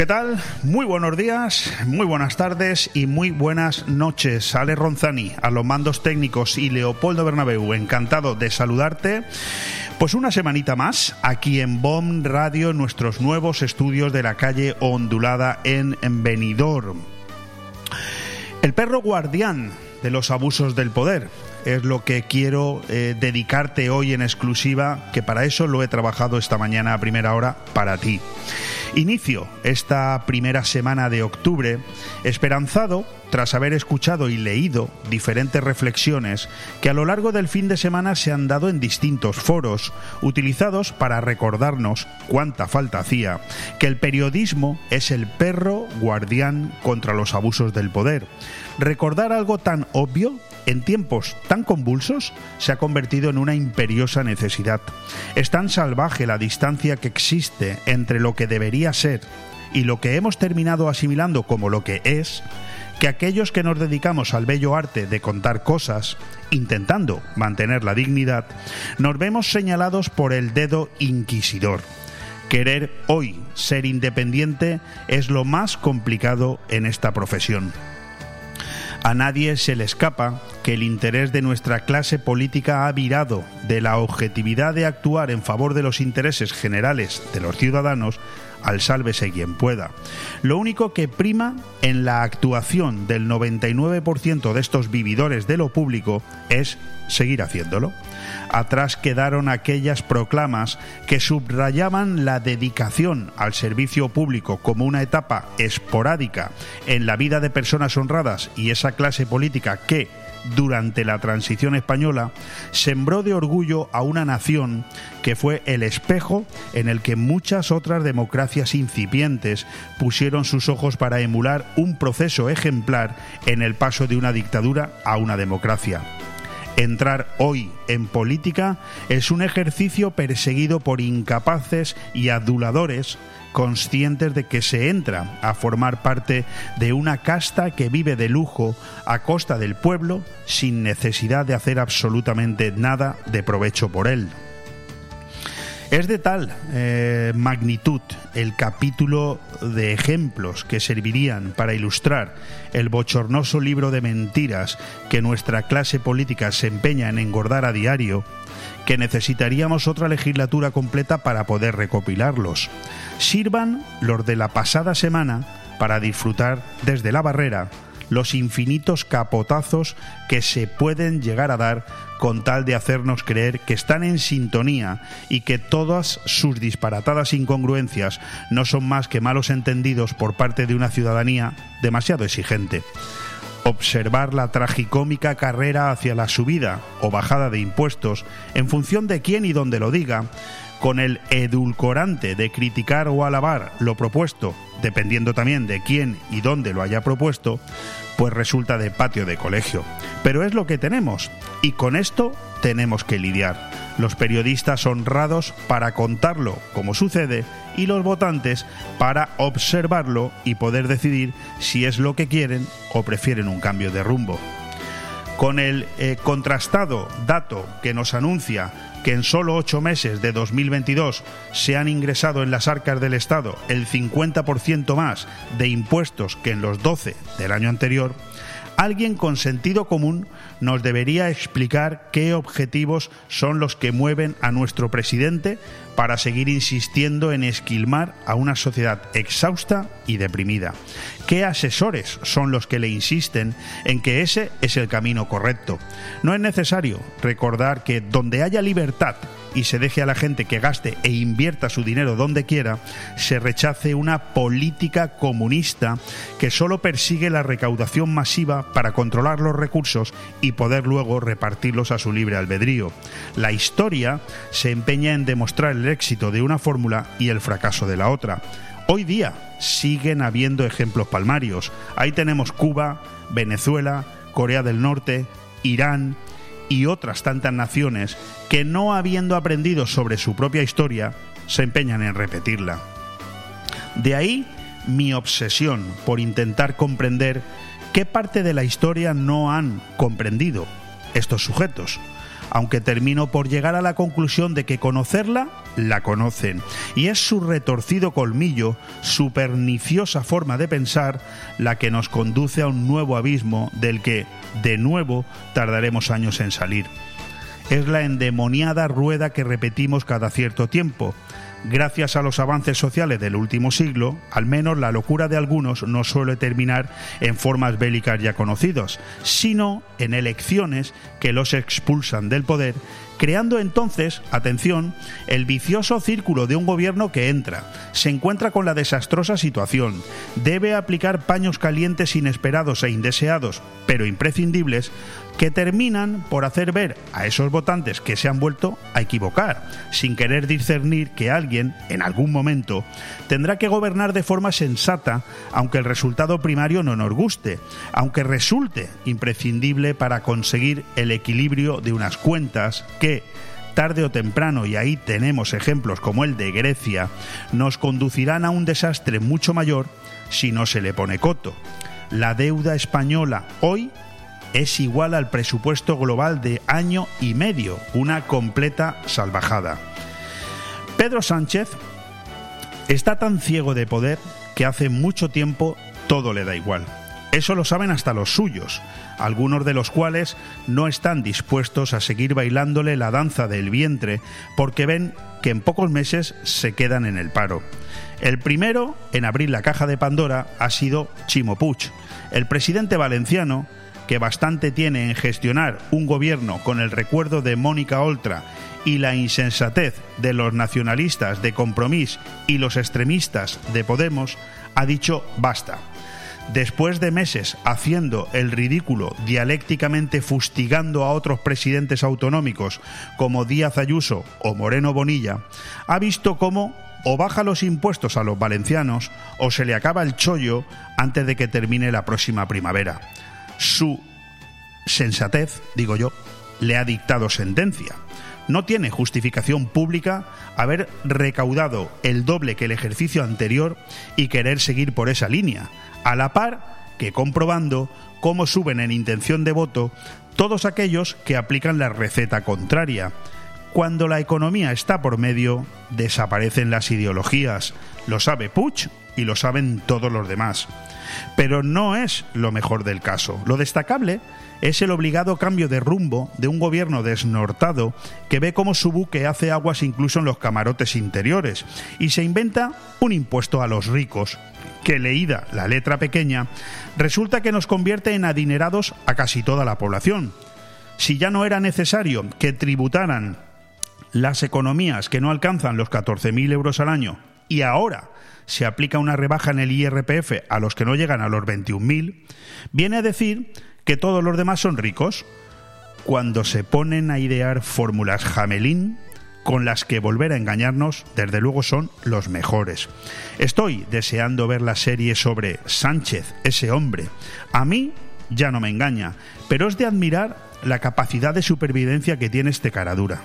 ¿Qué tal? Muy buenos días, muy buenas tardes y muy buenas noches. Ale Ronzani, a los mandos técnicos y Leopoldo Bernabeu, encantado de saludarte. Pues una semanita más aquí en BOM Radio, nuestros nuevos estudios de la calle Ondulada en Benidorm. El perro guardián de los abusos del poder es lo que quiero eh, dedicarte hoy en exclusiva, que para eso lo he trabajado esta mañana a primera hora para ti. Inicio esta primera semana de octubre esperanzado tras haber escuchado y leído diferentes reflexiones que a lo largo del fin de semana se han dado en distintos foros, utilizados para recordarnos cuánta falta hacía, que el periodismo es el perro guardián contra los abusos del poder. Recordar algo tan obvio en tiempos tan convulsos se ha convertido en una imperiosa necesidad. Es tan salvaje la distancia que existe entre lo que debería ser y lo que hemos terminado asimilando como lo que es, que aquellos que nos dedicamos al bello arte de contar cosas, intentando mantener la dignidad, nos vemos señalados por el dedo inquisidor. Querer hoy ser independiente es lo más complicado en esta profesión. A nadie se le escapa que el interés de nuestra clase política ha virado de la objetividad de actuar en favor de los intereses generales de los ciudadanos al sálvese quien pueda. Lo único que prima en la actuación del 99% de estos vividores de lo público es seguir haciéndolo. Atrás quedaron aquellas proclamas que subrayaban la dedicación al servicio público como una etapa esporádica en la vida de personas honradas y esa clase política que, durante la transición española, sembró de orgullo a una nación que fue el espejo en el que muchas otras democracias incipientes pusieron sus ojos para emular un proceso ejemplar en el paso de una dictadura a una democracia. Entrar hoy en política es un ejercicio perseguido por incapaces y aduladores conscientes de que se entra a formar parte de una casta que vive de lujo a costa del pueblo sin necesidad de hacer absolutamente nada de provecho por él. Es de tal eh, magnitud el capítulo de ejemplos que servirían para ilustrar el bochornoso libro de mentiras que nuestra clase política se empeña en engordar a diario, que necesitaríamos otra legislatura completa para poder recopilarlos. Sirvan los de la pasada semana para disfrutar desde la barrera los infinitos capotazos que se pueden llegar a dar con tal de hacernos creer que están en sintonía y que todas sus disparatadas incongruencias no son más que malos entendidos por parte de una ciudadanía demasiado exigente. Observar la tragicómica carrera hacia la subida o bajada de impuestos en función de quién y dónde lo diga, con el edulcorante de criticar o alabar lo propuesto, dependiendo también de quién y dónde lo haya propuesto, pues resulta de patio de colegio. Pero es lo que tenemos y con esto tenemos que lidiar. Los periodistas honrados para contarlo como sucede y los votantes para observarlo y poder decidir si es lo que quieren o prefieren un cambio de rumbo. Con el eh, contrastado dato que nos anuncia que en solo ocho meses de 2022 se han ingresado en las arcas del Estado el 50% más de impuestos que en los 12 del año anterior, alguien con sentido común nos debería explicar qué objetivos son los que mueven a nuestro presidente para seguir insistiendo en esquilmar a una sociedad exhausta y deprimida. ¿Qué asesores son los que le insisten en que ese es el camino correcto? No es necesario recordar que donde haya libertad y se deje a la gente que gaste e invierta su dinero donde quiera, se rechace una política comunista que solo persigue la recaudación masiva para controlar los recursos y poder luego repartirlos a su libre albedrío. La historia se empeña en demostrar el éxito de una fórmula y el fracaso de la otra. Hoy día siguen habiendo ejemplos palmarios. Ahí tenemos Cuba, Venezuela, Corea del Norte, Irán, y otras tantas naciones que no habiendo aprendido sobre su propia historia, se empeñan en repetirla. De ahí mi obsesión por intentar comprender qué parte de la historia no han comprendido. estos sujetos aunque termino por llegar a la conclusión de que conocerla, la conocen. Y es su retorcido colmillo, su perniciosa forma de pensar, la que nos conduce a un nuevo abismo del que, de nuevo, tardaremos años en salir. Es la endemoniada rueda que repetimos cada cierto tiempo, Gracias a los avances sociales del último siglo, al menos la locura de algunos no suele terminar en formas bélicas ya conocidas, sino en elecciones que los expulsan del poder, creando entonces, atención, el vicioso círculo de un gobierno que entra, se encuentra con la desastrosa situación, debe aplicar paños calientes inesperados e indeseados, pero imprescindibles, que terminan por hacer ver a esos votantes que se han vuelto a equivocar, sin querer discernir que alguien, en algún momento, tendrá que gobernar de forma sensata, aunque el resultado primario no nos guste, aunque resulte imprescindible para conseguir el equilibrio de unas cuentas que, tarde o temprano, y ahí tenemos ejemplos como el de Grecia, nos conducirán a un desastre mucho mayor si no se le pone coto. La deuda española hoy es igual al presupuesto global de año y medio, una completa salvajada. Pedro Sánchez está tan ciego de poder que hace mucho tiempo todo le da igual. Eso lo saben hasta los suyos, algunos de los cuales no están dispuestos a seguir bailándole la danza del vientre porque ven que en pocos meses se quedan en el paro. El primero en abrir la caja de Pandora ha sido Chimo Puig, el presidente valenciano que bastante tiene en gestionar un gobierno con el recuerdo de Mónica Oltra y la insensatez de los nacionalistas de Compromís y los extremistas de Podemos, ha dicho basta. Después de meses haciendo el ridículo dialécticamente fustigando a otros presidentes autonómicos como Díaz Ayuso o Moreno Bonilla, ha visto cómo o baja los impuestos a los valencianos o se le acaba el chollo antes de que termine la próxima primavera su sensatez, digo yo, le ha dictado sentencia. No tiene justificación pública haber recaudado el doble que el ejercicio anterior y querer seguir por esa línea, a la par que comprobando cómo suben en intención de voto todos aquellos que aplican la receta contraria. Cuando la economía está por medio, desaparecen las ideologías. Lo sabe Puch y lo saben todos los demás. Pero no es lo mejor del caso. Lo destacable es el obligado cambio de rumbo de un gobierno desnortado que ve cómo su buque hace aguas incluso en los camarotes interiores y se inventa un impuesto a los ricos que leída la letra pequeña resulta que nos convierte en adinerados a casi toda la población. Si ya no era necesario que tributaran las economías que no alcanzan los 14.000 euros al año y ahora se aplica una rebaja en el IRPF a los que no llegan a los 21.000, viene a decir que todos los demás son ricos. Cuando se ponen a idear fórmulas jamelín, con las que volver a engañarnos, desde luego son los mejores. Estoy deseando ver la serie sobre Sánchez, ese hombre. A mí ya no me engaña, pero es de admirar la capacidad de supervivencia que tiene este caradura.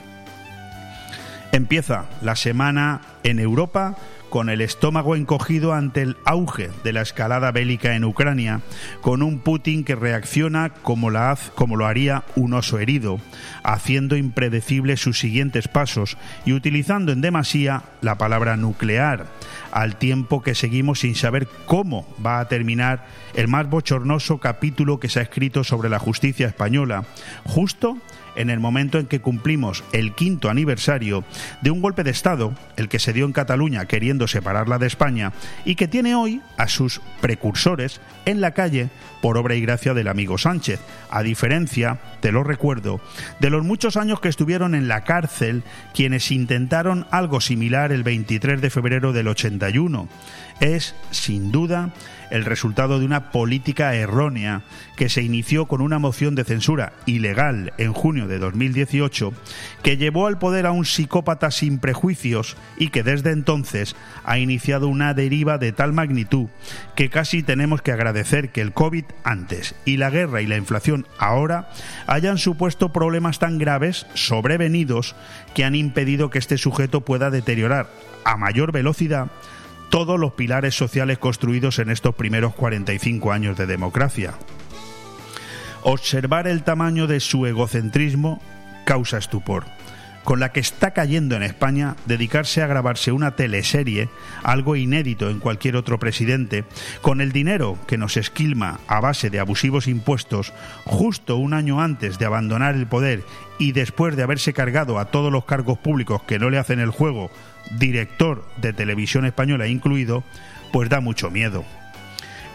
Empieza la semana en Europa con el estómago encogido ante el auge de la escalada bélica en Ucrania, con un Putin que reacciona como, lo haría un oso herido, haciendo impredecibles sus siguientes pasos y utilizando en demasía la palabra nuclear, al tiempo que seguimos sin saber cómo va a terminar el más bochornoso capítulo que se ha escrito sobre la justicia española, justo en el momento en que cumplimos el quinto aniversario de un golpe de Estado, el que se dio en Cataluña queriendo separarla de España, y que tiene hoy a sus precursores en la calle por obra y gracia del amigo Sánchez, a diferencia, te lo recuerdo, de los muchos años que estuvieron en la cárcel quienes intentaron algo similar el 23 de febrero del 81. Es, sin duda, el resultado de una política errónea que se inició con una moción de censura ilegal en junio de 2018 que llevó al poder a un psicópata sin prejuicios y que desde entonces ha iniciado una deriva de tal magnitud que casi tenemos que agradecer que el COVID antes y la guerra y la inflación ahora hayan supuesto problemas tan graves sobrevenidos que han impedido que este sujeto pueda deteriorar a mayor velocidad todos los pilares sociales construidos en estos primeros 45 años de democracia. Observar el tamaño de su egocentrismo causa estupor con la que está cayendo en España dedicarse a grabarse una teleserie, algo inédito en cualquier otro presidente, con el dinero que nos esquilma a base de abusivos impuestos, justo un año antes de abandonar el poder y después de haberse cargado a todos los cargos públicos que no le hacen el juego, director de televisión española incluido, pues da mucho miedo.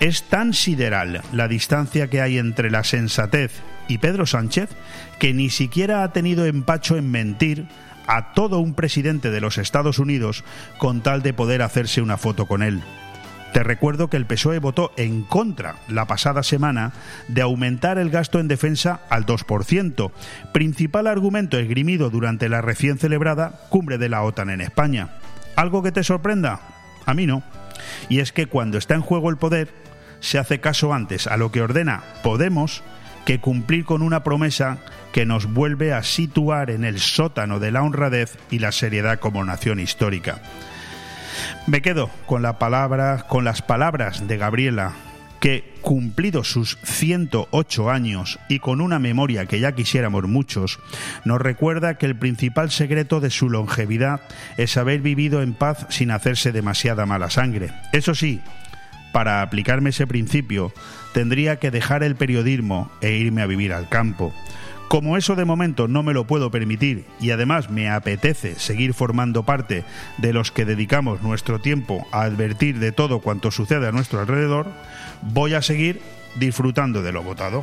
Es tan sideral la distancia que hay entre la sensatez y Pedro Sánchez que ni siquiera ha tenido empacho en mentir a todo un presidente de los Estados Unidos con tal de poder hacerse una foto con él. Te recuerdo que el PSOE votó en contra la pasada semana de aumentar el gasto en defensa al 2%, principal argumento esgrimido durante la recién celebrada cumbre de la OTAN en España. ¿Algo que te sorprenda? A mí no. Y es que cuando está en juego el poder, se hace caso antes a lo que ordena Podemos que cumplir con una promesa que nos vuelve a situar en el sótano de la honradez y la seriedad como nación histórica. Me quedo con la palabra, con las palabras de Gabriela, que cumplidos sus 108 años y con una memoria que ya quisiéramos muchos, nos recuerda que el principal secreto de su longevidad es haber vivido en paz sin hacerse demasiada mala sangre. Eso sí, para aplicarme ese principio, tendría que dejar el periodismo e irme a vivir al campo. Como eso de momento no me lo puedo permitir y además me apetece seguir formando parte de los que dedicamos nuestro tiempo a advertir de todo cuanto sucede a nuestro alrededor, voy a seguir disfrutando de lo votado.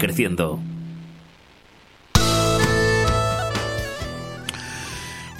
creciendo.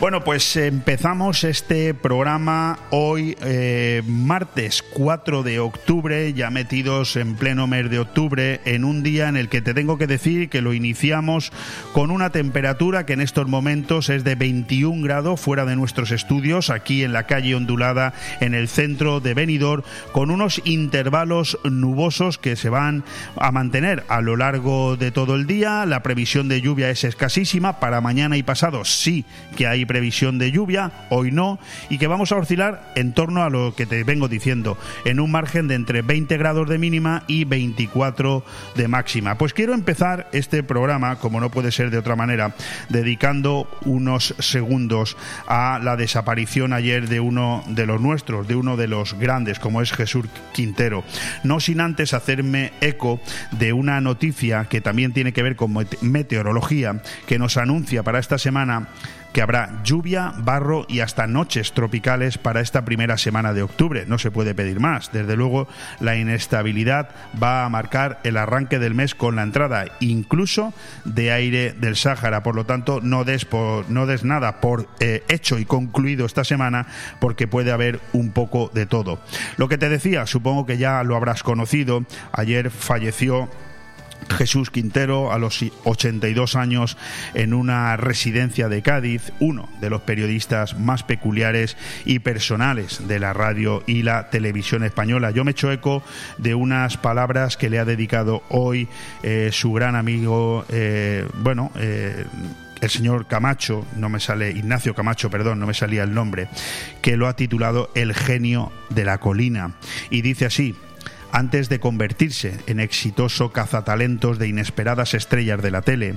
Bueno, pues empezamos este programa hoy, eh, martes 4 de octubre, ya metidos en pleno mes de octubre, en un día en el que te tengo que decir que lo iniciamos con una temperatura que en estos momentos es de 21 grados fuera de nuestros estudios, aquí en la calle ondulada, en el centro de Benidorm, con unos intervalos nubosos que se van a mantener a lo largo de todo el día. La previsión de lluvia es escasísima. Para mañana y pasado sí que hay previsión de lluvia, hoy no, y que vamos a oscilar en torno a lo que te vengo diciendo, en un margen de entre 20 grados de mínima y 24 de máxima. Pues quiero empezar este programa, como no puede ser de otra manera, dedicando unos segundos a la desaparición ayer de uno de los nuestros, de uno de los grandes, como es Jesús Quintero. No sin antes hacerme eco de una noticia que también tiene que ver con meteorología, que nos anuncia para esta semana que habrá lluvia, barro y hasta noches tropicales para esta primera semana de octubre. No se puede pedir más. Desde luego, la inestabilidad va a marcar el arranque del mes con la entrada incluso de aire del Sáhara. Por lo tanto, no des, no des nada por eh, hecho y concluido esta semana porque puede haber un poco de todo. Lo que te decía, supongo que ya lo habrás conocido. Ayer falleció Jesús Quintero a los 82 años en una residencia de Cádiz, uno de los periodistas más peculiares y personales de la radio y la televisión española. Yo me echo eco de unas palabras que le ha dedicado hoy eh, su gran amigo, eh, bueno, eh, el señor Camacho, no me sale, Ignacio Camacho, perdón, no me salía el nombre, que lo ha titulado El genio de la colina. Y dice así, antes de convertirse en exitoso cazatalentos de inesperadas estrellas de la tele,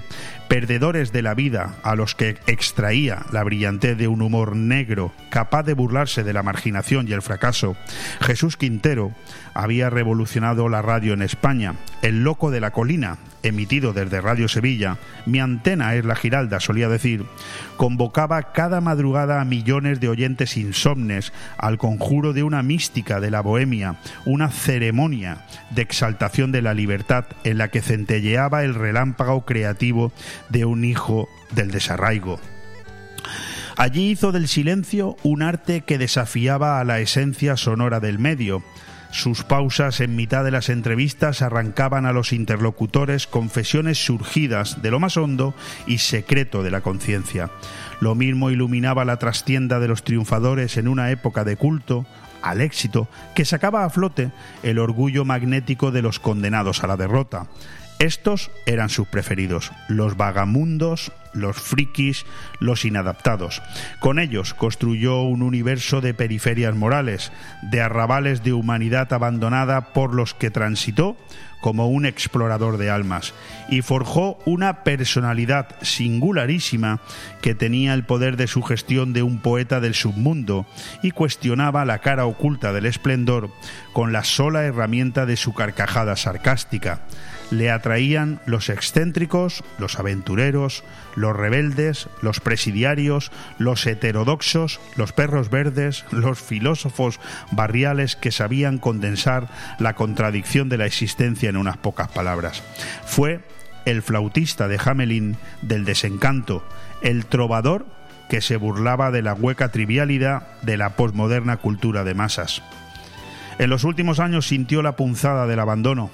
perdedores de la vida a los que extraía la brillantez de un humor negro capaz de burlarse de la marginación y el fracaso, Jesús Quintero había revolucionado la radio en España. El loco de la colina, emitido desde Radio Sevilla, mi antena es la Giralda, solía decir, convocaba cada madrugada a millones de oyentes insomnes al conjuro de una mística de la bohemia, una ceremonia de exaltación de la libertad en la que centelleaba el relámpago creativo de un hijo del desarraigo. Allí hizo del silencio un arte que desafiaba a la esencia sonora del medio. Sus pausas en mitad de las entrevistas arrancaban a los interlocutores confesiones surgidas de lo más hondo y secreto de la conciencia. Lo mismo iluminaba la trastienda de los triunfadores en una época de culto al éxito que sacaba a flote el orgullo magnético de los condenados a la derrota. Estos eran sus preferidos, los vagamundos, los frikis, los inadaptados. Con ellos construyó un universo de periferias morales, de arrabales de humanidad abandonada por los que transitó como un explorador de almas y forjó una personalidad singularísima que tenía el poder de sugestión de un poeta del submundo y cuestionaba la cara oculta del esplendor con la sola herramienta de su carcajada sarcástica le atraían los excéntricos, los aventureros, los rebeldes, los presidiarios, los heterodoxos, los perros verdes, los filósofos barriales que sabían condensar la contradicción de la existencia en unas pocas palabras. Fue el flautista de Hamelin del desencanto, el trovador que se burlaba de la hueca trivialidad de la posmoderna cultura de masas. En los últimos años sintió la punzada del abandono,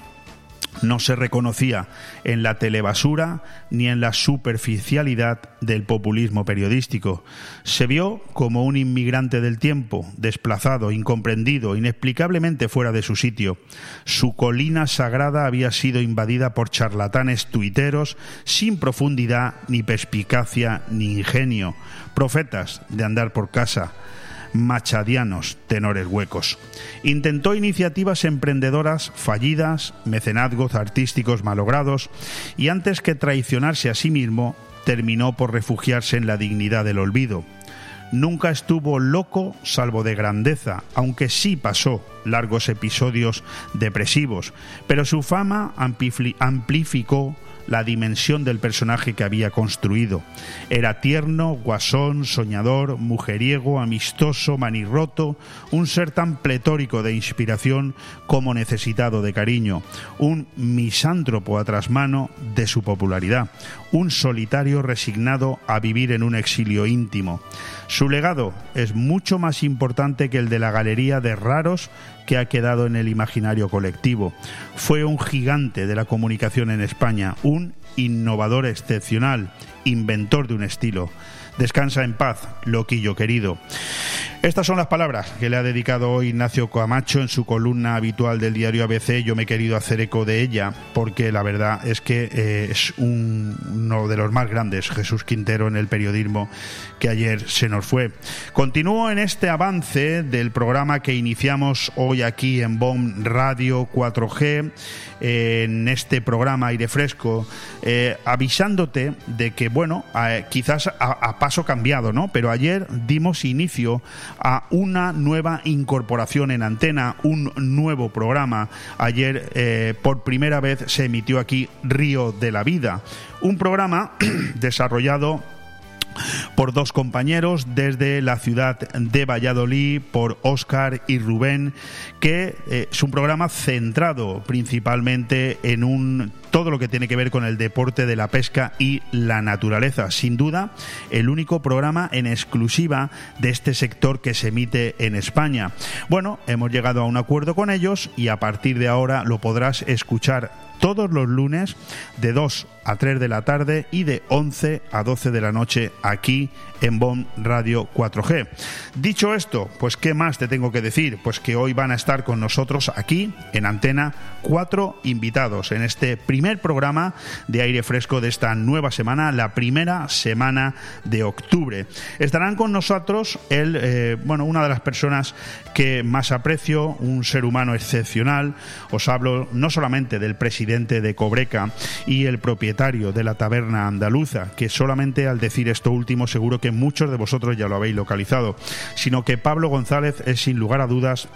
no se reconocía en la telebasura ni en la superficialidad del populismo periodístico. Se vio como un inmigrante del tiempo, desplazado, incomprendido, inexplicablemente fuera de su sitio. Su colina sagrada había sido invadida por charlatanes tuiteros sin profundidad, ni perspicacia, ni ingenio, profetas de andar por casa machadianos, tenores huecos. Intentó iniciativas emprendedoras fallidas, mecenazgos artísticos malogrados y antes que traicionarse a sí mismo, terminó por refugiarse en la dignidad del olvido. Nunca estuvo loco salvo de grandeza, aunque sí pasó largos episodios depresivos, pero su fama amplificó la dimensión del personaje que había construido. Era tierno, guasón, soñador, mujeriego, amistoso, manirroto, un ser tan pletórico de inspiración como necesitado de cariño, un misántropo a trasmano de su popularidad, un solitario resignado a vivir en un exilio íntimo. Su legado es mucho más importante que el de la galería de raros que ha quedado en el imaginario colectivo. Fue un gigante de la comunicación en España, un innovador excepcional, inventor de un estilo. Descansa en paz, loquillo querido. Estas son las palabras que le ha dedicado hoy Ignacio Coamacho en su columna habitual del diario ABC. Yo me he querido hacer eco de ella porque la verdad es que eh, es uno de los más grandes, Jesús Quintero, en el periodismo que ayer se nos fue. Continúo en este avance del programa que iniciamos hoy aquí en BOM Radio 4G, en este programa aire fresco, eh, avisándote de que, bueno, quizás a, a cambiado, ¿no? Pero ayer dimos inicio a una nueva incorporación en antena, un nuevo programa. Ayer eh, por primera vez se emitió aquí Río de la Vida, un programa desarrollado por dos compañeros desde la ciudad de Valladolid, por Óscar y Rubén, que eh, es un programa centrado principalmente en un todo lo que tiene que ver con el deporte de la pesca y la naturaleza. Sin duda, el único programa en exclusiva de este sector que se emite en España. Bueno, hemos llegado a un acuerdo con ellos y a partir de ahora lo podrás escuchar todos los lunes de 2 a 3 de la tarde y de 11 a 12 de la noche aquí en BOM Radio 4G. Dicho esto, pues ¿qué más te tengo que decir? Pues que hoy van a estar con nosotros aquí en Antena cuatro invitados en este primer programa de aire fresco de esta nueva semana, la primera semana de octubre. Estarán con nosotros el, eh, bueno, una de las personas que más aprecio, un ser humano excepcional. Os hablo no solamente del presidente de Cobreca y el propietario de la taberna andaluza, que solamente al decir esto último seguro que muchos de vosotros ya lo habéis localizado, sino que Pablo González es sin lugar a dudas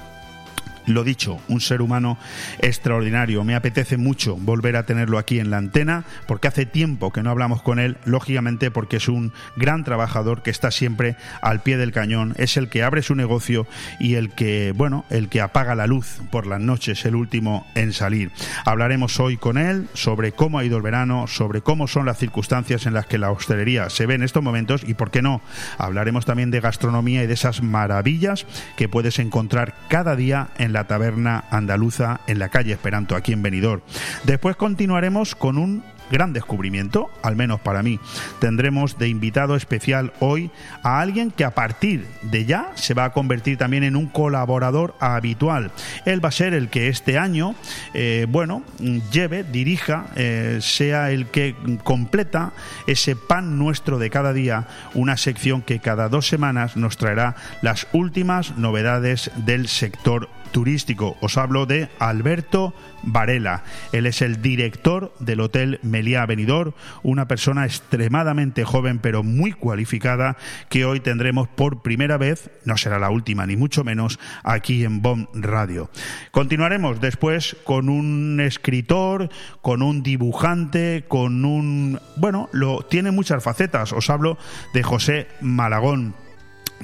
Lo dicho, un ser humano extraordinario. Me apetece mucho volver a tenerlo aquí en la antena porque hace tiempo que no hablamos con él, lógicamente porque es un gran trabajador que está siempre al pie del cañón, es el que abre su negocio y el que, bueno, el que apaga la luz por las noches, el último en salir. Hablaremos hoy con él sobre cómo ha ido el verano, sobre cómo son las circunstancias en las que la hostelería se ve en estos momentos y, por qué no, hablaremos también de gastronomía y de esas maravillas que puedes encontrar cada día en la taberna andaluza en la calle Esperanto, aquí en Benidorm. Después continuaremos con un gran descubrimiento, al menos para mí. Tendremos de invitado especial hoy a alguien que a partir de ya se va a convertir también en un colaborador habitual. Él va a ser el que este año, eh, bueno, lleve, dirija, eh, sea el que completa ese pan nuestro de cada día, una sección que cada dos semanas nos traerá las últimas novedades del sector turístico. Os hablo de Alberto Varela. Él es el director del Hotel Meliá Benidorm, una persona extremadamente joven pero muy cualificada que hoy tendremos por primera vez, no será la última ni mucho menos, aquí en BOM Radio. Continuaremos después con un escritor, con un dibujante, con un... bueno, lo tiene muchas facetas. Os hablo de José Malagón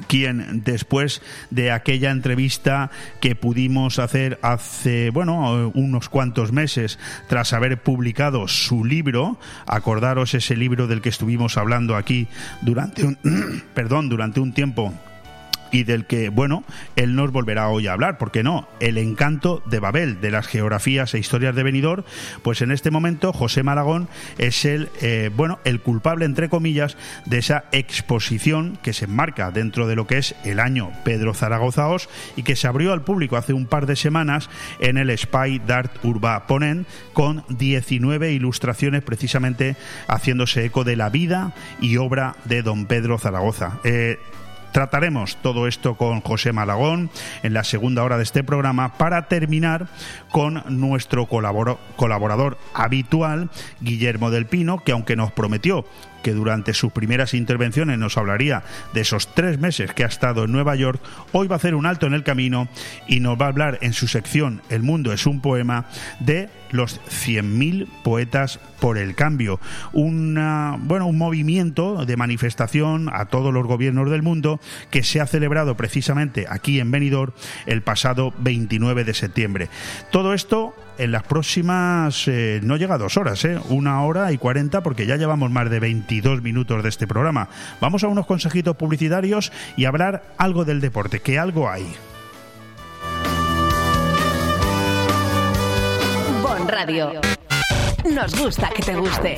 quien después de aquella entrevista que pudimos hacer hace, bueno, unos cuantos meses tras haber publicado su libro, acordaros ese libro del que estuvimos hablando aquí durante un, perdón, durante un tiempo y del que, bueno, él nos volverá hoy a hablar, ¿por qué no? El encanto de Babel, de las geografías e historias de Benidorm, pues en este momento José Malagón es el, eh, bueno, el culpable, entre comillas, de esa exposición que se enmarca dentro de lo que es el año Pedro Zaragozaos y que se abrió al público hace un par de semanas en el Spy Dart Urba Ponent con 19 ilustraciones precisamente haciéndose eco de la vida y obra de don Pedro Zaragoza. Eh, Trataremos todo esto con José Malagón en la segunda hora de este programa para terminar con nuestro colaborador habitual, Guillermo del Pino, que aunque nos prometió que durante sus primeras intervenciones nos hablaría de esos tres meses que ha estado en Nueva York, hoy va a hacer un alto en el camino y nos va a hablar en su sección El mundo es un poema de los 100.000 poetas por el cambio, una, bueno, un movimiento de manifestación a todos los gobiernos del mundo que se ha celebrado precisamente aquí en Benidorm el pasado 29 de septiembre. Todo esto en las próximas, eh, no llega dos horas, eh, una hora y cuarenta, porque ya llevamos más de 22 minutos de este programa. Vamos a unos consejitos publicitarios y hablar algo del deporte, que algo hay. Bon Radio. Nos gusta que te guste.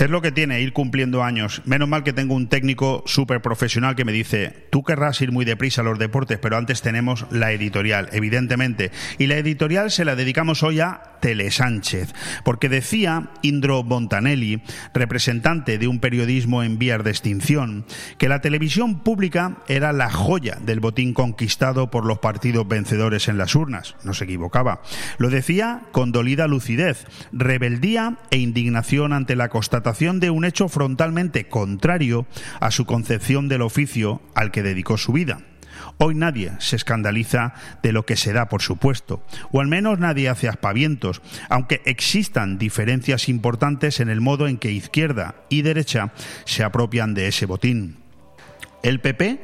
Es lo que tiene ir cumpliendo años. Menos mal que tengo un técnico súper profesional que me dice, tú querrás ir muy deprisa a los deportes, pero antes tenemos la editorial, evidentemente. Y la editorial se la dedicamos hoy a Tele Sánchez, porque decía Indro Montanelli, representante de un periodismo en vías de extinción, que la televisión pública era la joya del botín conquistado por los partidos vencedores en las urnas. No se equivocaba. Lo decía con dolida lucidez, rebeldía e indignación ante la constatación de un hecho frontalmente contrario a su concepción del oficio al que dedicó su vida. Hoy nadie se escandaliza de lo que se da, por supuesto, o al menos nadie hace aspavientos, aunque existan diferencias importantes en el modo en que izquierda y derecha se apropian de ese botín. El PP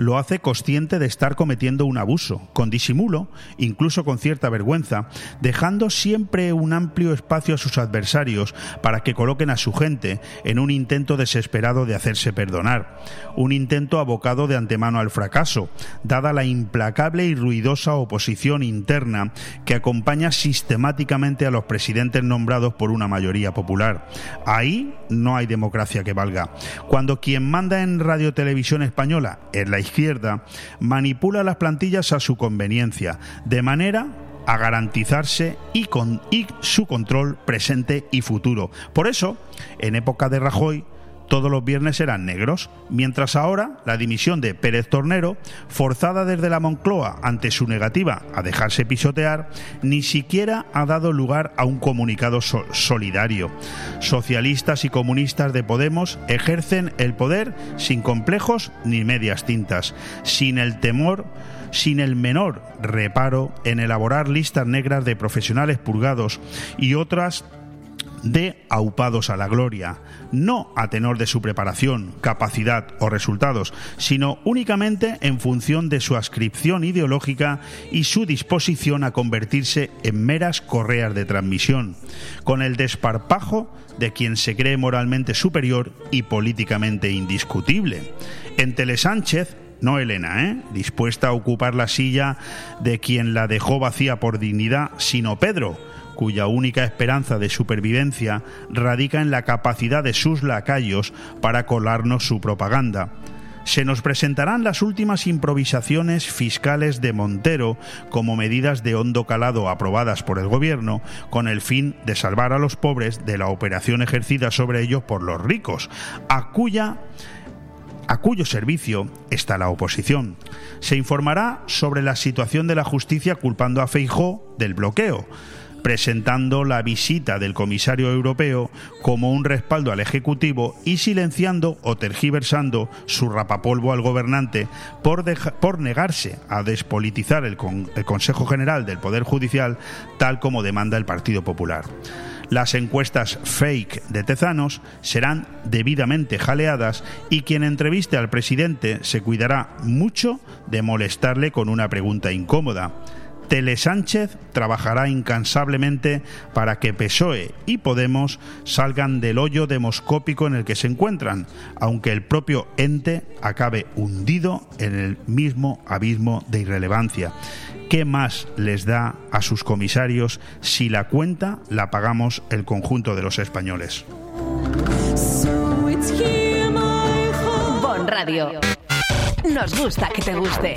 lo hace consciente de estar cometiendo un abuso, con disimulo, incluso con cierta vergüenza, dejando siempre un amplio espacio a sus adversarios para que coloquen a su gente en un intento desesperado de hacerse perdonar, un intento abocado de antemano al fracaso, dada la implacable y ruidosa oposición interna que acompaña sistemáticamente a los presidentes nombrados por una mayoría popular. Ahí no hay democracia que valga. Cuando quien manda en Radio Televisión Española es la izquierda, manipula las plantillas a su conveniencia, de manera a garantizarse y, con, y su control presente y futuro. Por eso, en época de Rajoy, todos los viernes eran negros, mientras ahora la dimisión de Pérez Tornero, forzada desde la Moncloa ante su negativa a dejarse pisotear, ni siquiera ha dado lugar a un comunicado solidario. Socialistas y comunistas de Podemos ejercen el poder sin complejos ni medias tintas, sin el temor sin el menor reparo en elaborar listas negras de profesionales purgados y otras de aupados a la gloria, no a tenor de su preparación, capacidad o resultados, sino únicamente en función de su ascripción ideológica y su disposición a convertirse en meras correas de transmisión, con el desparpajo de quien se cree moralmente superior y políticamente indiscutible. En Sánchez, no Elena, ¿eh? dispuesta a ocupar la silla de quien la dejó vacía por dignidad, sino Pedro, cuya única esperanza de supervivencia radica en la capacidad de sus lacayos para colarnos su propaganda. Se nos presentarán las últimas improvisaciones fiscales de Montero como medidas de hondo calado aprobadas por el Gobierno con el fin de salvar a los pobres de la operación ejercida sobre ellos por los ricos, a cuya a cuyo servicio está la oposición. Se informará sobre la situación de la justicia culpando a Feijó del bloqueo presentando la visita del comisario europeo como un respaldo al Ejecutivo y silenciando o tergiversando su rapapolvo al gobernante por, por negarse a despolitizar el, el Consejo General del Poder Judicial tal como demanda el Partido Popular. Las encuestas fake de Tezanos serán debidamente jaleadas y quien entreviste al presidente se cuidará mucho de molestarle con una pregunta incómoda. Tele Sánchez trabajará incansablemente para que PSOE y Podemos salgan del hoyo demoscópico en el que se encuentran, aunque el propio ente acabe hundido en el mismo abismo de irrelevancia. ¿Qué más les da a sus comisarios si la cuenta la pagamos el conjunto de los españoles? Bon Radio. Nos gusta que te guste.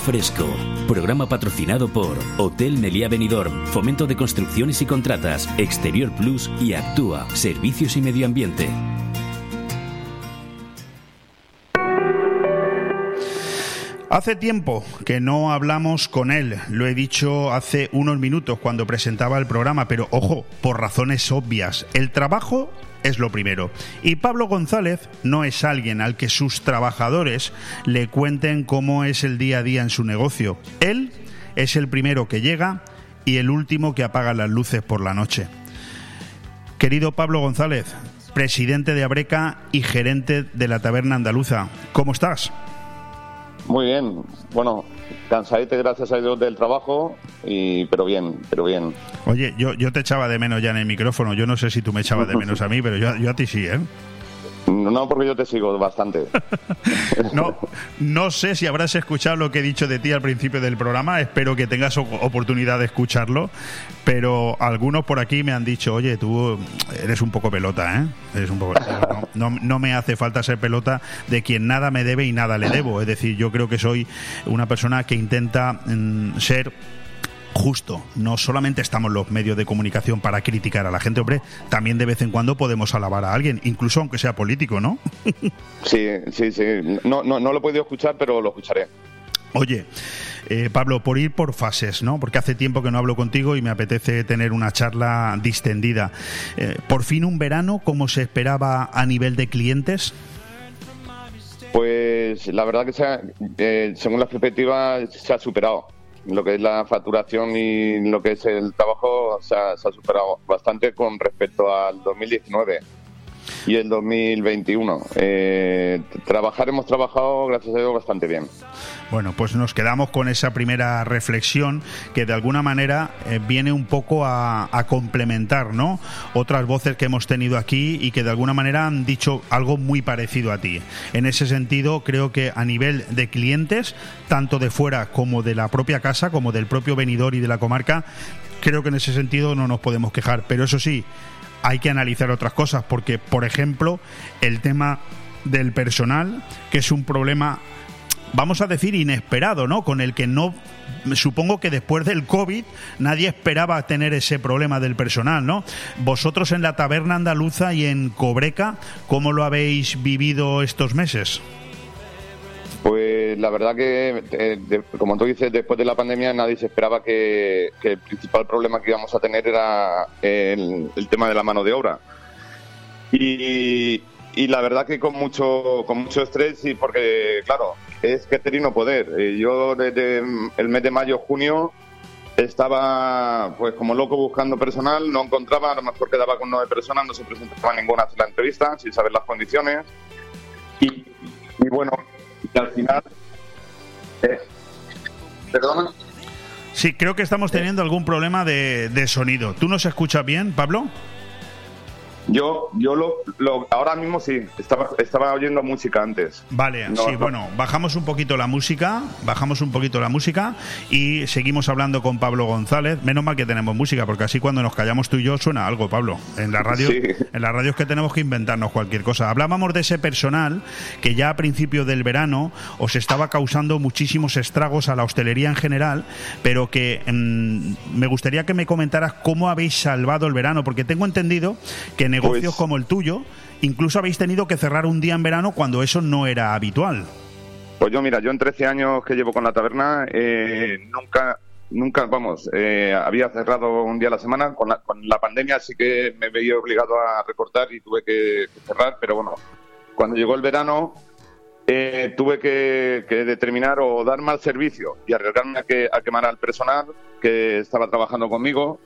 Fresco. Programa patrocinado por Hotel Meliá Benidorm, Fomento de Construcciones y Contratas, Exterior Plus y Actúa, Servicios y Medio Ambiente. Hace tiempo que no hablamos con él, lo he dicho hace unos minutos cuando presentaba el programa, pero ojo, por razones obvias, el trabajo es lo primero. Y Pablo González no es alguien al que sus trabajadores le cuenten cómo es el día a día en su negocio. Él es el primero que llega y el último que apaga las luces por la noche. Querido Pablo González, presidente de Abreca y gerente de la Taberna Andaluza, ¿cómo estás? Muy bien. Bueno, cansadete gracias a Dios del trabajo, y, pero bien, pero bien. Oye, yo, yo te echaba de menos ya en el micrófono. Yo no sé si tú me echabas de menos a mí, pero yo, yo a ti sí, ¿eh? No, porque yo te sigo bastante. no, no sé si habrás escuchado lo que he dicho de ti al principio del programa. Espero que tengas oportunidad de escucharlo. Pero algunos por aquí me han dicho, oye, tú eres un poco pelota, ¿eh? Eres un poco... No, no, me hace falta ser pelota de quien nada me debe y nada le debo. Es decir, yo creo que soy una persona que intenta mm, ser justo. No solamente estamos los medios de comunicación para criticar a la gente, hombre, también de vez en cuando podemos alabar a alguien, incluso aunque sea político, ¿no? sí, sí, sí. No, no, no lo he podido escuchar, pero lo escucharé. Oye, eh, Pablo, por ir por fases, ¿no? Porque hace tiempo que no hablo contigo y me apetece tener una charla distendida. Eh, por fin un verano, ¿cómo se esperaba a nivel de clientes? Pues la verdad que eh, según la perspectiva se ha superado lo que es la facturación y lo que es el trabajo se ha, superado bastante con respecto al 2019 y el 2021. Eh, trabajar hemos trabajado, gracias a Dios, bastante bien. Bueno, pues nos quedamos con esa primera reflexión que de alguna manera eh, viene un poco a, complementar, ¿no? Otras voces que hemos tenido aquí y que de alguna manera han dicho algo muy parecido a ti. En ese sentido, creo que a nivel de clientes, tanto de fuera como de la propia casa, como del propio venidor y de la comarca, creo que en ese sentido no nos podemos quejar. Pero eso sí, hay que analizar otras cosas, porque, por ejemplo, el tema del personal, que es un problema, vamos a decir, inesperado, ¿no? Con el que no, supongo que después del COVID nadie esperaba tener ese problema del personal, ¿no? Vosotros en la taberna andaluza y en Cobreca, ¿cómo lo habéis vivido estos meses? Pues la verdad que, eh, como tú dices, después de la pandemia nadie se esperaba que, el principal problema que íbamos a tener era el, tema de la mano de obra. Y, la verdad que con mucho, con mucho estrés y porque, claro, es que no poder. Eh, yo desde el mes de mayo, junio, estaba pues como loco buscando personal, no encontraba, a lo mejor quedaba con nueve personas, no se presentaba ninguna la entrevista sin saber las condiciones. Y, y bueno, y al final... Eh, ¿Perdona? Sí, creo que estamos teniendo algún problema de, sonido. ¿Tú nos escuchas bien, Pablo? Yo, yo lo, lo, ahora mismo sí, estaba, estaba oyendo música antes. Vale, No, sí, no. bueno, bajamos un poquito la música, bajamos un poquito la música y seguimos hablando con Pablo González. Menos mal que tenemos música, porque así cuando nos callamos tú y yo suena algo, Pablo. En la radio, Sí. en la radio es que tenemos que inventarnos cualquier cosa. Hablábamos de ese personal que ya a principio del verano os estaba causando muchísimos estragos a la hostelería en general, pero que mm, me gustaría que me comentaras cómo habéis salvado el verano, porque tengo entendido que negocios Pues- como el tuyo incluso habéis tenido que cerrar un día en verano cuando eso no era habitual. Pues yo, mira, yo en 13 años que llevo con la taberna, eh, nunca, nunca, vamos, eh, había cerrado un día a la semana. Con la, con la pandemia sí que me veía obligado a recortar y tuve que, que cerrar, pero bueno, cuando llegó el verano eh, tuve que, que determinar o dar mal servicio y arriesgarme a, que, a quemar al personal que estaba trabajando conmigo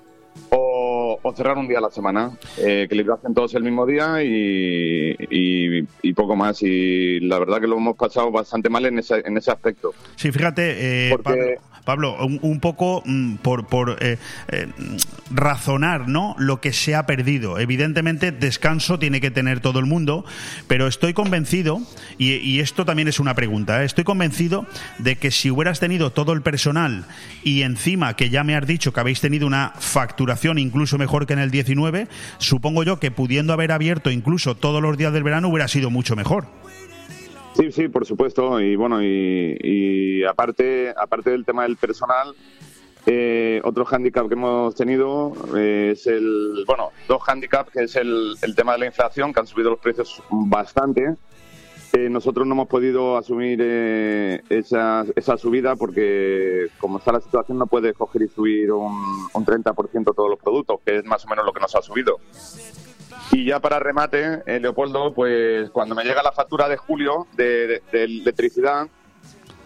o, o cerrar un día a la semana, eh, que librasen todos el mismo día y, y- y poco más. Y la verdad que lo hemos pasado bastante mal en ese, en ese aspecto. Sí, fíjate, eh, Porque- Pablo, Pablo, un, un poco mm, por, por eh, eh, razonar ¿no? lo que se ha perdido. Evidentemente, descanso tiene que tener todo el mundo, pero estoy convencido, y, y esto también es una pregunta, ¿eh? estoy convencido de que si hubieras tenido todo el personal y encima que ya me has dicho que habéis tenido una facturación incluso mejor que en el 19, supongo yo que pudiendo haber abierto incluso todos los días del verano hubiera sido mucho mejor. Sí, sí, por supuesto. Y bueno, y, y aparte, aparte del tema del personal, eh, otro hándicap que hemos tenido eh, es el, bueno, dos hándicaps, que es el, el tema de la inflación, que han subido los precios bastante. Eh, nosotros no hemos podido asumir eh, esa, subida porque, como está la situación, no puedes coger y subir un, un 30% todos los productos, que es más o menos lo que nos ha subido. Y ya para remate, eh, Leopoldo, pues cuando me llega la factura de julio de electricidad,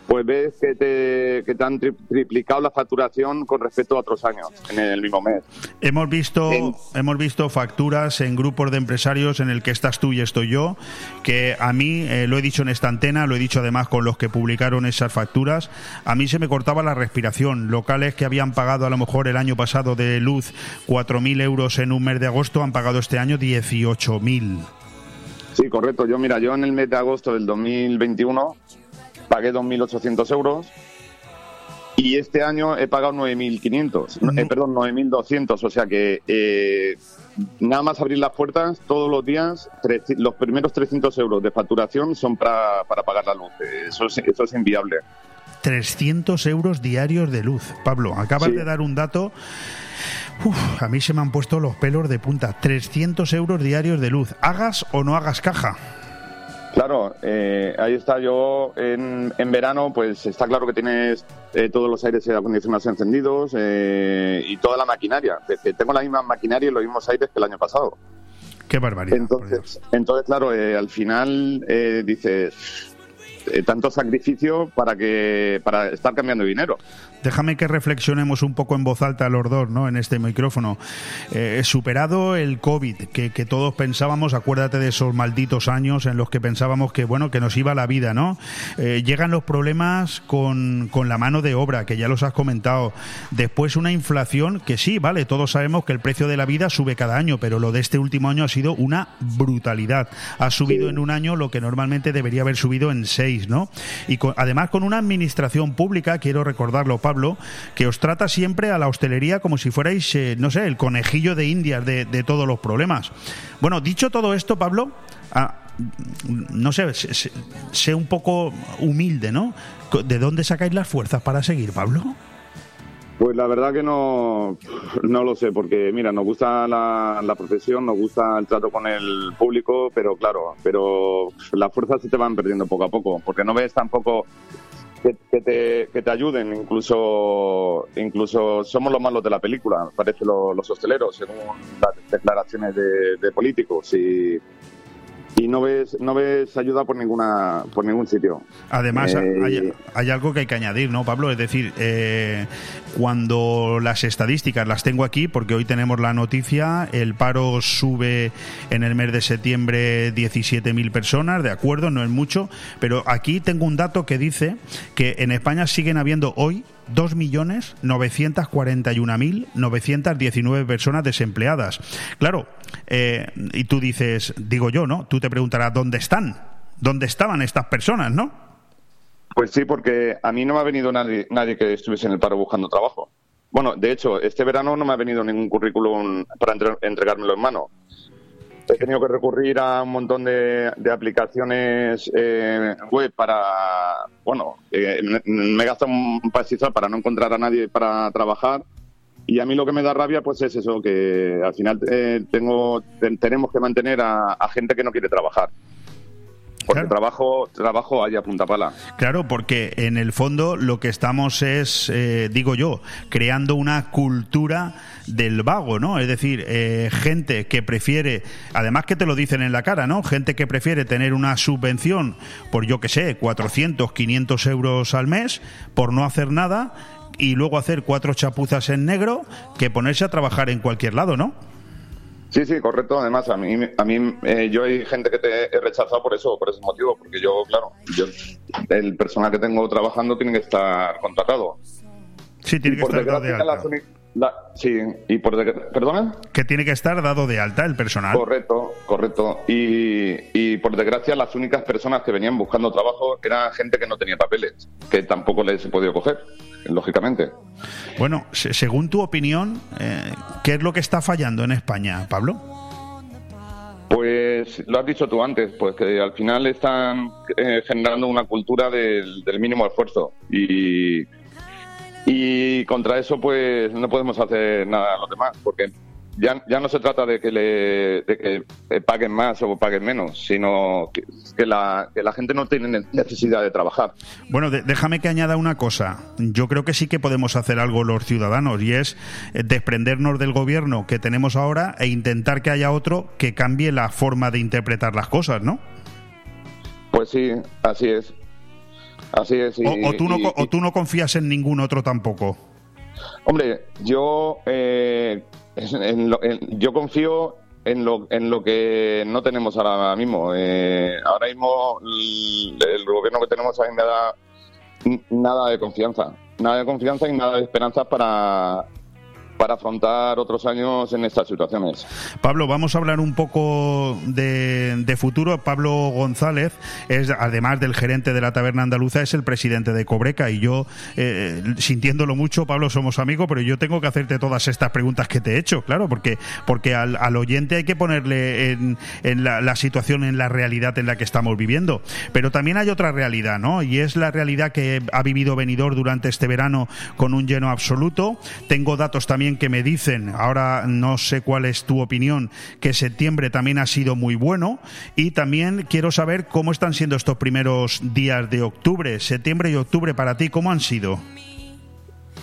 pues ves que te, que te han tri- triplicado la facturación con respecto a otros años en el mismo mes. Hemos visto, En- hemos visto facturas en grupos de empresarios en el que estás tú y estoy yo, que a mí, eh, lo he dicho en esta antena, lo he dicho además con los que publicaron esas facturas, a mí se me cortaba la respiración. Locales que habían pagado a lo mejor el año pasado de luz 4.000 euros en un mes de agosto han pagado este año 18.000. Sí, correcto. Yo, mira, yo en el mes de agosto del 2021 pagué 2.800 euros y este año he pagado 9.500, No. eh, perdón, 9.200. O sea que eh, nada más abrir las puertas todos los días, los primeros 300 euros de facturación son para, para pagar la luz. Eso es, eso es inviable. 300 euros diarios de luz. Pablo, acabas Sí. de dar un dato. Uf, a mí se me han puesto los pelos de punta. 300 euros diarios de luz. ¿Hagas o no hagas caja? Claro, eh, ahí está yo en, en verano, pues está claro que tienes eh, todos los aires acondicionados encendidos eh, y toda la maquinaria. Es tengo la misma maquinaria y los mismos aires que el año pasado. Qué barbaridad. Entonces, entonces claro, eh, al final eh, dices eh, tanto sacrificio para que para estar cambiando dinero. Déjame que reflexionemos un poco en voz alta los dos, ¿no? En este micrófono. Eh, superado el COVID, que, que todos pensábamos, acuérdate de esos malditos años en los que pensábamos que, bueno, que nos iba la vida, ¿no? Eh, llegan los problemas con, con la mano de obra, que ya los has comentado. Después una inflación que sí, vale, todos sabemos que el precio de la vida sube cada año, pero lo de este último año ha sido una brutalidad. Ha subido en un año lo que normalmente debería haber subido en seis, ¿no? Y con- además con una administración pública, quiero recordarlo, Pablo, que os trata siempre a la hostelería como si fuerais, eh, no sé, el conejillo de indias de, todos los problemas. Bueno, dicho todo esto, Pablo, ah, no sé, sé, sé- sé un poco humilde, ¿no? ¿De dónde sacáis las fuerzas para seguir, Pablo? Pues la verdad que no, no lo sé, porque mira, nos gusta la, la profesión, nos gusta el trato con el público, pero claro, pero las fuerzas se te van perdiendo poco a poco, porque no ves tampoco que, que te, que te ayuden, incluso incluso somos los malos de la película, parece lo- los hosteleros, según las declaraciones de, de políticos, y, y no ves no ves ayuda por ninguna por ningún sitio. Además, Eh, hay, hay algo que hay que añadir, ¿no, Pablo? Es decir, eh, cuando las estadísticas las tengo aquí, porque hoy tenemos la noticia, el paro sube en el mes de septiembre 17.000 personas, de acuerdo, no es mucho, pero aquí tengo un dato que dice que en España siguen habiendo hoy 2.941.919 personas desempleadas. Claro, eh, y tú dices, digo yo, ¿no? Tú te preguntarás, ¿dónde están? ¿Dónde estaban estas personas, no? Pues sí, porque a mí no me ha venido nadie, nadie que estuviese en el paro buscando trabajo. Bueno, de hecho, este verano no me ha venido ningún currículum para entre- entregármelo en mano. He tenido que recurrir a un montón de, de aplicaciones eh, web para, bueno, eh, me, he gastado un pastizal para no encontrar a nadie para trabajar. Y a mí lo que me da rabia, pues es eso, que al final eh, tengo, ten- tenemos que mantener a, a gente que no quiere trabajar. Porque Claro. trabajo, trabajo hay a punta pala. Claro, porque en el fondo lo que estamos es, eh, digo yo, creando una cultura del vago, ¿no? Es decir, eh, gente que prefiere, además que te lo dicen en la cara, ¿no? Gente que prefiere tener una subvención por, yo que sé, 400, 500 euros al mes por no hacer nada y luego hacer cuatro chapuzas en negro que ponerse a trabajar en cualquier lado, ¿no? Sí, sí, correcto. Además, a mí, a mí eh, yo hay gente que te he rechazado por eso, por ese motivo, porque yo, claro, yo, el personal que tengo trabajando tiene que estar contratado. Sí, tiene que estar dado sí, y por ¿Perdona? Que tiene que estar dado de alta el personal. Correcto, correcto. Y, y por desgracia, las únicas personas que venían buscando trabajo eran gente que no tenía papeles, que tampoco les he podido coger, lógicamente. Bueno, se- según tu opinión, eh, ¿qué es lo que está fallando en España, Pablo? Pues lo has dicho tú antes, pues que al final están eh, generando una cultura del, del mínimo esfuerzo y, y contra eso pues no podemos hacer nada los demás, porque ya, ya no se trata de que, le, de que eh, paguen más o paguen menos, sino que, que la, que la gente no tiene necesidad de trabajar. Bueno, de- déjame que añada una cosa. Yo creo que sí que podemos hacer algo los ciudadanos y es eh, desprendernos del gobierno que tenemos ahora e intentar que haya otro que cambie la forma de interpretar las cosas, ¿no? Pues sí, así es. Así es. y- O, o tú, no, y- o tú no confías en ningún otro tampoco. Hombre, yo eh, en lo- en- yo confío en lo, en lo que no tenemos ahora mismo. Eh, ahora mismo el, el gobierno que tenemos ahí me da nada de confianza, nada de confianza y nada de esperanza para para afrontar otros años en estas situaciones. Pablo, vamos a hablar un poco de, futuro. Pablo González es, además del gerente de la taberna andaluza, es el presidente de Cobreca. Y yo, eh, sintiéndolo mucho, Pablo, somos amigos, pero yo tengo que hacerte todas estas preguntas que te he hecho, claro, porque, porque al, al oyente hay que ponerle en, en la, la situación, en la realidad en la que estamos viviendo. Pero también hay otra realidad, ¿no? Y es la realidad que ha vivido Benidorm durante este verano con un lleno absoluto. Tengo datos también que me dicen, ahora no sé cuál es tu opinión, que septiembre también ha sido muy bueno. Y también quiero saber cómo están siendo estos primeros días de octubre, septiembre y octubre para ti, ¿cómo han sido?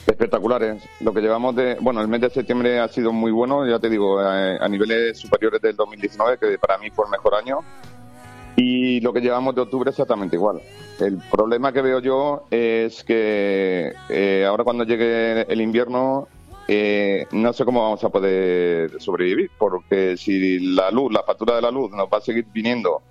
Espectaculares. Lo que llevamos de. Bueno, el mes de septiembre ha sido muy bueno, ya te digo, eh, a niveles superiores del 2019, que para mí fue el mejor año. Y lo que llevamos de octubre exactamente igual. El problema que veo yo es que eh, ahora cuando llegue el invierno eh, no sé cómo vamos a poder sobrevivir, porque si la luz, la factura de la luz nos va a seguir viniendo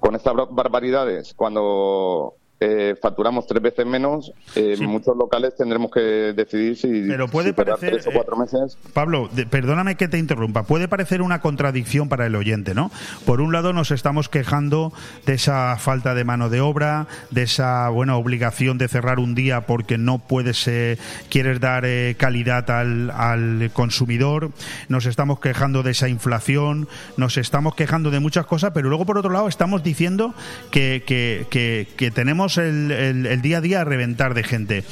con estas bar- barbaridades cuando eh, facturamos tres veces menos, eh, Sí. muchos locales tendremos que decidir si, Pero puede si parecer, tres o cuatro meses. Pablo, de- perdóname que te interrumpa. Puede parecer una contradicción para el oyente, ¿no? Por un lado nos estamos quejando de esa falta de mano de obra, de esa buena obligación de cerrar un día porque no puedes, eh, quieres dar eh, calidad al, al consumidor. Nos estamos quejando de esa inflación, nos estamos quejando de muchas cosas, pero luego por otro lado estamos diciendo que, que- que- que tenemos el, el- día a día a reventar de gente.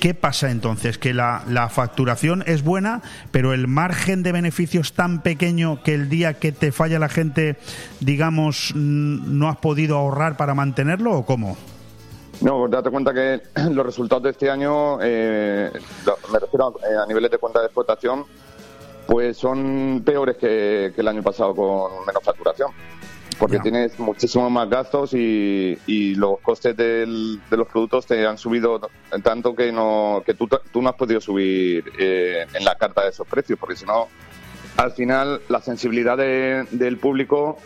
¿Qué pasa entonces? Que la, la facturación es buena, pero el margen de beneficio es tan pequeño que el día que te falla la gente, digamos, mm, no has podido ahorrar para mantenerlo o cómo? No, pues date cuenta que los resultados de este año, eh, me refiero a, eh, a niveles de cuenta de explotación, pues son peores que, que el año pasado con menos facturación. Porque tienes muchísimos más gastos y, y los costes del- de los productos te han subido tanto que no que tú, tú no has podido subir eh, en la carta de esos precios, porque si no, al final la sensibilidad de- del público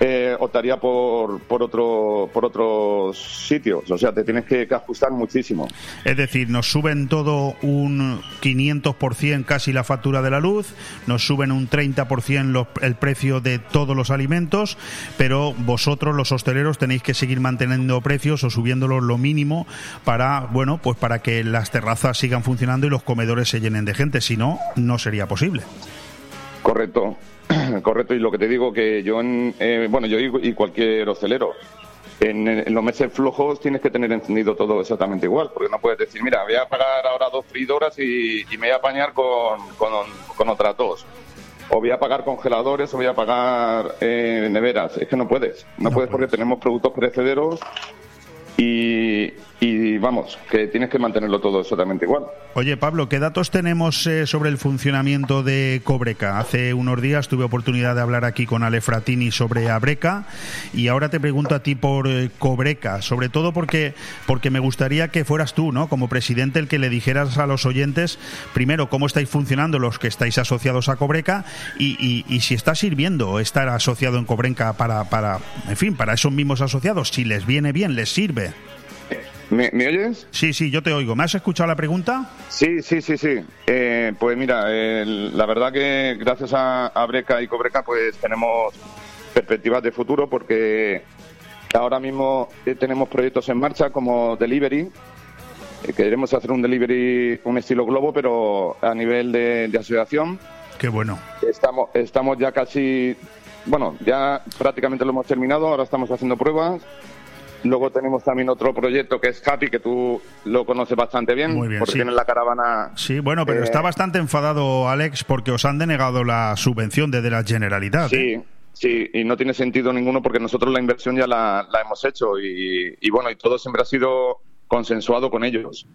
eh, optaría por, por, otro, por otros sitios. O sea, te tienes que, ajustar muchísimo. Es decir, nos suben todo un 500% casi la factura de la luz, nos suben un 30% el precio de todos los alimentos, pero vosotros, los hosteleros, tenéis que seguir manteniendo precios o subiéndolos lo mínimo para, bueno, pues para que las terrazas sigan funcionando y los comedores se llenen de gente. Si no, no sería posible. Correcto. Correcto, y lo que te digo que yo, en, eh, bueno, yo y cualquier hostelero, en, los meses flojos tienes que tener encendido todo exactamente igual, porque no puedes decir, mira, voy a pagar ahora dos fridoras y, me voy a apañar con, con, otras dos. O voy a pagar congeladores o voy a pagar eh, neveras. Es que no puedes. No, puedes porque tenemos productos perecederos y, y vamos, que tienes que mantenerlo todo exactamente igual. Oye, Pablo, ¿qué datos tenemos eh, sobre el funcionamiento de Cobreca? Hace unos días tuve oportunidad de hablar aquí con Ale Fratini sobre Abreca y ahora te pregunto a ti por eh, Cobreca, sobre todo porque, porque me gustaría que fueras tú, ¿no? Como presidente, el que le dijeras a los oyentes, primero, cómo estáis funcionando los que estáis asociados a Cobreca y, y, si está sirviendo estar asociado en Cobreca para, para, en fin, para esos mismos asociados, si les viene bien, les sirve. ¿Me, oyes? Sí, sí, yo te oigo. ¿Me has escuchado la pregunta? Sí, sí, sí, sí. Eh, pues mira, la verdad que gracias a, Breca y Cobreca pues tenemos perspectivas de futuro porque ahora mismo eh, tenemos proyectos en marcha como Delivery. Eh, queremos hacer un delivery, un estilo globo, pero a nivel de, de asociación. Qué bueno. Estamos, estamos ya casi, bueno, ya prácticamente lo hemos terminado, ahora estamos haciendo pruebas Luego tenemos también otro proyecto que es Happy, que tú lo conoces bastante bien, Muy bien porque sí. tienes la caravana. Sí, bueno, pero está eh, bastante enfadado Alex porque os han denegado la subvención desde la Generalidad. Sí, ¿eh? sí, y no tiene sentido ninguno porque nosotros la inversión ya la, hemos hecho y, bueno, y todo siempre ha sido consensuado con ellos.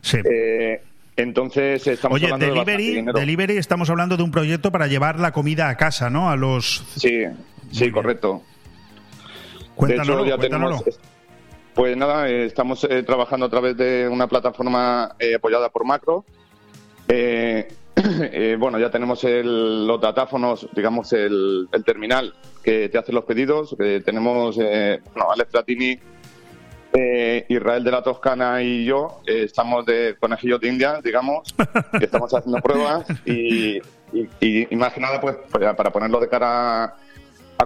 Sí. Eh, entonces estamos Oye, hablando delivery, de delivery, estamos hablando de un proyecto para llevar la comida a casa, ¿no? A los. Sí, sí, correcto ya tenemos. Pues nada, eh, estamos eh, trabajando a través de una plataforma eh, apoyada por Macro. bueno, ya tenemos los datáfonos, digamos, el, terminal que te hace los pedidos. tenemos, bueno, Alex Tratini, Israel de la Toscana y yo estamos de conejillos de India, digamos, que estamos haciendo pruebas y, y, más que nada, pues para ponerlo de cara a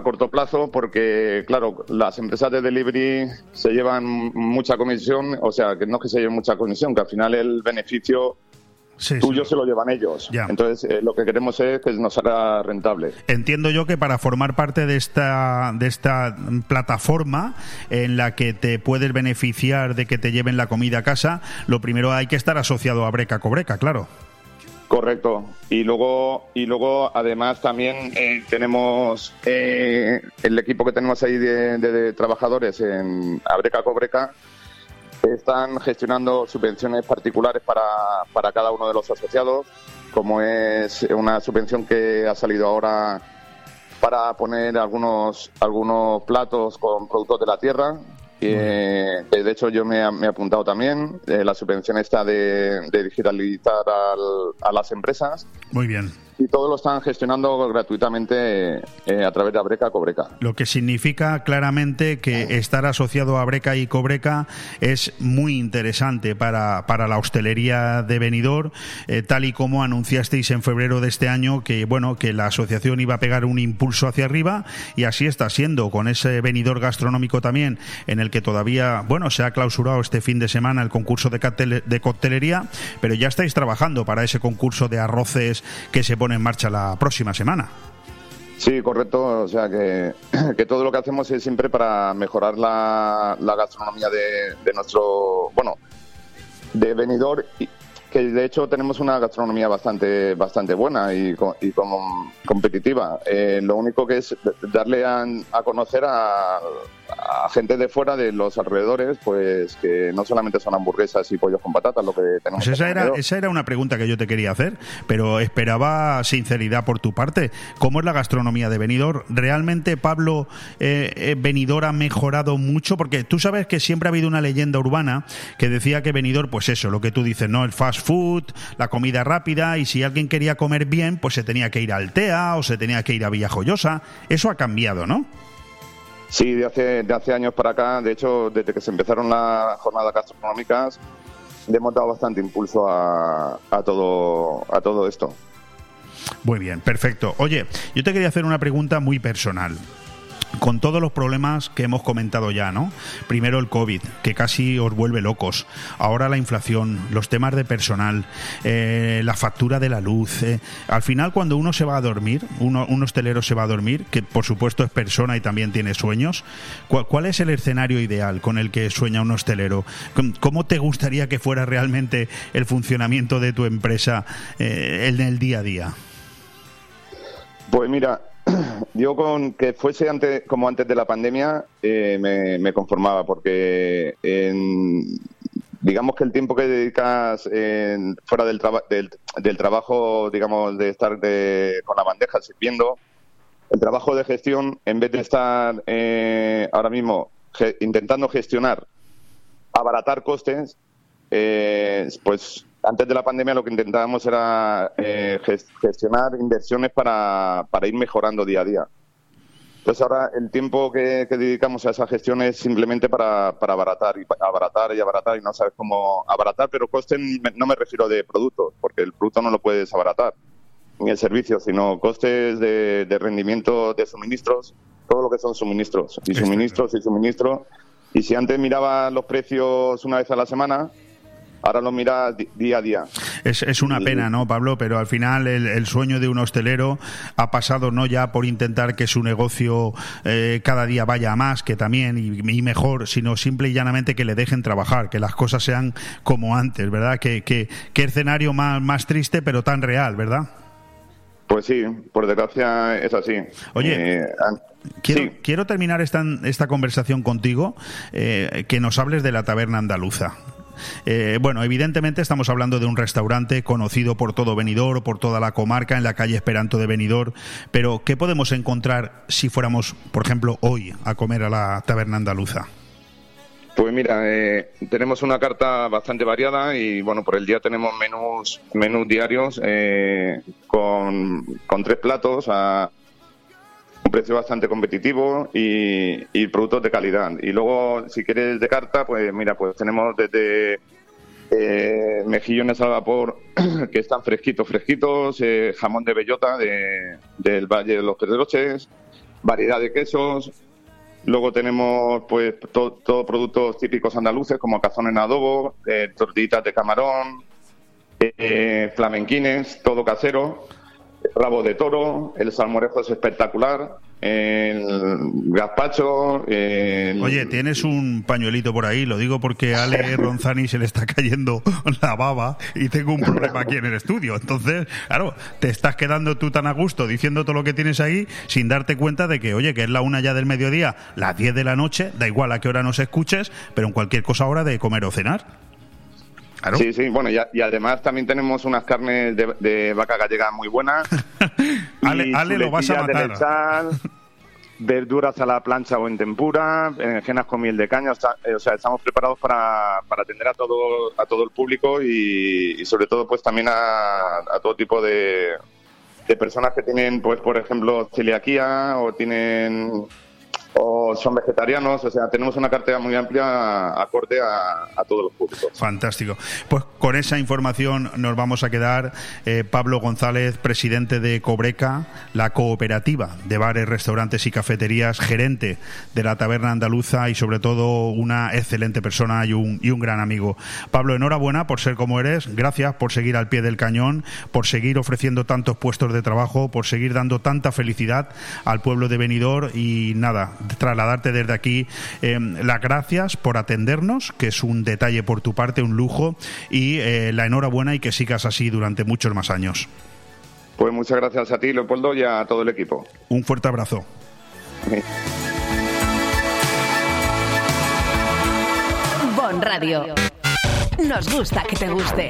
corto plazo porque, claro, las empresas de delivery se llevan mucha comisión, o sea, que no es que se lleven mucha comisión, que al final el beneficio tuyo se lo llevan ellos. Entonces, eh, lo que queremos es que nos haga rentable. Entiendo yo que para formar parte de esta, de esta plataforma en la que te puedes beneficiar de que te lleven la comida a casa, lo primero hay que estar asociado a Breca Cobreca, claro. Correcto. Y luego, y luego además también eh, tenemos eh, el equipo que tenemos ahí de, trabajadores en Abreca Cobreca. Están gestionando subvenciones particulares para, para cada uno de los asociados, como es una subvención que ha salido ahora para poner algunos, algunos platos con productos de la tierra, eh, de hecho, yo me, he apuntado también. Eh, la subvención está de, digitalizar a las empresas. Muy bien y todo lo están gestionando gratuitamente eh, a través de Abreca Cobreca. Lo que significa claramente que estar asociado a Abreca y Cobreca es muy interesante para, para la hostelería de Benidorm, eh, tal y como anunciasteis en febrero de este año que bueno que la asociación iba a pegar un impulso hacia arriba y así está siendo con ese Benidorm gastronómico también en el que todavía bueno se ha clausurado este fin de semana el concurso de, de coctelería, pero ya estáis trabajando para ese concurso de arroces que se pone en marcha la próxima semana. Sí, correcto. O sea que, todo lo que hacemos es siempre para mejorar la, la gastronomía de, de, nuestro, bueno, de venidor que de hecho tenemos una gastronomía bastante bastante buena y, y como competitiva. Eh, lo único que es darle a, a conocer a, a gente de fuera de los alrededores, pues que no solamente son hamburguesas y pollos con patatas, lo que tenemos. Pues esa, era, esa era una pregunta que yo te quería hacer, pero esperaba sinceridad por tu parte. ¿Cómo es la gastronomía de Benidorm? ¿Realmente, Pablo, eh, eh Benidorm ha mejorado mucho? Porque tú sabes que siempre ha habido una leyenda urbana que decía que Benidorm, pues eso, lo que tú dices, ¿no? El fast food, la comida rápida, y si alguien quería comer bien, pues se tenía que ir a Altea o se tenía que ir a Villajoyosa. Eso ha cambiado, ¿no? Sí, de hace, de hace años para acá, de hecho, desde que se empezaron las jornadas gastronómicas, le hemos dado bastante impulso a, a, todo, a todo esto. Muy bien, perfecto. Oye, yo te quería hacer una pregunta muy personal con todos los problemas que hemos comentado ya, ¿no? Primero el COVID, que casi os vuelve locos. Ahora la inflación, los temas de personal, eh, la factura de la luz. Eh. Al final, cuando uno se va a dormir, uno, un hostelero se va a dormir, que por supuesto es persona y también tiene sueños, ¿cuál, es el escenario ideal con el que sueña un hostelero? ¿Cómo te gustaría que fuera realmente el funcionamiento de tu empresa eh, en el día a día? Pues mira, yo con que fuese antes, como antes de la pandemia eh, me, conformaba porque digamos que el tiempo que dedicas fuera del, del, trabajo, digamos, de estar con la bandeja sirviendo, el trabajo de gestión, en vez de estar eh, ahora mismo intentando gestionar, abaratar costes, eh, pues antes de la pandemia lo que intentábamos era eh, gestionar inversiones para, para, ir mejorando día a día. Entonces ahora el tiempo que, dedicamos a esa gestión es simplemente para, para abaratar y abaratar y abaratar y no sabes cómo abaratar, pero coste no me refiero de productos, porque el producto no lo puedes abaratar, ni el servicio, sino costes de, de rendimiento de suministros, todo lo que son suministros, y suministros y suministros. Y si antes miraba los precios una vez a la semana, ahora lo mira día a día. Es, una pena, ¿no, Pablo? Pero al final el, sueño de un hostelero ha pasado no ya por intentar que su negocio eh, cada día vaya a más, que también y, mejor, sino simple y llanamente que le dejen trabajar, que las cosas sean como antes, ¿verdad? Que, que, escenario más, más triste, pero tan real, ¿verdad? Pues sí, por desgracia es así. Oye, eh, quiero, quiero, terminar esta, esta conversación contigo, eh, que nos hables de la taberna andaluza. Eh, bueno, evidentemente estamos hablando de un restaurante conocido por todo Benidorm, por toda la comarca, en la calle Esperanto de Benidorm, pero ¿qué podemos encontrar si fuéramos, por ejemplo, hoy a comer a la taberna andaluza? Pues mira, eh, tenemos una carta bastante variada y bueno, por el día tenemos menús, menús diarios eh, con, con, tres platos a, un precio bastante competitivo y, productos de calidad. Y luego, si quieres de carta, pues mira, pues tenemos desde eh, mejillones al vapor que están fresquitos, fresquitos, eh, jamón de bellota de, del Valle de los Pedroches, variedad de quesos. Luego tenemos pues todos productos típicos andaluces como cazón en adobo, eh, tortillitas de camarón, eh, flamenquines, todo casero rabo de toro, el salmorejo es espectacular, el gazpacho. Oye, tienes un pañuelito por ahí, lo digo porque a Ale Ronzani se le está cayendo la baba y tengo un problema aquí en el estudio. Entonces, claro, te estás quedando tú tan a gusto diciendo todo lo que tienes ahí sin darte cuenta de que, oye, que es la una ya del mediodía, las 10 de la noche, da igual a qué hora nos escuches, pero en cualquier cosa hora de comer o cenar. Sí, sí, bueno, y, además también tenemos unas carnes de, vaca gallega muy buenas. Ale, lo vas a matar. verduras a la plancha o en tempura, berenjenas con miel de caña, o sea, estamos preparados para, para atender a todo, a todo el público y, sobre todo pues también a, a todo tipo de, de personas que tienen, pues por ejemplo, celiaquía o tienen o son vegetarianos, o sea, tenemos una cartera muy amplia acorde a, a todos los públicos. Fantástico. Pues con esa información nos vamos a quedar. Eh, Pablo González, presidente de Cobreca, la cooperativa de bares, restaurantes y cafeterías, gerente de la taberna andaluza y sobre todo una excelente persona y un, y un gran amigo. Pablo, enhorabuena por ser como eres, gracias por seguir al pie del cañón, por seguir ofreciendo tantos puestos de trabajo, por seguir dando tanta felicidad al pueblo de Benidorm y nada, trasladarte desde aquí eh, las gracias por atendernos, que es un detalle por tu parte, un lujo, y eh, la enhorabuena y que sigas así durante muchos más años. Pues muchas gracias a ti, Leopoldo, y a todo el equipo. Un fuerte abrazo. Bon Radio. Nos gusta que te guste.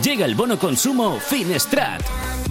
Llega el bono consumo Finestrat.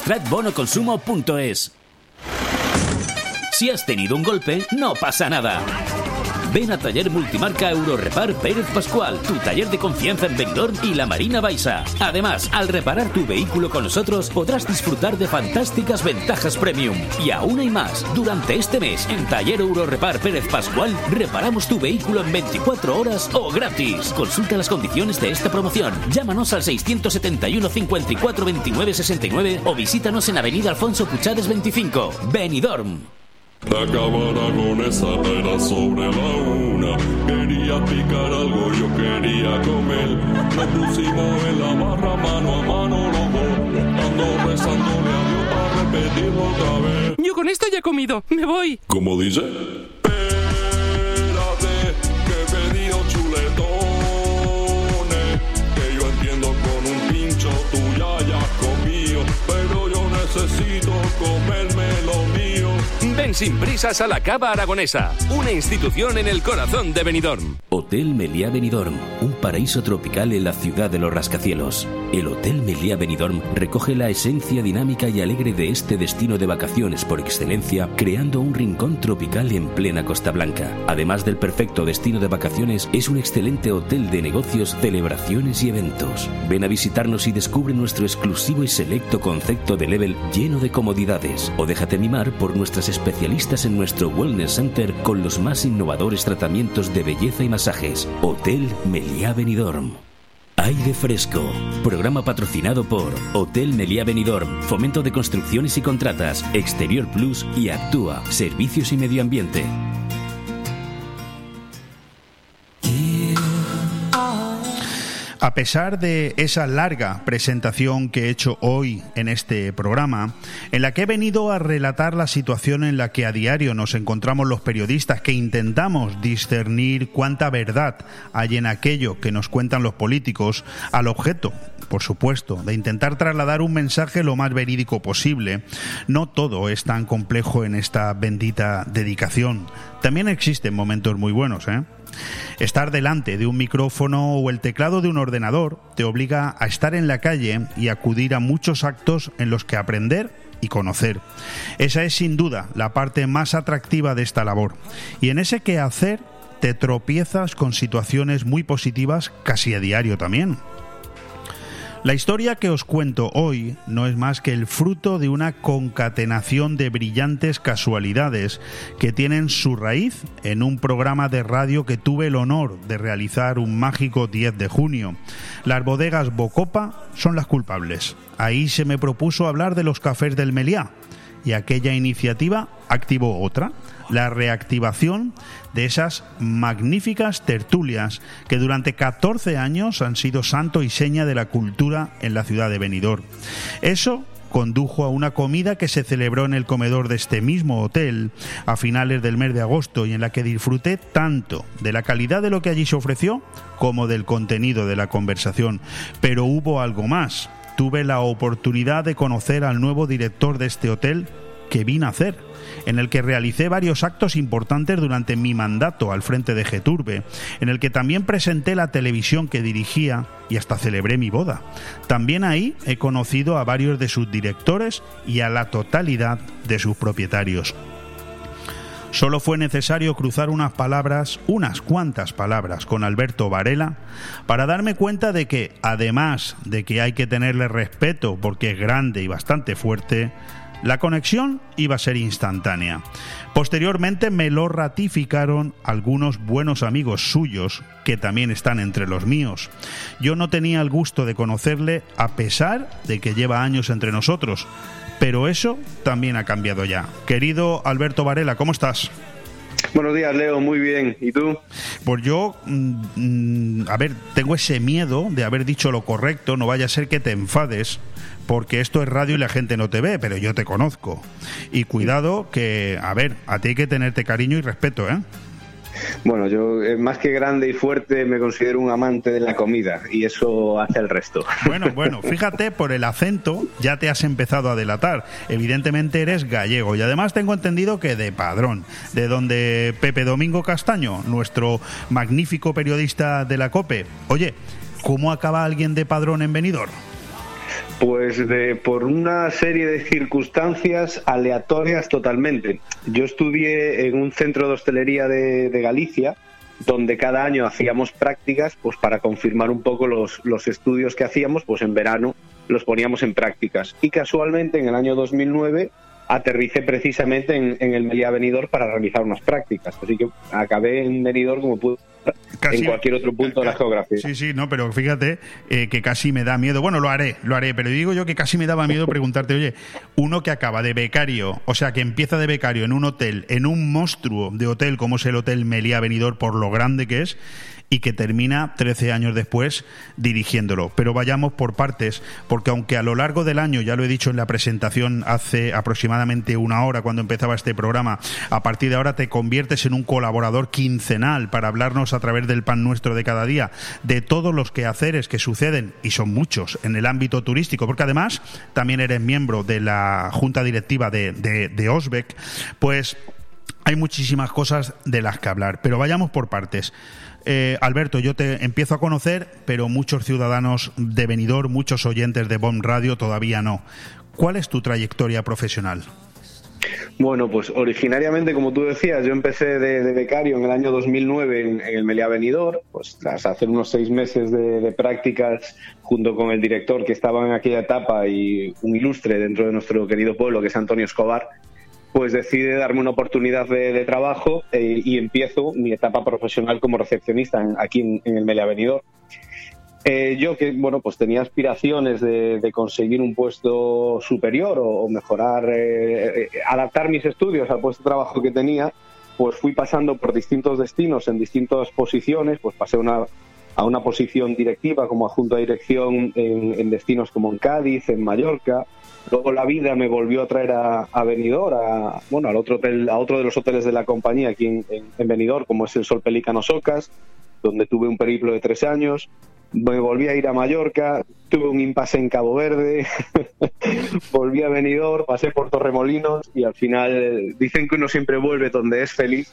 finestratbonoconsumo.es. Si has tenido un golpe, no pasa nada. Ven a Taller Multimarca Eurorepar Pérez Pascual, tu taller de confianza en Benidorm y la Marina Baixa. Además, al reparar tu vehículo con nosotros podrás disfrutar de fantásticas ventajas premium. Y aún hay más. Durante este mes, en Taller Eurorepar Pérez Pascual, reparamos tu vehículo en 24 horas o gratis. Consulta las condiciones de esta promoción. Llámanos al 671 54 29 69 o visítanos en Avenida Alfonso Puchades 25, Benidorm. Acabará con esa era sobre la una. Quería picar algo, yo quería comer. Nos pusimos en la barra mano a mano los dos. Ando rezándole a Dios para repetirlo otra vez. Yo con esto ya he comido. Me voy. ¿Cómo dice? Sin prisas a la Cava Aragonesa, una institución en el corazón de Benidorm. Hotel Meliá Benidorm, un paraíso tropical en la ciudad de los rascacielos. El Hotel Meliá Benidorm recoge la esencia dinámica y alegre de este destino de vacaciones por excelencia, creando un rincón tropical en plena Costa Blanca. Además del perfecto destino de vacaciones, es un excelente hotel de negocios, celebraciones y eventos. Ven a visitarnos y descubre nuestro exclusivo y selecto concepto de level lleno de comodidades o déjate mimar por nuestras en nuestro Wellness Center con los más innovadores tratamientos de belleza y masajes. Hotel Meliá Benidorm. Aire Fresco. Programa patrocinado por Hotel Meliá Benidorm, Fomento de Construcciones y Contratas, Exterior Plus y Actúa, Servicios y Medio Ambiente. A pesar de esa larga presentación que he hecho hoy en este programa, en la que he venido a relatar la situación en la que a diario nos encontramos los periodistas que intentamos discernir cuánta verdad hay en aquello que nos cuentan los políticos, al objeto, por supuesto, de intentar trasladar un mensaje lo más verídico posible, no todo es tan complejo en esta bendita dedicación. También existen momentos muy buenos, ¿eh? Estar delante de un micrófono o el teclado de un ordenador te obliga a estar en la calle y acudir a muchos actos en los que aprender y conocer. Esa es sin duda la parte más atractiva de esta labor. Y en ese quehacer te tropiezas con situaciones muy positivas casi a diario también. La historia que os cuento hoy no es más que el fruto de una concatenación de brillantes casualidades que tienen su raíz en un programa de radio que tuve el honor de realizar un mágico 10 de junio. Las bodegas Bocopa son las culpables. Ahí se me propuso hablar de los cafés del Meliá y aquella iniciativa activó otra, la reactivación de esas magníficas tertulias que durante 14 años han sido santo y seña de la cultura en la ciudad de Benidorm. Eso condujo a una comida que se celebró en el comedor de este mismo hotel a finales del mes de agosto y en la que disfruté tanto de la calidad de lo que allí se ofreció como del contenido de la conversación. Pero hubo algo más. Tuve la oportunidad de conocer al nuevo director de este hotel que vine a hacer en el que realicé varios actos importantes durante mi mandato al frente de Geturbe, en el que también presenté la televisión que dirigía y hasta celebré mi boda. También ahí he conocido a varios de sus directores y a la totalidad de sus propietarios. Solo fue necesario cruzar unas palabras, unas cuantas palabras con Alberto Varela para darme cuenta de que, además de que hay que tenerle respeto porque es grande y bastante fuerte, la conexión iba a ser instantánea. Posteriormente me lo ratificaron algunos buenos amigos suyos, que también están entre los míos. Yo no tenía el gusto de conocerle a pesar de que lleva años entre nosotros, pero eso también ha cambiado ya. Querido Alberto Varela, ¿cómo estás? Buenos días, Leo, muy bien. ¿Y tú? Pues yo, mm, mm, a ver, tengo ese miedo de haber dicho lo correcto, no vaya a ser que te enfades, porque esto es radio y la gente no te ve, pero yo te conozco. Y cuidado que, a ver, a ti hay que tenerte cariño y respeto, ¿eh? Bueno, yo eh, más que grande y fuerte me considero un amante de la comida y eso hace el resto. Bueno, bueno, fíjate, por el acento ya te has empezado a delatar. Evidentemente eres gallego y además tengo entendido que de padrón, de donde Pepe Domingo Castaño, nuestro magnífico periodista de la COPE. Oye, ¿cómo acaba alguien de padrón en Benidorm? Pues de, por una serie de circunstancias aleatorias totalmente. Yo estudié en un centro de hostelería de, Galicia, donde cada año hacíamos prácticas, pues para confirmar un poco los, los estudios que hacíamos, pues en verano los poníamos en prácticas. Y casualmente en el año 2009 aterricé precisamente en, el Meliá Benidorm para realizar unas prácticas. Así que acabé en Benidorm como pude en cualquier otro punto de la geografía. Sí, sí, no, pero fíjate eh, que casi me da miedo. Bueno, lo haré, lo haré, pero digo yo que casi me daba miedo preguntarte, oye, uno que acaba de becario, o sea, que empieza de becario en un hotel, en un monstruo de hotel como es el Hotel Meliá Benidorm, por lo grande que es, y que termina 13 años después dirigiéndolo. Pero vayamos por partes, porque aunque a lo largo del año, ya lo he dicho en la presentación hace aproximadamente una hora cuando empezaba este programa, a partir de ahora te conviertes en un colaborador quincenal para hablarnos a través del pan nuestro de cada día de todos los quehaceres que suceden, y son muchos, en el ámbito turístico, porque además también eres miembro de la junta directiva de, de, de Osbeck, pues hay muchísimas cosas de las que hablar, pero vayamos por partes. Eh, Alberto, yo te empiezo a conocer, pero muchos ciudadanos de Benidorm, muchos oyentes de Bomb Radio todavía no. ¿Cuál es tu trayectoria profesional? Bueno, pues originariamente, como tú decías, yo empecé de, becario en el año 2009 en, el Meliá Benidorm, pues tras hacer unos seis meses de, prácticas junto con el director que estaba en aquella etapa y un ilustre dentro de nuestro querido pueblo, que es Antonio Escobar, pues decide darme una oportunidad de, trabajo eh, y empiezo mi etapa profesional como recepcionista aquí en, el Meliá eh, yo que bueno pues tenía aspiraciones de, conseguir un puesto superior o, mejorar eh, adaptar mis estudios al puesto de trabajo que tenía pues fui pasando por distintos destinos en distintas posiciones pues pasé una, a una posición directiva como adjunto a dirección en, destinos como en Cádiz en Mallorca Luego la vida me volvió a traer a, a Benidorm, a, bueno, al otro a otro de los hoteles de la compañía aquí en, en, Benidorm, como es el Sol Pelícano Socas, donde tuve un periplo de tres años. Me volví a ir a Mallorca, tuve un impasse en Cabo Verde, volví a Benidorm, pasé por Torremolinos y al final eh, dicen que uno siempre vuelve donde es feliz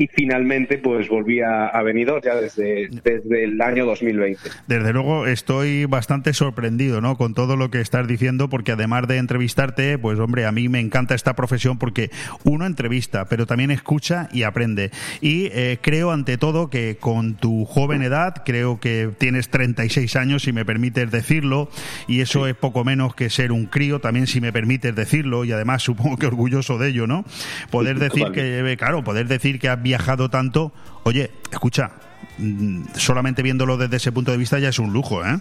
y finalmente pues volví a, a ya desde, desde el año 2020. Desde luego estoy bastante sorprendido ¿no? con todo lo que estás diciendo porque además de entrevistarte, pues hombre, a mí me encanta esta profesión porque uno entrevista, pero también escucha y aprende. Y eh, creo ante todo que con tu joven edad, creo que tienes 36 años, si me permites decirlo, y eso es poco menos que ser un crío, también si me permites decirlo, y además supongo que orgulloso de ello, ¿no? Poder decir que, claro, poder decir que has viajado tanto, oye, escucha, mm, solamente viéndolo desde ese punto de vista ya es un lujo, ¿eh?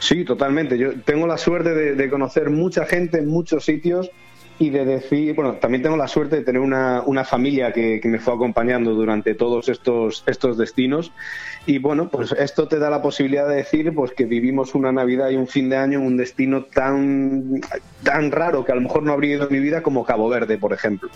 Sí, totalmente. Yo tengo la suerte de, conocer mucha gente en muchos sitios y de decir, bueno, también tengo la suerte de tener una, una familia que, que, me fue acompañando durante todos estos, estos destinos y bueno, pues esto te da la posibilidad de decir pues que vivimos una Navidad y un fin de año en un destino tan, tan raro que a lo mejor no habría ido en mi vida como Cabo Verde, por ejemplo.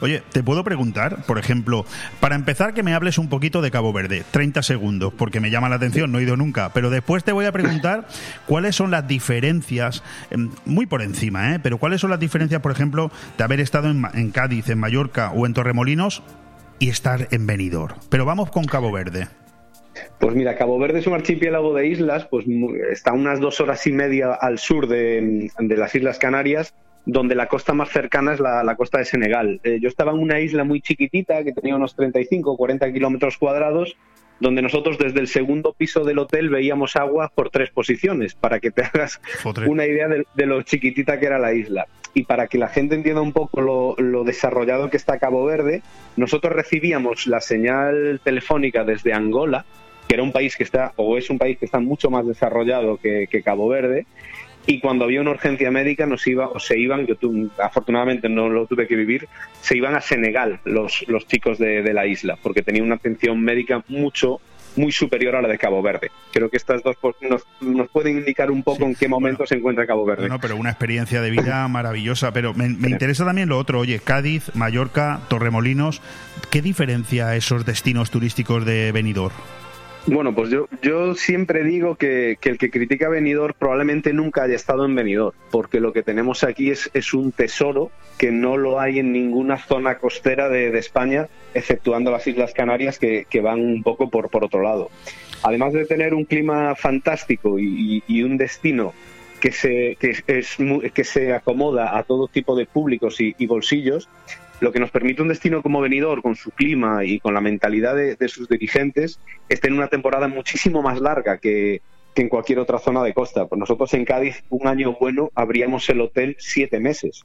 Oye, te puedo preguntar, por ejemplo, para empezar que me hables un poquito de Cabo Verde, 30 segundos, porque me llama la atención, no he ido nunca, pero después te voy a preguntar cuáles son las diferencias, em, muy por encima, ¿eh? pero cuáles son las diferencias, por ejemplo, de haber estado en, en Cádiz, en Mallorca o en Torremolinos y estar en Benidorm. Pero vamos con Cabo Verde. Pues mira, Cabo Verde es un archipiélago de islas, pues está unas dos horas y media al sur de, las Islas Canarias donde la costa más cercana es la, la costa de Senegal. Eh, yo estaba en una isla muy chiquitita que tenía unos 35 o 40 kilómetros cuadrados donde nosotros desde el segundo piso del hotel veíamos agua por tres posiciones, para que te hagas una idea de, de lo chiquitita que era la isla. Y para que la gente entienda un poco lo, lo desarrollado que está Cabo Verde, nosotros recibíamos la señal telefónica desde Angola, que era un país que está, o es un país que está mucho más desarrollado que, que Cabo Verde, y cuando había una urgencia médica nos iba o se iban, yo tu- afortunadamente no lo tuve que vivir, se iban a Senegal los, los chicos de, de la isla, porque tenían una atención médica mucho muy superior a la de Cabo Verde. Creo que estas dos nos, nos pueden indicar un poco en qué momento se encuentra Cabo Verde. Bueno, pero una experiencia de vida maravillosa. Pero me, me interesa también lo otro. Oye, Cádiz, Mallorca, Torremolinos, ¿qué diferencia esos destinos turísticos de Benidorm? Bueno, pues yo, yo siempre digo que, que el que critica Benidorm probablemente nunca haya estado en Benidorm, porque lo que tenemos aquí es, es un tesoro que no lo hay en ninguna zona costera de, de España, exceptuando las Islas Canarias que, que van un poco por, por otro lado. Además de tener un clima fantástico y, y- un destino que se, que es que se acomoda a todo tipo de públicos y bolsillos, lo que nos permite un destino como Benidorm, con su clima y con la mentalidad de, de sus dirigentes, es tener una temporada muchísimo más larga que, que en cualquier otra zona de costa. Pues nosotros en Cádiz, un año bueno, abríamos el hotel siete meses.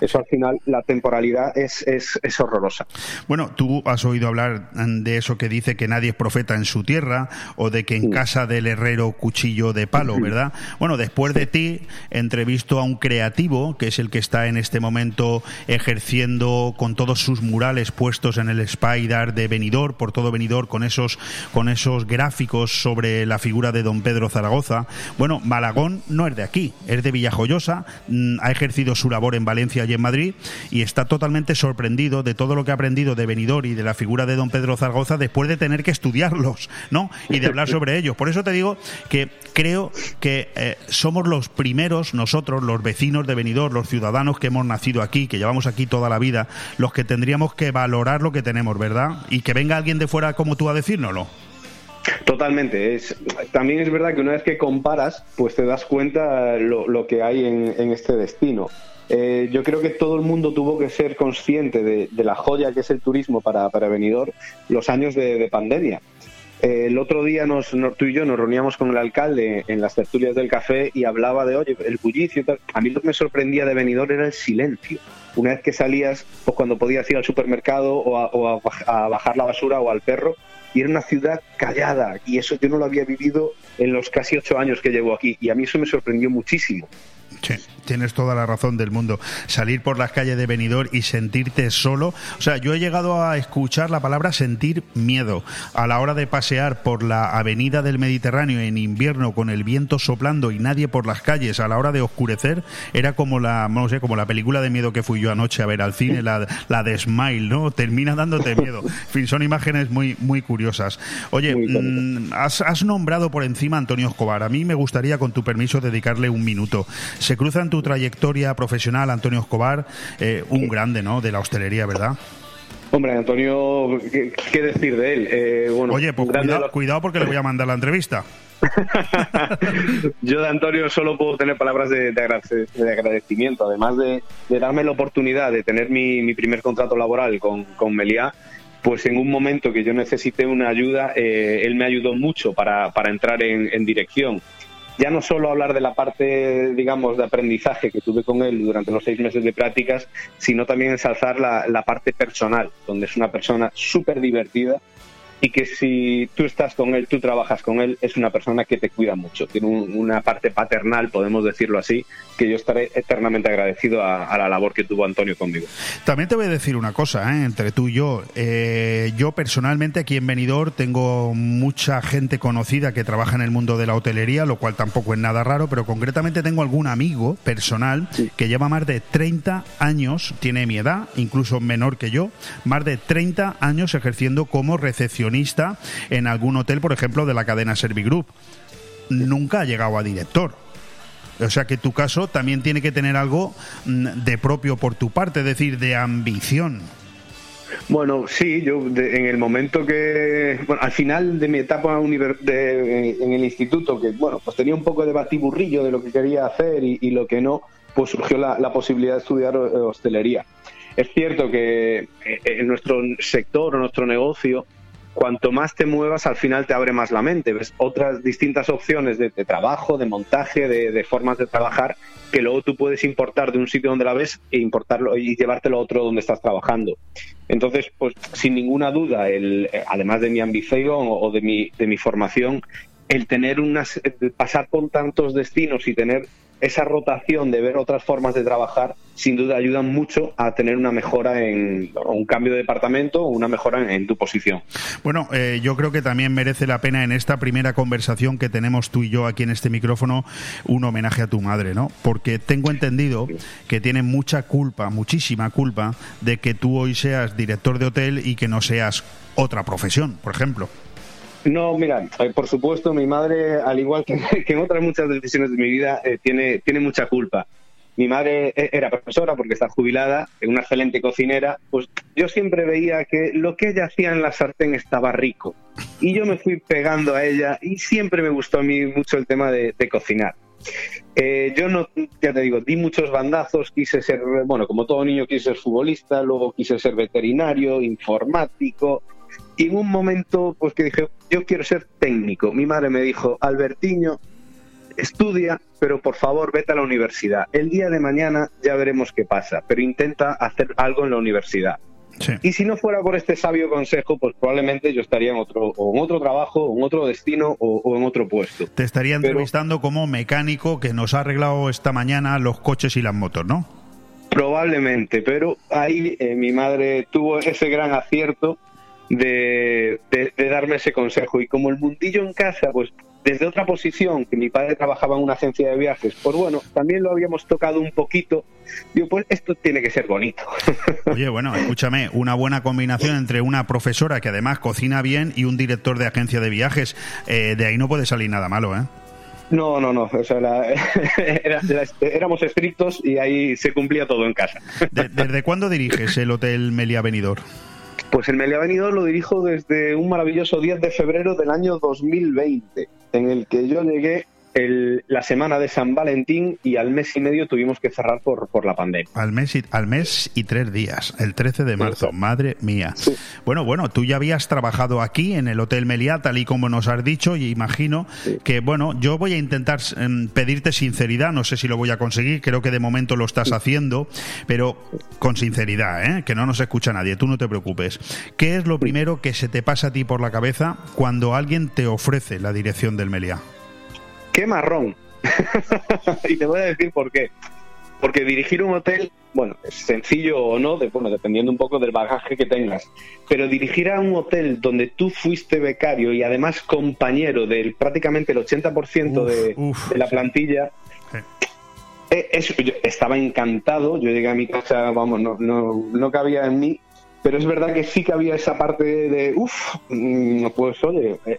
Eso al final, la temporalidad es, es, es horrorosa. Bueno, tú has oído hablar de eso que dice que nadie es profeta en su tierra o de que en casa del herrero cuchillo de palo, ¿verdad? Bueno, después de ti entrevisto a un creativo que es el que está en este momento ejerciendo con todos sus murales puestos en el Spider de Benidorm, por todo Benidorm con esos con esos gráficos sobre la figura de Don Pedro Zaragoza. Bueno, Malagón no es de aquí, es de Villajoyosa, mm, ha ejercido su labor en Valencia y en Madrid y está totalmente sorprendido de todo lo que ha aprendido de Benidorm y de la figura de Don Pedro Zaragoza después de tener que estudiarlos, ¿no? Y de hablar sobre ellos. Por eso te digo que creo que eh, somos los primeros nosotros, los vecinos de Benidorm, los ciudadanos que hemos nacido aquí, que llevamos aquí toda la vida, los que tendríamos que valorar lo que tenemos, ¿verdad? Y que venga alguien de fuera como tú a decírnoslo. Totalmente. Es, también es verdad que una vez que comparas, pues te das cuenta lo, lo que hay en, este destino. Eh, yo creo que todo el mundo tuvo que ser consciente de, la joya que es el turismo para, para Benidorm los años de, de pandemia. Eh, el otro día nos, tú y yo nos reuníamos con el alcalde en las tertulias del café y hablaba de, oye, el bullicio tal. A mí lo que me sorprendía de Benidorm era el silencio. Una vez que salías, pues cuando podías ir al supermercado o a bajar la basura o al perro, y era una ciudad callada. Y eso yo no lo había vivido en los casi ocho años que llevo aquí. Y a mí eso me sorprendió muchísimo. Sí, tienes toda la razón del mundo. Salir por las calles de Benidorm y sentirte solo. O sea, yo he llegado a escuchar la palabra sentir miedo a la hora de pasear por la avenida del Mediterráneo en invierno con el viento soplando y nadie por las calles a la hora de oscurecer. Era como la, no sé, como la película de miedo que fui yo anoche a ver al cine, la, la de Smile, ¿no? Termina dándote miedo. En fin, son imágenes muy, muy curiosas. Oye, mm, has, has nombrado por encima a Antonio Escobar. A mí me gustaría, con tu permiso, dedicarle un minuto. Se cruza en tu trayectoria profesional Antonio Escobar, eh, un grande, ¿no? De la hostelería, ¿verdad? Hombre, Antonio, ¿qué, qué decir de él? Eh, bueno, Oye, pues cuidado, cuidado porque le voy a mandar la entrevista. Yo de Antonio solo puedo tener palabras de, de agradecimiento, además de, de darme la oportunidad de tener mi, mi primer contrato laboral con, con Meliá, pues en un momento que yo necesité una ayuda, eh, él me ayudó mucho para, para entrar en, en dirección. Ya no solo hablar de la parte, digamos, de aprendizaje que tuve con él durante los seis meses de prácticas, sino también ensalzar la, la parte personal, donde es una persona súper divertida y que si tú estás con él, tú trabajas con él, es una persona que te cuida mucho. Tiene un- una parte paternal, podemos decirlo así, que yo estaré eternamente agradecido a, a la labor que tuvo Antonio conmigo. También te voy a decir una cosa, ¿eh? entre tú y yo. Eh, yo personalmente aquí en Benidorm tengo mucha gente conocida que trabaja en el mundo de la hotelería, lo cual tampoco es nada raro, pero concretamente tengo algún amigo personal que lleva más de 30 años, tiene mi edad, incluso menor que yo, más de 30 años ejerciendo como recepcionista en algún hotel, por ejemplo, de la cadena Servigroup. Nunca ha llegado a director. O sea que tu caso también tiene que tener algo mm, de propio por tu parte, es decir, de ambición. Bueno, sí, yo de- en el momento que, bueno, al final de mi etapa de- en, en el instituto, que bueno, pues tenía un poco de batiburrillo de lo que quería hacer y, lo que no, pues surgió la, la posibilidad de estudiar eh, hostelería. Es cierto que eh, en nuestro sector o nuestro negocio, cuanto más te muevas, al final te abre más la mente. Ves otras distintas opciones de, de trabajo, de montaje, de, de, formas de trabajar, que luego tú puedes importar de un sitio donde la ves e importarlo y llevártelo a otro donde estás trabajando. Entonces, pues sin ninguna duda, el, además de mi ambición o de mi, de mi formación, el tener unas, pasar por tantos destinos y tener esa rotación de ver otras formas de trabajar, sin duda ayudan mucho a tener una mejora en un cambio de departamento o una mejora en, tu posición. Bueno, eh, yo creo que también merece la pena en esta primera conversación que tenemos tú y yo aquí en este micrófono un homenaje a tu madre, ¿no? Porque tengo entendido que tiene mucha culpa, muchísima culpa, de que tú hoy seas director de hotel y que no seas otra profesión, por ejemplo. No, mira, eh, por supuesto, mi madre, al igual que, en otras muchas decisiones de mi vida, eh, tiene, tiene mucha culpa. Mi madre eh, era profesora porque está jubilada, una excelente cocinera, pues yo siempre veía que lo que ella hacía en la sartén estaba rico. Y yo me fui pegando a ella y siempre me gustó a mí mucho el tema de, cocinar. Yo no, ya te digo, di muchos bandazos, quise ser, bueno, como todo niño quise ser futbolista, luego quise ser veterinario, informático, y en un momento, pues que dije, yo quiero ser técnico. Mi madre me dijo, Albertiño, estudia, pero por favor vete a la universidad. El día de mañana ya veremos qué pasa, pero intenta hacer algo en la universidad. Sí. Y si no fuera por este sabio consejo, pues probablemente yo estaría en otro, o en otro trabajo, o en otro destino, o, o en otro puesto. Te estaría entrevistando pero, como mecánico que nos ha arreglado esta mañana los coches y las motos, ¿no? Probablemente, pero ahí eh, mi madre tuvo ese gran acierto de, de, de, darme ese consejo. Y como el mundillo en casa, pues desde otra posición, que mi padre trabajaba en una agencia de viajes, pues bueno, también lo habíamos tocado un poquito. Digo, pues esto tiene que ser bonito. Oye, bueno, escúchame, una buena combinación entre una profesora que además cocina bien y un director de agencia de viajes. Eh, de ahí no puede salir nada malo, ¿eh? No, no, no. O sea, la, era, la, éramos estrictos y ahí se cumplía todo en casa. ¿De, ¿Desde cuándo diriges el Hotel Meliá Benidorm? Pues el Meliá Benidorm lo dirijo desde un maravilloso 10 de febrero del año 2020, en el que yo llegué el, la semana de San Valentín y al mes y medio tuvimos que cerrar por, por la pandemia. Al mes, y, al mes y tres días, el 13 de marzo, madre mía. Sí. Bueno, bueno, tú ya habías trabajado aquí en el Hotel Meliá, tal y como nos has dicho, y imagino sí. que, bueno, yo voy a intentar eh, pedirte sinceridad, no sé si lo voy a conseguir, creo que de momento lo estás haciendo, pero con sinceridad, ¿eh? que no nos escucha nadie, tú no te preocupes. ¿Qué es lo primero que se te pasa a ti por la cabeza cuando alguien te ofrece la dirección del Meliá? Qué marrón. y te voy a decir por qué. Porque dirigir un hotel, bueno, es sencillo o no, de, bueno, dependiendo un poco del bagaje que tengas. Pero dirigir a un hotel donde tú fuiste becario y además compañero del prácticamente el 80% uf, de, uf, de, la plantilla, sí. Eh, yo estaba encantado. Yo llegué a mi casa, vamos, no, no, no cabía en mí pero es verdad que sí que había esa parte de, uff, mm, pues oye, eh,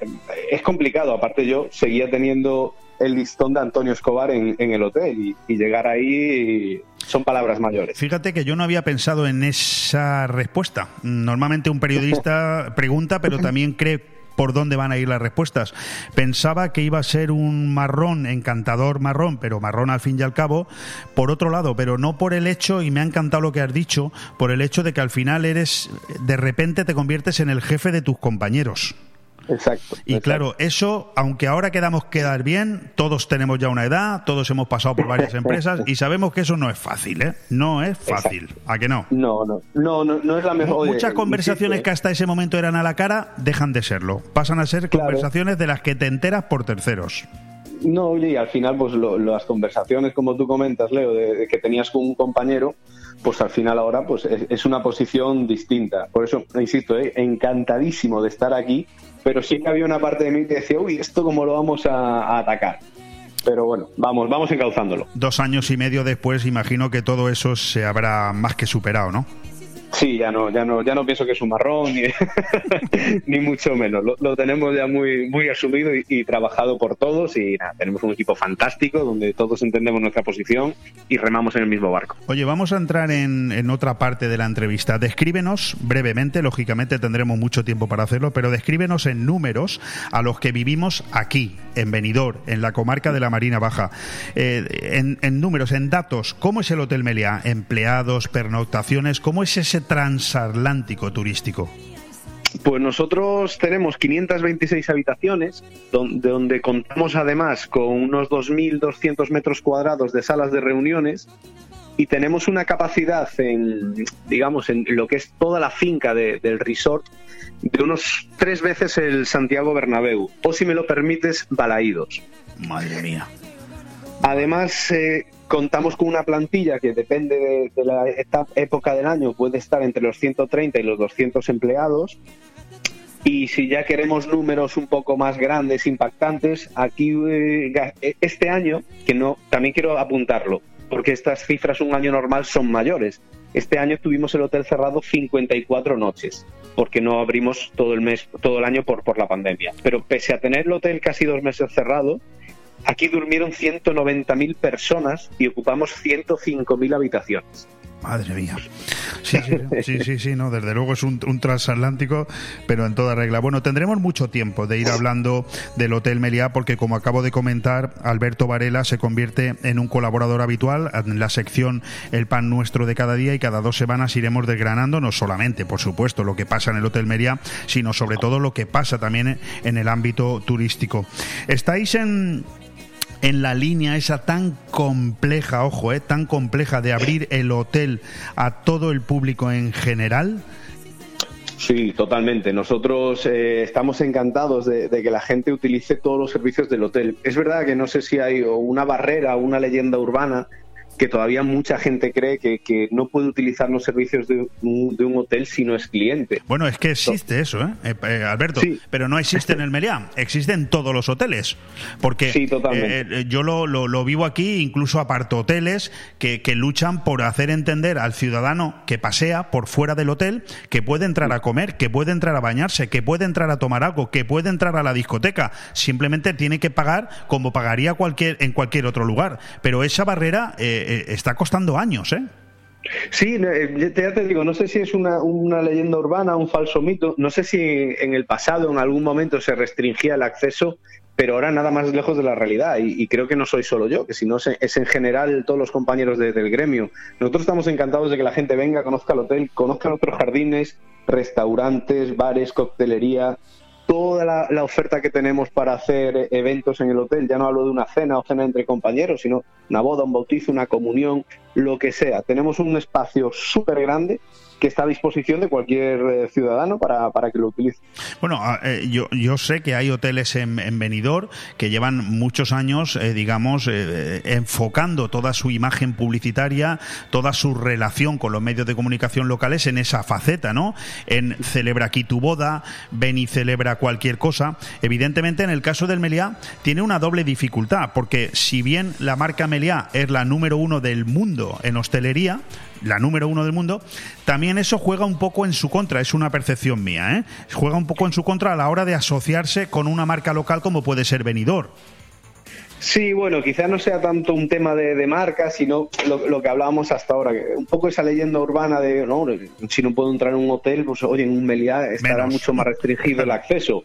es complicado. Aparte yo seguía teniendo el listón de Antonio Escobar en, en el hotel y, y, llegar ahí son palabras mayores. Fíjate que yo no había pensado en esa respuesta. Normalmente un periodista pregunta, pero también cree por dónde van a ir las respuestas. Pensaba que iba a ser un marrón, encantador marrón, pero marrón al fin y al cabo, por otro lado, pero no por el hecho, y me ha encantado lo que has dicho, por el hecho de que al final eres, de repente te conviertes en el jefe de tus compañeros. Exacto. Y exacto. claro, eso, aunque ahora quedamos quedar bien, todos tenemos ya una edad, todos hemos pasado por varias empresas y sabemos que eso no es fácil, ¿eh? No es fácil. Exacto. ¿A que no? No, no, no, no, no es la mejor. Muchas Oye, conversaciones que hasta ese momento eran a la cara dejan de serlo. Pasan a ser claro. conversaciones de las que te enteras por terceros. No, y al final, pues lo, las conversaciones, como tú comentas, Leo, de, de, que tenías con un compañero, pues al final ahora pues es, es una posición distinta. Por eso, insisto, eh, encantadísimo de estar aquí pero sí que había una parte de mí que decía, uy, ¿esto cómo lo vamos a, a atacar? Pero bueno, vamos, vamos encauzándolo. Dos años y medio después, imagino que todo eso se habrá más que superado, ¿no? Sí, ya no, ya no, ya no pienso que es un marrón, ni, ni mucho menos. Lo, tenemos ya muy, muy asumido y, trabajado por todos y nada, tenemos un equipo fantástico donde todos entendemos nuestra posición y remamos en el mismo barco. Oye, vamos a entrar en, en otra parte de la entrevista. Descríbenos brevemente, lógicamente tendremos mucho tiempo para hacerlo, pero descríbenos en números a los que vivimos aquí, en Benidorm, en la comarca de la Marina Baja. Eh, en, en números, en datos, ¿cómo es el Hotel Meliá? Empleados, pernoctaciones, ¿cómo es ese transatlántico turístico? Pues nosotros tenemos 526 habitaciones, donde, donde contamos además con unos 2.200 metros cuadrados de salas de reuniones y tenemos una capacidad en, digamos, en lo que es toda la finca del resort de unos tres veces el Santiago Bernabéu, o si me lo permites, balaídos. Madre mía. Además, eh, contamos con una plantilla que depende de, la época del año, puede estar entre los 130 y los 200 empleados. Y si ya queremos números un poco más grandes, impactantes, aquí eh, este año, que no, también quiero apuntarlo, porque estas cifras un año normal son mayores. Este año tuvimos el hotel cerrado 54 noches, porque no abrimos todo el mes, todo el año por, por la pandemia. Pero pese a tener el hotel casi dos meses cerrado, Aquí durmieron 190.000 personas y ocupamos 105.000 habitaciones. Madre mía. Sí, sí, sí, sí, no, desde luego es un, transatlántico, pero en toda regla. Bueno, tendremos mucho tiempo de ir hablando del Hotel Meliá, porque como acabo de comentar, Alberto Varela se convierte en un colaborador habitual en la sección El Pan Nuestro de cada día y cada dos semanas iremos desgranando no solamente, por supuesto, lo que pasa en el Hotel Meliá, sino sobre todo lo que pasa también en el ámbito turístico. Estáis en en la línea esa tan compleja, ojo, eh, tan compleja de abrir el hotel a todo el público en general? Sí, totalmente. Nosotros eh, estamos encantados de, que la gente utilice todos los servicios del hotel. Es verdad que no sé si hay una barrera una leyenda urbana que todavía mucha gente cree que, que no puede utilizar los servicios de un, de un, hotel si no es cliente. Bueno, es que existe eso, ¿eh? eh, eh Alberto, pero no existe en el Meliá, existe en todos los hoteles. Porque sí, totalmente. Eh, yo lo, lo, vivo aquí, incluso aparto hoteles que, que, luchan por hacer entender al ciudadano que pasea por fuera del hotel que puede entrar a comer, que puede entrar a bañarse, que puede entrar a tomar algo, que puede entrar a la discoteca. Simplemente tiene que pagar como pagaría cualquier, en cualquier otro lugar. Pero esa barrera... Eh, está costando años, ¿eh? Sí, eh, ya te digo, no sé si es una, una, leyenda urbana, un falso mito, no sé si en el pasado en algún momento se restringía el acceso, pero ahora nada más lejos de la realidad y, creo que no soy solo yo, que si no es en general todos los compañeros del gremio. Nosotros estamos encantados de que la gente venga, conozca el hotel, conozca otros jardines, restaurantes, bares, coctelería, toda la, oferta que tenemos para hacer eventos en el hotel, ya no hablo de una cena o cena entre compañeros, sino una boda, un bautizo, una comunión, lo que sea. Tenemos un espacio súper grande que está a disposición de cualquier eh, ciudadano para, que lo utilice. Bueno, ah, eh, yo, yo sé que hay hoteles en, en Benidorm que llevan muchos años, eh, digamos, enfocando toda su imagen publicitaria, toda su relación con los medios de comunicación locales en esa faceta, ¿no? En celebra aquí tu boda, ven y celebra cualquier cosa. Evidentemente, en el caso del Meliá, tiene una doble dificultad, porque si bien la marca Meliá es la número uno del mundo en hostelería, la número uno del mundo, también eso juega un poco en su contra, es una percepción mía, ¿eh? Juega un poco en su contra a la hora de asociarse con una marca local como puede ser Benidorm. Sí, bueno, quizás no sea tanto un tema de, marca, sino lo, que hablábamos hasta ahora, un poco esa leyenda urbana de, no, si no puedo entrar en un hotel, pues oye, en un Meliá estará mucho más restringido el acceso.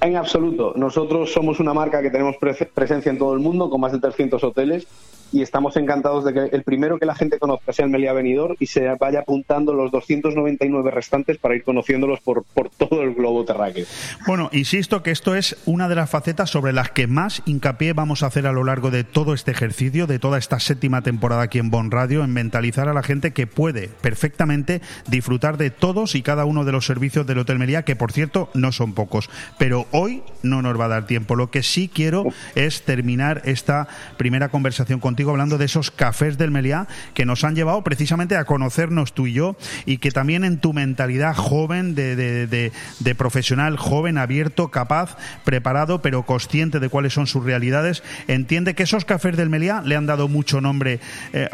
En absoluto. Nosotros somos una marca que tenemos presencia en todo el mundo, con más de 300 hoteles, y estamos encantados de que el primero que la gente conozca sea el Meliá Venidor y se vaya apuntando los 299 restantes para ir conociéndolos por, por todo el globo terráqueo. Bueno, insisto que esto es una de las facetas sobre las que más hincapié vamos a hacer a lo largo de todo este ejercicio, de toda esta séptima temporada aquí en Bon Radio, en mentalizar a la gente que puede perfectamente disfrutar de todos y cada uno de los servicios del Hotel Meliá, que por cierto no son pocos. Pero hoy no nos va a dar tiempo. Lo que sí quiero es terminar esta primera conversación contigo contigo hablando de esos cafés del Meliá que nos han llevado precisamente a conocernos tú y yo y que también en tu mentalidad joven, de, de, de, profesional joven, abierto, capaz, preparado, pero consciente de cuáles son sus realidades, entiende que esos cafés del Meliá le han dado mucho nombre, eh,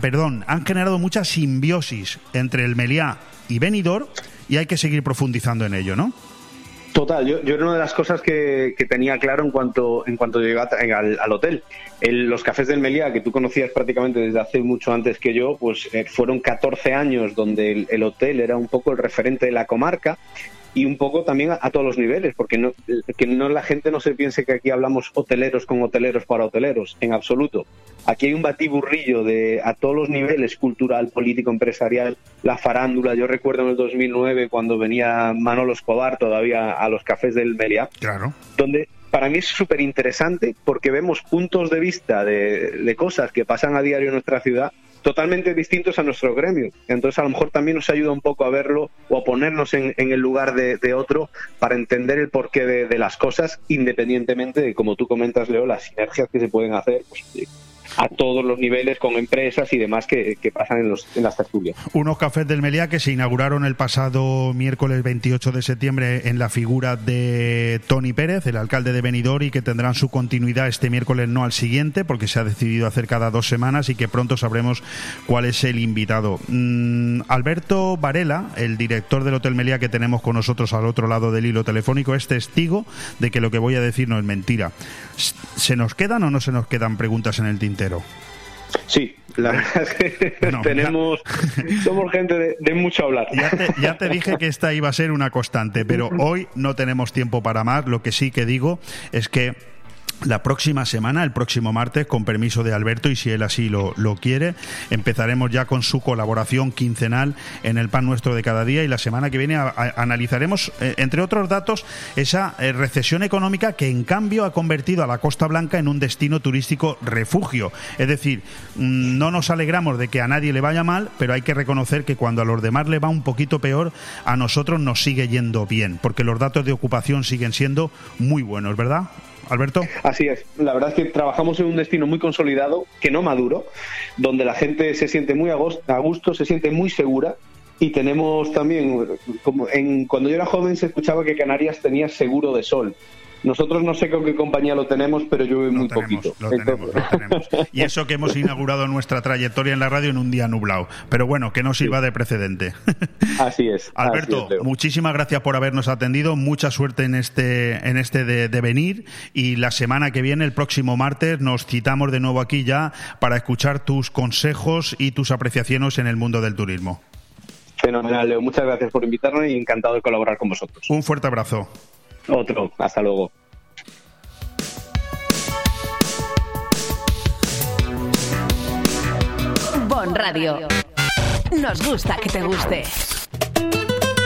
perdón, han generado mucha simbiosis entre el Meliá y Benidorm y hay que seguir profundizando en ello, ¿no? Total, yo, yo era una de las cosas que, tenía claro en cuanto en cuanto llegué al, hotel. los cafés del Meliá, que tú conocías prácticamente desde hace mucho antes que yo, pues eh, fueron 14 años donde el, hotel era un poco el referente de la comarca y un poco también a, todos los niveles, porque no, que no la gente no se piense que aquí hablamos hoteleros con hoteleros para hoteleros, en absoluto. Aquí hay un batiburrillo de a todos los niveles, cultural, político, empresarial, la farándula. Yo recuerdo en el 2009 cuando venía Manolo Escobar todavía a los cafés del Meliá, claro. donde para mí es súper interesante porque vemos puntos de vista de, de, cosas que pasan a diario en nuestra ciudad totalmente distintos a nuestro gremio. Entonces, a lo mejor también nos ayuda un poco a verlo o a ponernos en, el lugar de, otro para entender el porqué de, las cosas, independientemente de, como tú comentas, Leo, las sinergias que se pueden hacer. Pues, a todos los niveles con empresas y demás que, pasan en, los, en, las tertulias. Unos cafés del Meliá que se inauguraron el pasado miércoles 28 de septiembre en la figura de Tony Pérez, el alcalde de Benidorm, y que tendrán su continuidad este miércoles, no al siguiente, porque se ha decidido hacer cada dos semanas y que pronto sabremos cuál es el invitado. Mm, Alberto Varela, el director del Hotel Meliá que tenemos con nosotros al otro lado del hilo telefónico, es testigo de que lo que voy a decir no es mentira. ¿Se nos quedan o no se nos quedan preguntas en el tintero? Sí, la verdad es que tenemos, somos gente de, mucho hablar. ya te, dije que esta iba a ser una constante, pero hoy no tenemos tiempo para más. Lo que sí que digo es que la próxima semana, el próximo martes, con permiso de Alberto y si él así lo, lo, quiere, empezaremos ya con su colaboración quincenal en el pan nuestro de cada día y la semana que viene analizaremos, eh, entre otros datos, esa eh, recesión económica que en cambio ha convertido a la Costa Blanca en un destino turístico refugio. Es decir, mm, no nos alegramos de que a nadie le vaya mal, pero hay que reconocer que cuando a los demás le va un poquito peor, a nosotros nos sigue yendo bien, porque los datos de ocupación siguen siendo muy buenos, ¿verdad? Alberto. Así es. La verdad es que trabajamos en un destino muy consolidado, que no maduro, donde la gente se siente muy a gusto, se siente muy segura. Y tenemos también, como en, cuando yo era joven se escuchaba que Canarias tenía seguro de sol. Nosotros no sé con qué compañía lo tenemos, pero yo muy poquito. Lo tenemos, lo tenemos. Y eso que hemos inaugurado nuestra trayectoria en la radio en un día nublado. Pero bueno, que no sirva de precedente. Así es. Alberto, muchísimas gracias por habernos atendido. Mucha suerte en este, en este de, de venir. Y la semana que viene, el próximo martes, nos citamos de nuevo aquí ya para escuchar tus consejos y tus apreciaciones en el mundo del turismo. Fenomenal, Leo. Muchas gracias por invitarme y encantado de colaborar con vosotros. Un fuerte abrazo. Otro, hasta luego. Bon Radio. Nos gusta que te guste.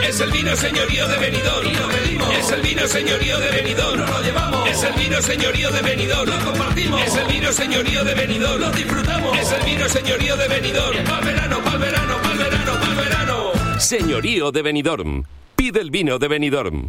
Es el vino señorío de venidor. Y lo pedimos. Es el vino señorío de venidor. Nos lo llevamos. Es el vino señorío de venidor. Lo compartimos. Es el vino señorío de venidor. Lo disfrutamos. Es el vino señorío de venidor. Pa'l verano, pa'l verano, pa'l verano, pa'l verano. Señorío de Benidorm. Pide el vino de Benidorm.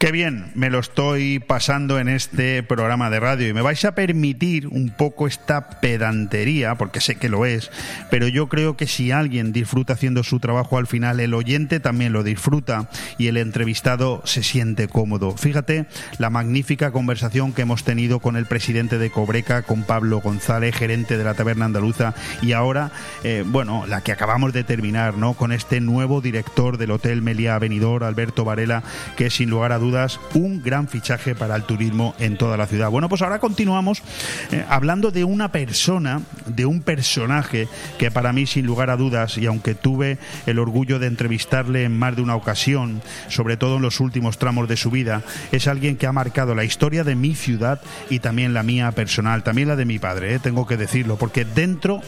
Qué bien, me lo estoy pasando en este programa de radio y me vais a permitir un poco esta pedantería, porque sé que lo es, pero yo creo que si alguien disfruta haciendo su trabajo al final, el oyente también lo disfruta y el entrevistado se siente cómodo. Fíjate la magnífica conversación que hemos tenido con el presidente de Cobreca, con Pablo González, gerente de la Taberna Andaluza, y ahora, eh, bueno, la que acabamos de terminar, ¿no? Con este nuevo director del Hotel Meliá Benidorm, Alberto Varela, que sin lugar a dudas un gran fichaje para el turismo en toda la ciudad. Bueno, pues ahora continuamos eh, hablando de una persona, de un personaje que para mí sin lugar a dudas, y aunque tuve el orgullo de entrevistarle en más de una ocasión, sobre todo en los últimos tramos de su vida, es alguien que ha marcado la historia de mi ciudad y también la mía personal, también la de mi padre, eh, tengo que decirlo, porque dentro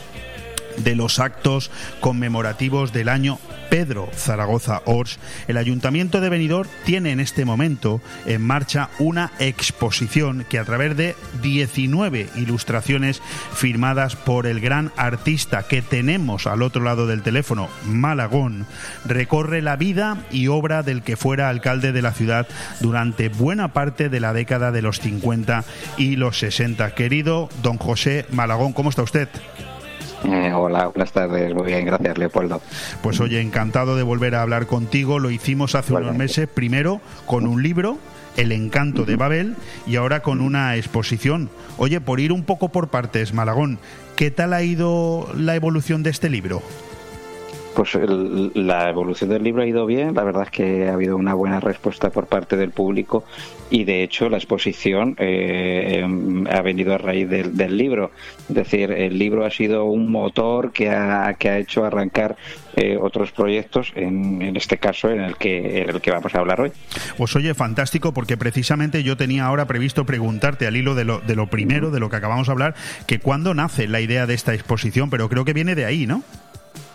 de los actos conmemorativos del año Pedro Zaragoza Ors, el Ayuntamiento de Benidorm tiene en este momento en marcha una exposición que a través de 19 ilustraciones firmadas por el gran artista que tenemos al otro lado del teléfono, Malagón, recorre la vida y obra del que fuera alcalde de la ciudad durante buena parte de la década de los 50 y los 60. Querido don José Malagón, ¿cómo está usted? Eh, hola, buenas tardes. Muy bien, gracias, Leopoldo. Pues oye, encantado de volver a hablar contigo. Lo hicimos hace unos meses, primero con un libro, El encanto de Babel, y ahora con una exposición. Oye, por ir un poco por partes, Malagón, ¿qué tal ha ido la evolución de este libro? Pues la evolución del libro ha ido bien, la verdad es que ha habido una buena respuesta por parte del público y de hecho la exposición eh, em, ha venido a raíz del, libro. Es decir, el libro ha sido un motor que ha, que ha hecho arrancar eh, otros proyectos, en, en, este caso en el, que, en el que vamos a hablar hoy. Pues oye, fantástico, porque precisamente yo tenía ahora previsto preguntarte al hilo de lo, de lo primero, de lo que acabamos de hablar, que cuándo nace la idea de esta exposición, pero creo que viene de ahí, ¿no?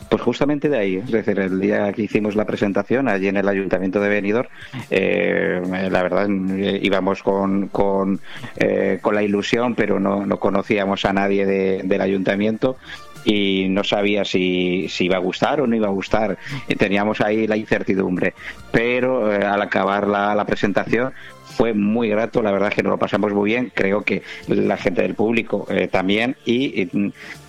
Pues justamente de ahí, es decir, el día que hicimos la presentación allí en el Ayuntamiento de Benidorm, eh, la verdad íbamos con, con, eh, con, la ilusión, pero no, no conocíamos a nadie del Ayuntamiento y no sabía si, si, iba a gustar o no iba a gustar. Teníamos ahí la incertidumbre. Pero eh, al acabar la, la, presentación fue muy grato, la verdad que nos lo pasamos muy bien, creo que la gente del público eh, también y,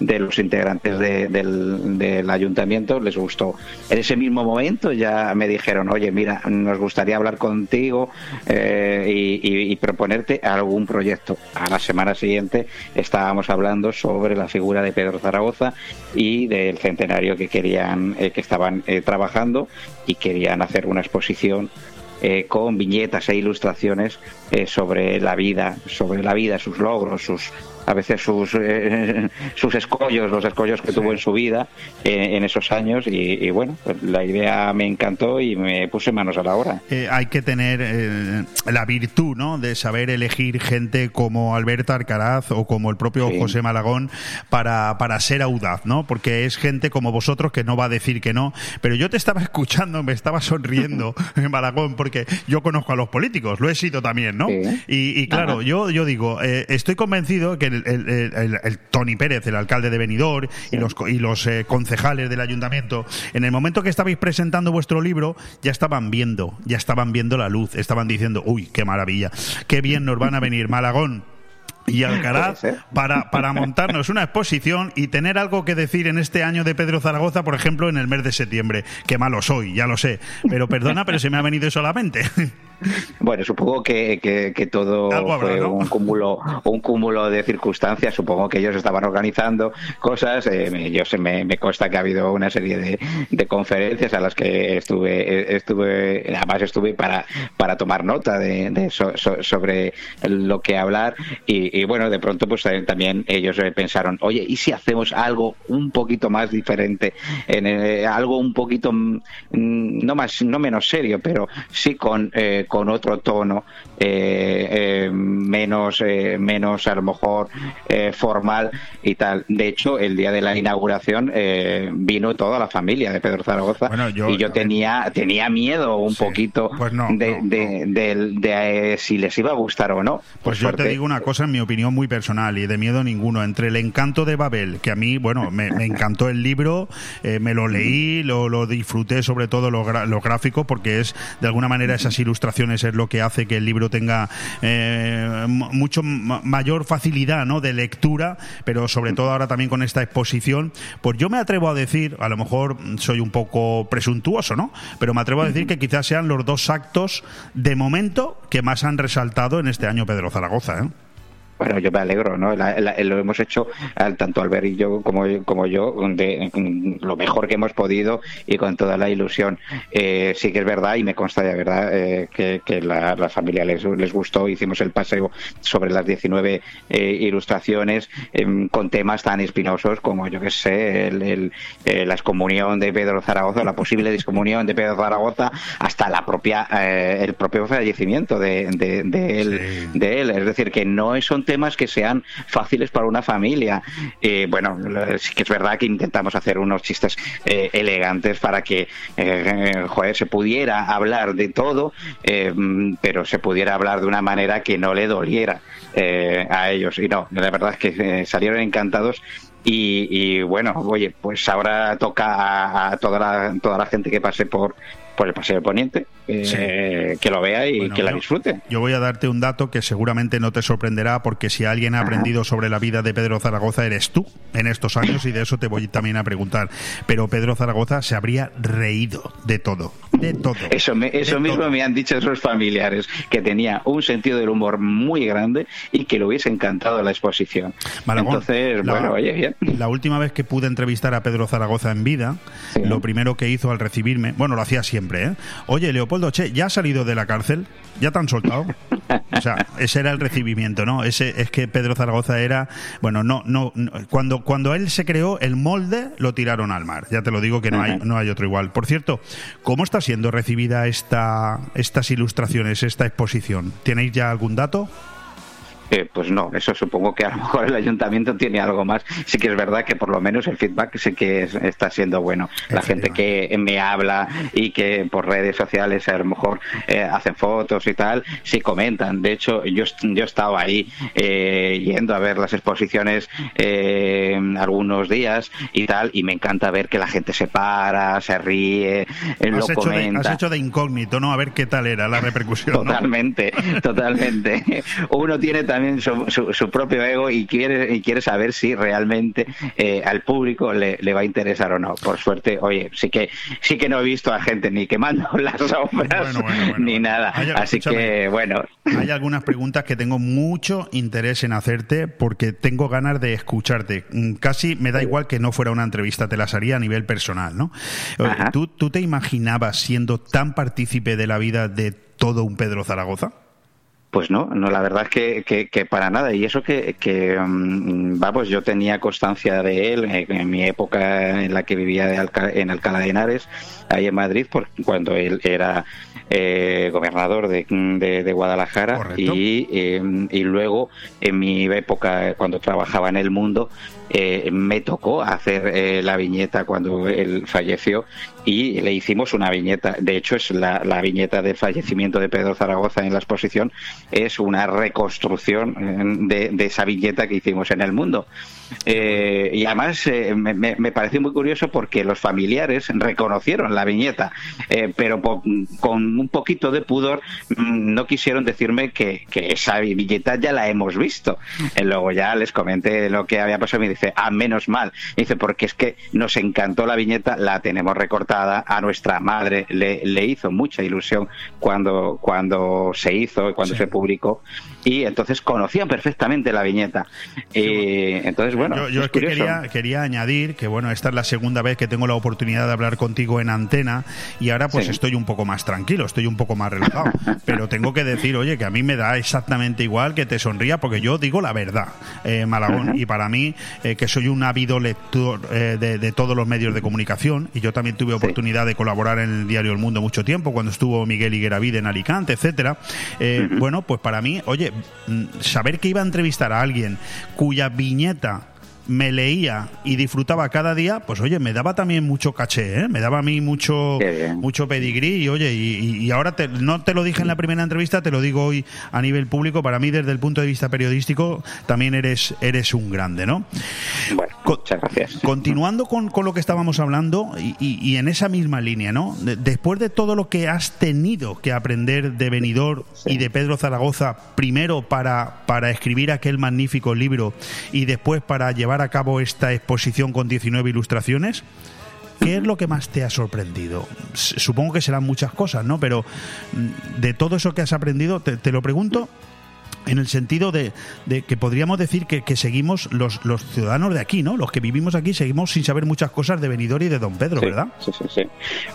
de los integrantes del, ayuntamiento les gustó. En ese mismo momento ya me dijeron, oye, mira, nos gustaría hablar contigo eh, y, proponerte algún proyecto. A la semana siguiente estábamos hablando sobre la figura de Pedro Zaragoza y del centenario que querían, eh, que estaban trabajando y querían hacer una exposición eh, con viñetas e ilustraciones eh, sobre la vida, sobre la vida, sus logros, sus a veces sus, eh, sus escollos, los escollos que tuvo en su vida eh, en esos años y, bueno, pues la idea me encantó y me puse manos a la obra. Eh, hay que tener la virtud ¿no? de saber elegir gente como Alberto Arcaraz o como el propio José Malagón para, para ser audaz, ¿no? porque es gente como vosotros que no va a decir que no, pero yo te estaba escuchando, me estaba sonriendo, Malagón, porque yo conozco a los políticos, lo he sido también, ¿no? Y, claro, yo, yo digo, estoy convencido que el, Tony Pérez, el alcalde de Benidorm, y los, y los eh, concejales del ayuntamiento, en el momento que estabais presentando vuestro libro, ya estaban viendo, ya estaban viendo la luz, estaban diciendo, uy, qué maravilla, qué bien nos van a venir, Malagón y Alcaraz para, para montarnos una exposición y tener algo que decir en este año de Pedro Zaragoza, por ejemplo, en el mes de septiembre. Qué malo soy, ya lo sé. Pero perdona, pero se me ha venido solamente. Bueno, supongo que, que, todo fue un cúmulo un cúmulo de circunstancias. Supongo que ellos estaban organizando cosas. Eh, yo se me, me, consta que ha habido una serie de, de, conferencias a las que estuve estuve además estuve para para tomar nota de, sobre lo que hablar y, y, bueno, de pronto pues también ellos pensaron, oye, ¿y si hacemos algo un poquito más diferente? En, algo un poquito, mm, no, más, no menos serio, pero sí con, con otro tono, menos, menos a lo mejor formal y tal. De hecho, el día de la inauguración vino toda la familia de Pedro Zaragoza y yo tenía, tenía miedo un poquito pues de, de, si les iba a gustar o no. Pues yo te digo una cosa, en mi opinión muy personal y de miedo ninguno. Entre el encanto de Babel, que a mí, bueno, me, encantó el libro, eh, me lo leí, lo, lo disfruté sobre todo lo, gráfico, porque es, de alguna manera, esas ilustraciones es lo que hace que el libro tenga eh, mucho mayor facilidad ¿no? de lectura, pero sobre todo ahora también con esta exposición, pues yo me atrevo a decir, a lo mejor soy un poco presuntuoso, ¿no? Pero me atrevo a decir que quizás sean los dos actos de momento que más han resaltado en este año Pedro Zaragoza, ¿eh? Bueno, yo me alegro, ¿no? lo hemos hecho tanto Albert y yo como, como yo de, lo mejor que hemos podido y con toda la ilusión. Eh, sí que es verdad y me consta de verdad eh, que, la, familia les, les, gustó. Hicimos el paseo sobre las 19 eh, ilustraciones em, con temas tan espinosos como, yo qué sé, el, la excomunión de Pedro Zaragoza, la posible discomunión de Pedro Zaragoza, hasta la propia el propio fallecimiento de, de, él, de él. Es decir, que no son temas que sean fáciles para una familia. Eh, bueno, sí que es verdad que intentamos hacer unos chistes eh, elegantes para que eh, joder, se pudiera hablar de todo, pero se pudiera hablar de una manera que no le doliera a ellos. Y no, la verdad es que salieron encantados. Y, bueno, oye, pues ahora toca a, a, toda, la, toda la gente que pase por, por el Paseo Poniente, eh, que lo vea y que la disfrute. Yo voy a darte un dato que seguramente no te sorprenderá, porque si alguien ha aprendido sobre la vida de Pedro Zaragoza eres tú en estos años, y de eso te voy también a preguntar. Pero Pedro Zaragoza se habría reído de todo, de todo. Eso, eso mismo me han dicho esos familiares, que tenía un sentido del humor muy grande y que le hubiese encantado la exposición. Entonces, la, bueno, oye, bien. La última vez que pude entrevistar a Pedro Zaragoza en vida, lo primero que hizo al recibirme, bueno, lo hacía siempre, ¿eh? Oye, Leopoldo, che, ¿ya ha salido de la cárcel? ¿Ya te han soltado? O sea, ese era el recibimiento, ¿no? Ese es que Pedro Zaragoza era, bueno, no, no, cuando cuando él se creó el molde lo tiraron al mar. Ya te lo digo que no hay no hay otro igual. Por cierto, ¿cómo está siendo recibida esta estas ilustraciones, esta exposición? ¿Tenéis ya algún dato? Pues no, eso supongo que a lo mejor el ayuntamiento tiene algo más. Sí que es verdad que por lo menos el feedback sí que está siendo bueno. La gente que me habla y que por redes sociales a lo mejor eh, hacen fotos y tal, sí comentan. De hecho, yo, yo estaba ahí eh, yendo a ver las exposiciones eh, algunos días y tal, y me encanta ver que la gente se para, se ríe, lo comenta. has hecho de incógnito, ¿no? A ver qué tal era la repercusión. Totalmente, totalmente. Uno tiene también también su, propio ego y quiere, y quiere saber si realmente eh, al público le, va a interesar o no. Por suerte, oye, sí que sí que no he visto a gente ni quemando las obras ni nada. Así que, bueno. Hay algunas preguntas que tengo mucho interés en hacerte porque tengo ganas de escucharte. Mm, casi me da igual que no fuera una entrevista, te las haría a nivel personal, ¿no? ¿Tú, ¿Tú te imaginabas siendo tan partícipe de la vida de todo un Pedro Zaragoza? Pues no, no, la verdad es que, que, para nada. Y eso que, que mm, vamos, yo tenía constancia de él en, mi época en la que vivía en Alcalá de Henares, ahí en Madrid, por, cuando él era eh, gobernador de, de, Guadalajara y, eh, y luego en mi época cuando trabajaba en el mundo eh, me tocó hacer la viñeta cuando él falleció y le hicimos una viñeta. De hecho, es la, la, viñeta de fallecimiento de Pedro Zaragoza en la exposición, es una reconstrucción de, de esa viñeta que hicimos en el mundo. Eh, y además eh, me, me, pareció muy curioso porque los familiares reconocieron la viñeta, eh, pero con un poquito de pudor mm, no quisieron decirme que, esa viñeta ya la hemos visto. luego ya les comenté lo que había pasado y me Dice, ah, menos mal. Dice, porque es que nos encantó la viñeta, la tenemos recortada, a nuestra madre le, le hizo mucha ilusión cuando, cuando se hizo, cuando se publicó, y entonces conocían perfectamente la viñeta. Y entonces, bueno, yo, es que quería, quería añadir que, bueno, esta es la segunda vez que tengo la oportunidad de hablar contigo en antena y ahora pues estoy un poco más tranquilo, estoy un poco más relajado. pero tengo que decir, oye, que a mí me da exactamente igual que te sonría porque yo digo la verdad, eh, Malagón. Y para mí, eh, que soy un ávido lector eh, de, todos los medios de comunicación y yo también tuve oportunidad de colaborar en el diario El Mundo mucho tiempo, cuando estuvo Miguel Higueravide en Alicante, etcétera. Bueno, pues para mí, oye, mm, saber que iba a entrevistar a alguien cuya viñeta me leía y disfrutaba cada día, pues oye, me daba también mucho caché, ¿eh? me daba a mí mucho, mucho pedigrí y oye, y, ahora no te lo dije en la primera entrevista, te lo digo hoy a nivel público, para mí desde el punto de vista periodístico también eres, eres un grande, ¿no? Bueno, muchas gracias. Continuando con, lo que estábamos hablando y, en esa misma línea, ¿no? después de todo lo que has tenido que aprender de Benidorm y de Pedro Zaragoza, primero para, para escribir aquel magnífico libro y después para llevar a cabo esta exposición con 19 ilustraciones. ¿Qué es lo que más te ha sorprendido? Supongo que serán muchas cosas, ¿no? Pero mm, de todo eso que has aprendido, te, lo pregunto en el sentido de, que podríamos decir que, seguimos los, los, ciudadanos de aquí, ¿no? Los que vivimos aquí seguimos sin saber muchas cosas de Benidorm y de Don Pedro, ¿verdad? Sí, sí, sí.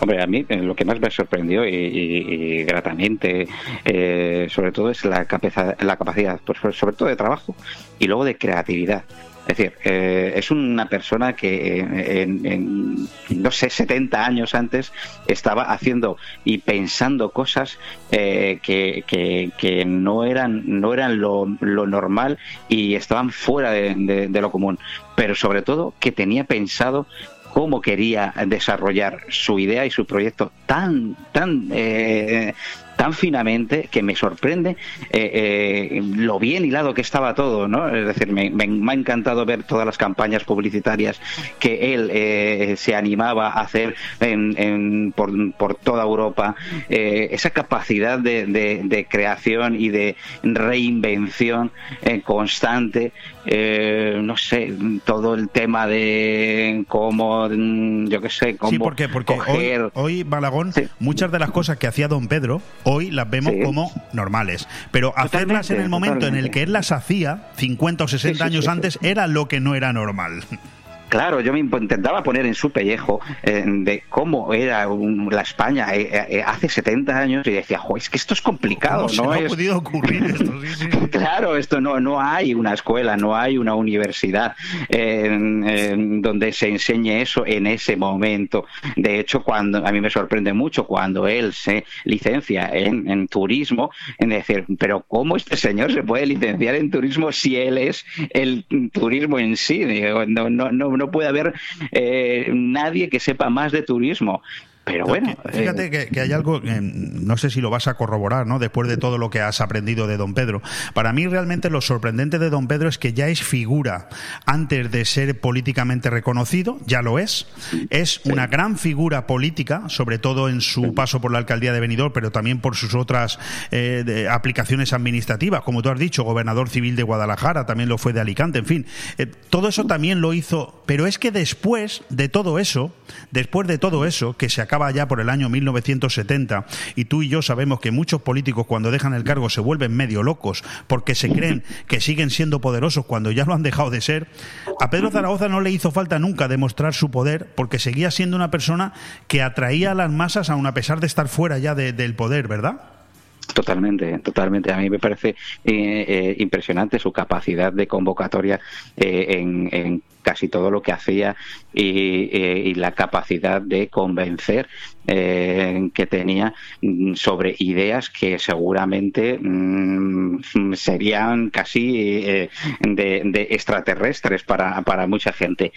Hombre, a mí eh, lo que más me sorprendió y, gratamente, eh, sobre todo, es la, capacidad, la capacidad, pues, sobre todo de trabajo y luego de creatividad. Es decir, eh, es una persona que en, no sé, 70 años antes estaba haciendo y pensando cosas eh, que, que, no eran, no eran lo, normal y estaban fuera de, lo común. Pero sobre todo que tenía pensado cómo quería desarrollar su idea y su proyecto tan, tan eh, tan finamente que me sorprende eh, eh, lo bien hilado que estaba todo, ¿no? Es decir, me, ha encantado ver todas las campañas publicitarias que él eh, se animaba a hacer por, toda Europa, esa capacidad de, creación y de reinvención constante, no sé, todo el tema de cómo, yo qué sé, cómo sí, porque, porque hoy, hoy Balagón, muchas de las cosas que hacía Don Pedro, hoy las vemos como normales. Pero hacerlas en el momento en el que él las hacía, 50 o 60 años antes, era lo que no era normal. Claro, yo me intentaba poner en su pellejo eh, de cómo era la España eh, eh, hace 70 años y decía, es que esto es complicado, ¿no? ha podido ocurrir esto? claro, esto no, no hay una escuela, no hay una universidad donde se enseñe eso en ese momento. De hecho, cuando a mí me sorprende mucho cuando él se licencia en, turismo, en decir, pero ¿cómo este señor se puede licenciar en turismo si él es el turismo en sí? no, no, no no puede haber eh, nadie que sepa más de turismo. Pero bueno. Fíjate eh, que, hay algo, no sé si lo vas a corroborar, ¿no? Después de todo lo que has aprendido de Don Pedro. Para mí, realmente, lo sorprendente de Don Pedro es que ya es figura antes de ser políticamente reconocido, ya lo es. Es una gran figura política, sobre todo en su paso por la alcaldía de Benidorm, pero también por sus otras eh, aplicaciones administrativas. Como tú has dicho, gobernador civil de Guadalajara, también lo fue de Alicante, en fin. Eh, todo eso también lo hizo. Pero es que después de todo eso, después de todo eso, que se acaba acaba ya por el año 1970 y tú y yo sabemos que muchos políticos cuando dejan el cargo se vuelven medio locos porque se creen que siguen siendo poderosos cuando ya lo han dejado de ser, a Pedro Zaragoza no le hizo falta nunca demostrar su poder porque seguía siendo una persona que atraía a las masas aun a pesar de estar fuera ya del poder, ¿verdad? Totalmente, totalmente. A mí me parece eh, eh, impresionante su capacidad de convocatoria eh, en, casi todo lo que hacía y, la capacidad de convencer que tenía mm, sobre ideas que seguramente mm, serían casi de, extraterrestres para, para mucha gente.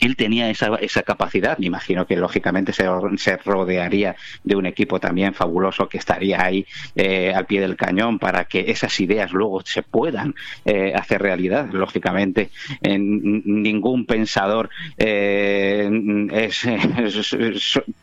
Él tenía esa, esa capacidad, me imagino que lógicamente se, se rodearía de un equipo también fabuloso que estaría ahí eh, al pie del cañón para que esas ideas luego se puedan eh, hacer realidad. Lógicamente, ningún pensador eh,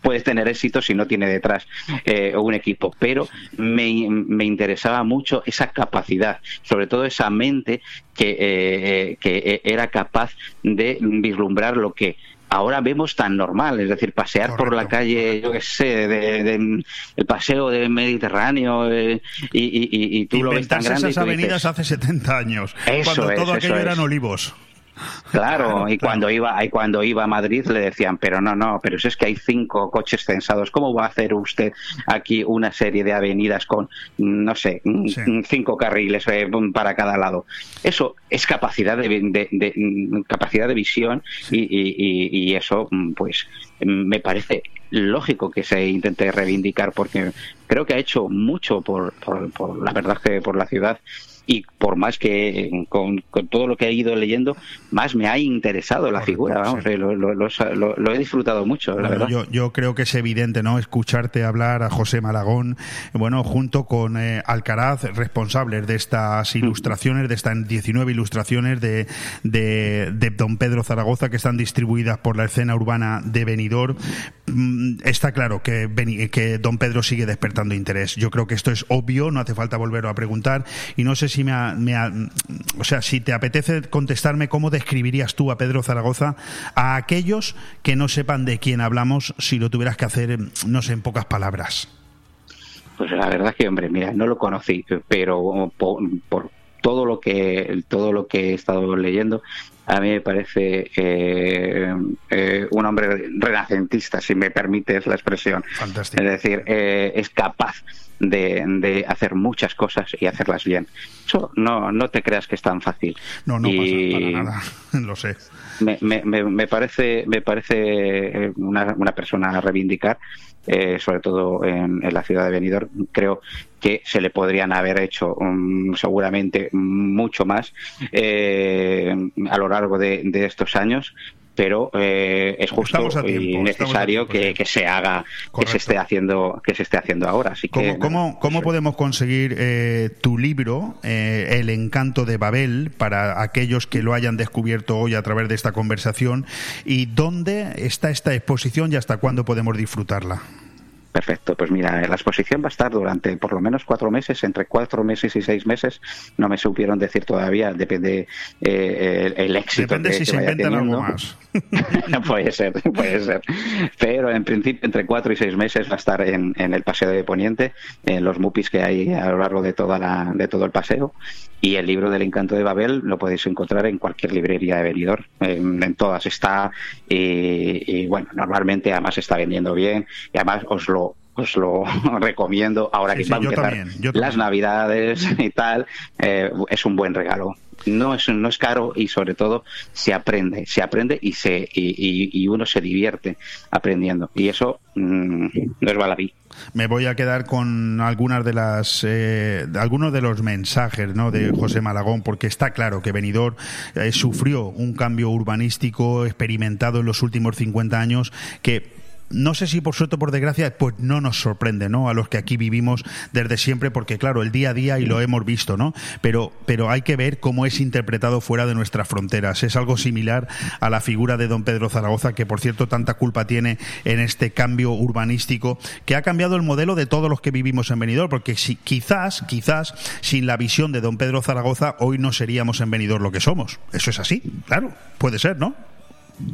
puede tener éxito si no tiene detrás eh, un equipo. Pero me, me, interesaba mucho esa capacidad, sobre todo esa mente que, eh, que era capaz de vislumbrar lo que ahora vemos tan normal, es decir, pasear por la calle, yo qué sé, de, el paseo del Mediterráneo eh, y, y, tú lo ves tan grande. esas avenidas hace 70 años, cuando todo aquello eran olivos. Claro, y cuando iba y cuando iba a Madrid le decían, pero no, no, pero es que hay cinco coches censados, ¿cómo va a hacer usted aquí una serie de avenidas con, no sé, cinco carriles eh, para cada lado? Eso es capacidad de, capacidad de visión y, eso, mm, pues, me parece lógico que se intente reivindicar porque creo que ha hecho mucho por, por, por la verdad que por la ciudad y por más que con, todo lo que he ido leyendo, más me ha interesado la figura. Vamos, eh, lo, he disfrutado mucho, la verdad. Yo, creo que es evidente, ¿no? Escucharte hablar a José Malagón, bueno, junto con eh, Alcaraz, responsables de estas ilustraciones, de estas 19 ilustraciones de, de, de, Don Pedro Zaragoza que están distribuidas por la escena urbana de Benidorm. Mm, está claro que, que Don Pedro sigue despertando interés. Yo creo que esto es obvio, no hace falta volverlo a preguntar. Y no sé si me, o sea, si te apetece contestarme cómo describirías tú a Pedro Zaragoza a aquellos que no sepan de quién hablamos, si lo tuvieras que hacer, no sé, en pocas palabras. Pues la verdad que, hombre, mira, no lo conocí, pero por, todo lo que todo lo que he estado leyendo, a mí me parece eh, eh, un hombre renacentista, si me permites la expresión. Fantástico. Es decir, eh, es capaz de, hacer muchas cosas y hacerlas bien. Eso no, no te creas que es tan fácil. No, no pasa nada, lo sé. Me, me, me, parece, me parece eh, una, una persona a reivindicar, eh, sobre todo en, la ciudad de Benidorm. Creo que se le podrían haber hecho mm, seguramente mucho más eh, a lo largo de, de estos años pero eh, es justo y necesario que, se haga, que se esté haciendo, que se esté haciendo ahora. Así ¿Cómo, que, ¿cómo, cómo podemos conseguir eh, tu libro, eh, El encanto de Babel, para aquellos que lo hayan descubierto hoy a través de esta conversación? ¿Y dónde está esta exposición y hasta cuándo podemos disfrutarla? Perfecto, pues mira, la exposición va a estar durante por lo menos cuatro meses, entre cuatro meses y seis meses. No me supieron decir todavía, depende eh, el, éxito depende si se inventan algo más. puede ser, puede ser. Pero en principio, entre cuatro y seis meses va a estar en, el paseo de Poniente, en los mupis que hay a lo largo de toda la, de todo el paseo. Y el libro del encanto de Babel lo podéis encontrar en cualquier librería de venidor. En, todas está. Y, y bueno, normalmente además está vendiendo bien. Y además os lo os lo recomiendo ahora que van a empezar las navidades y tal, eh, es un buen regalo. No es, no es caro y sobre todo se aprende, se aprende y se y, uno se divierte aprendiendo y eso mm, no es baladí. Me voy a quedar con algunas de las eh, algunos de los mensajes ¿no? de José Malagón porque está claro que Benidorm eh, sufrió un cambio urbanístico experimentado en los últimos 50 años que no sé si por suerte o por desgracia, pues no nos sorprende, ¿no? A los que aquí vivimos desde siempre, porque claro, el día a día y lo hemos visto, ¿no? Pero, pero hay que ver cómo es interpretado fuera de nuestras fronteras. Es algo similar a la figura de don Pedro Zaragoza, que por cierto tanta culpa tiene en este cambio urbanístico, que ha cambiado el modelo de todos los que vivimos en Benidorm, porque si, quizás, quizás, sin la visión de don Pedro Zaragoza, hoy no seríamos en Benidorm lo que somos. Eso es así, claro, puede ser, ¿no?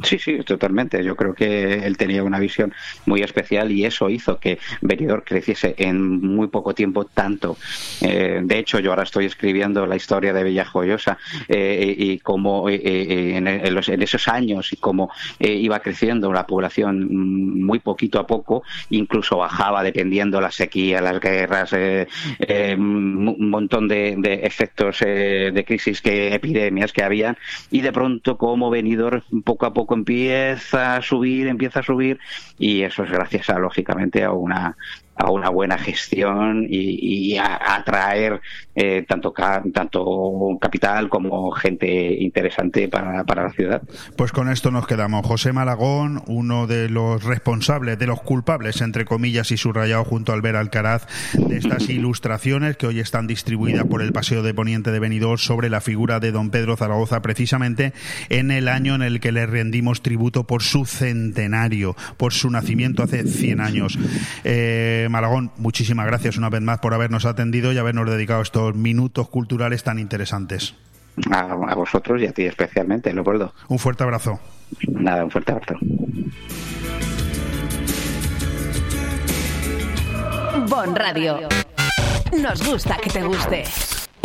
Sí, sí, totalmente. Yo creo que él tenía una visión muy especial y eso hizo que Benidorm creciese en muy poco tiempo tanto. Eh, de hecho, yo ahora estoy escribiendo la historia de Villajoyosa eh, y cómo eh, en, esos años y cómo iba creciendo la población muy poquito a poco, incluso bajaba dependiendo la sequía, las guerras, un montón de, efectos de crisis, que epidemias que había y de pronto como Benidorm poco a poco empieza a subir, empieza a subir y eso es gracias a, lógicamente, a una a una buena gestión y, a, atraer eh, tanto, tanto capital como gente interesante para, para la ciudad. Pues con esto nos quedamos. José Malagón, uno de los responsables, de los culpables, entre comillas y subrayado junto a Albert Alcaraz, de estas ilustraciones que hoy están distribuidas por el Paseo de Poniente de Benidorm sobre la figura de don Pedro Zaragoza, precisamente en el año en el que le rendimos tributo por su centenario, por su nacimiento hace 100 años. Eh, Malagón, muchísimas gracias una vez más por habernos atendido y habernos dedicado estos minutos culturales tan interesantes. A, vosotros y a ti especialmente, Leopoldo. Un fuerte abrazo. Nada, un fuerte abrazo. Bon Radio. Nos gusta que te guste.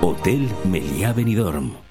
Hotel Meliá Benidorm.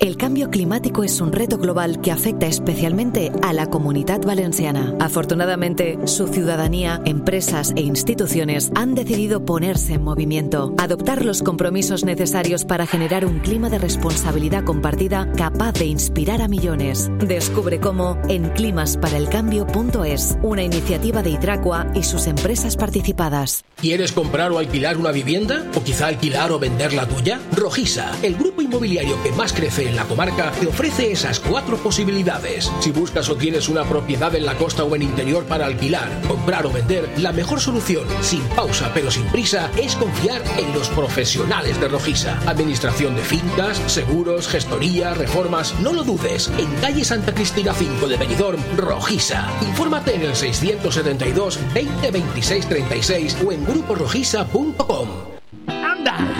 El cambio climático es un reto global que afecta especialmente a la comunidad valenciana. Afortunadamente, su ciudadanía, empresas e instituciones han decidido ponerse en movimiento, adoptar los compromisos necesarios para generar un clima de responsabilidad compartida capaz de inspirar a millones. Descubre cómo en climasparaelcambio.es, una iniciativa de Hidracua y sus empresas participadas. ¿Quieres comprar o alquilar una vivienda? ¿O quizá alquilar o vender la tuya? Rojisa, el grupo inmobiliario que más crece en la comarca te ofrece esas cuatro posibilidades. Si buscas o tienes una propiedad en la costa o en interior para alquilar, comprar o vender, la mejor solución, sin pausa pero sin prisa, es confiar en los profesionales de Rojisa. Administración de fincas, seguros, gestoría, reformas, no lo dudes. En calle Santa Cristina 5 de Benidorm, Rojisa. Infórmate en el 672 20 26 36 o en gruporojisa.com. ¡Anda!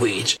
language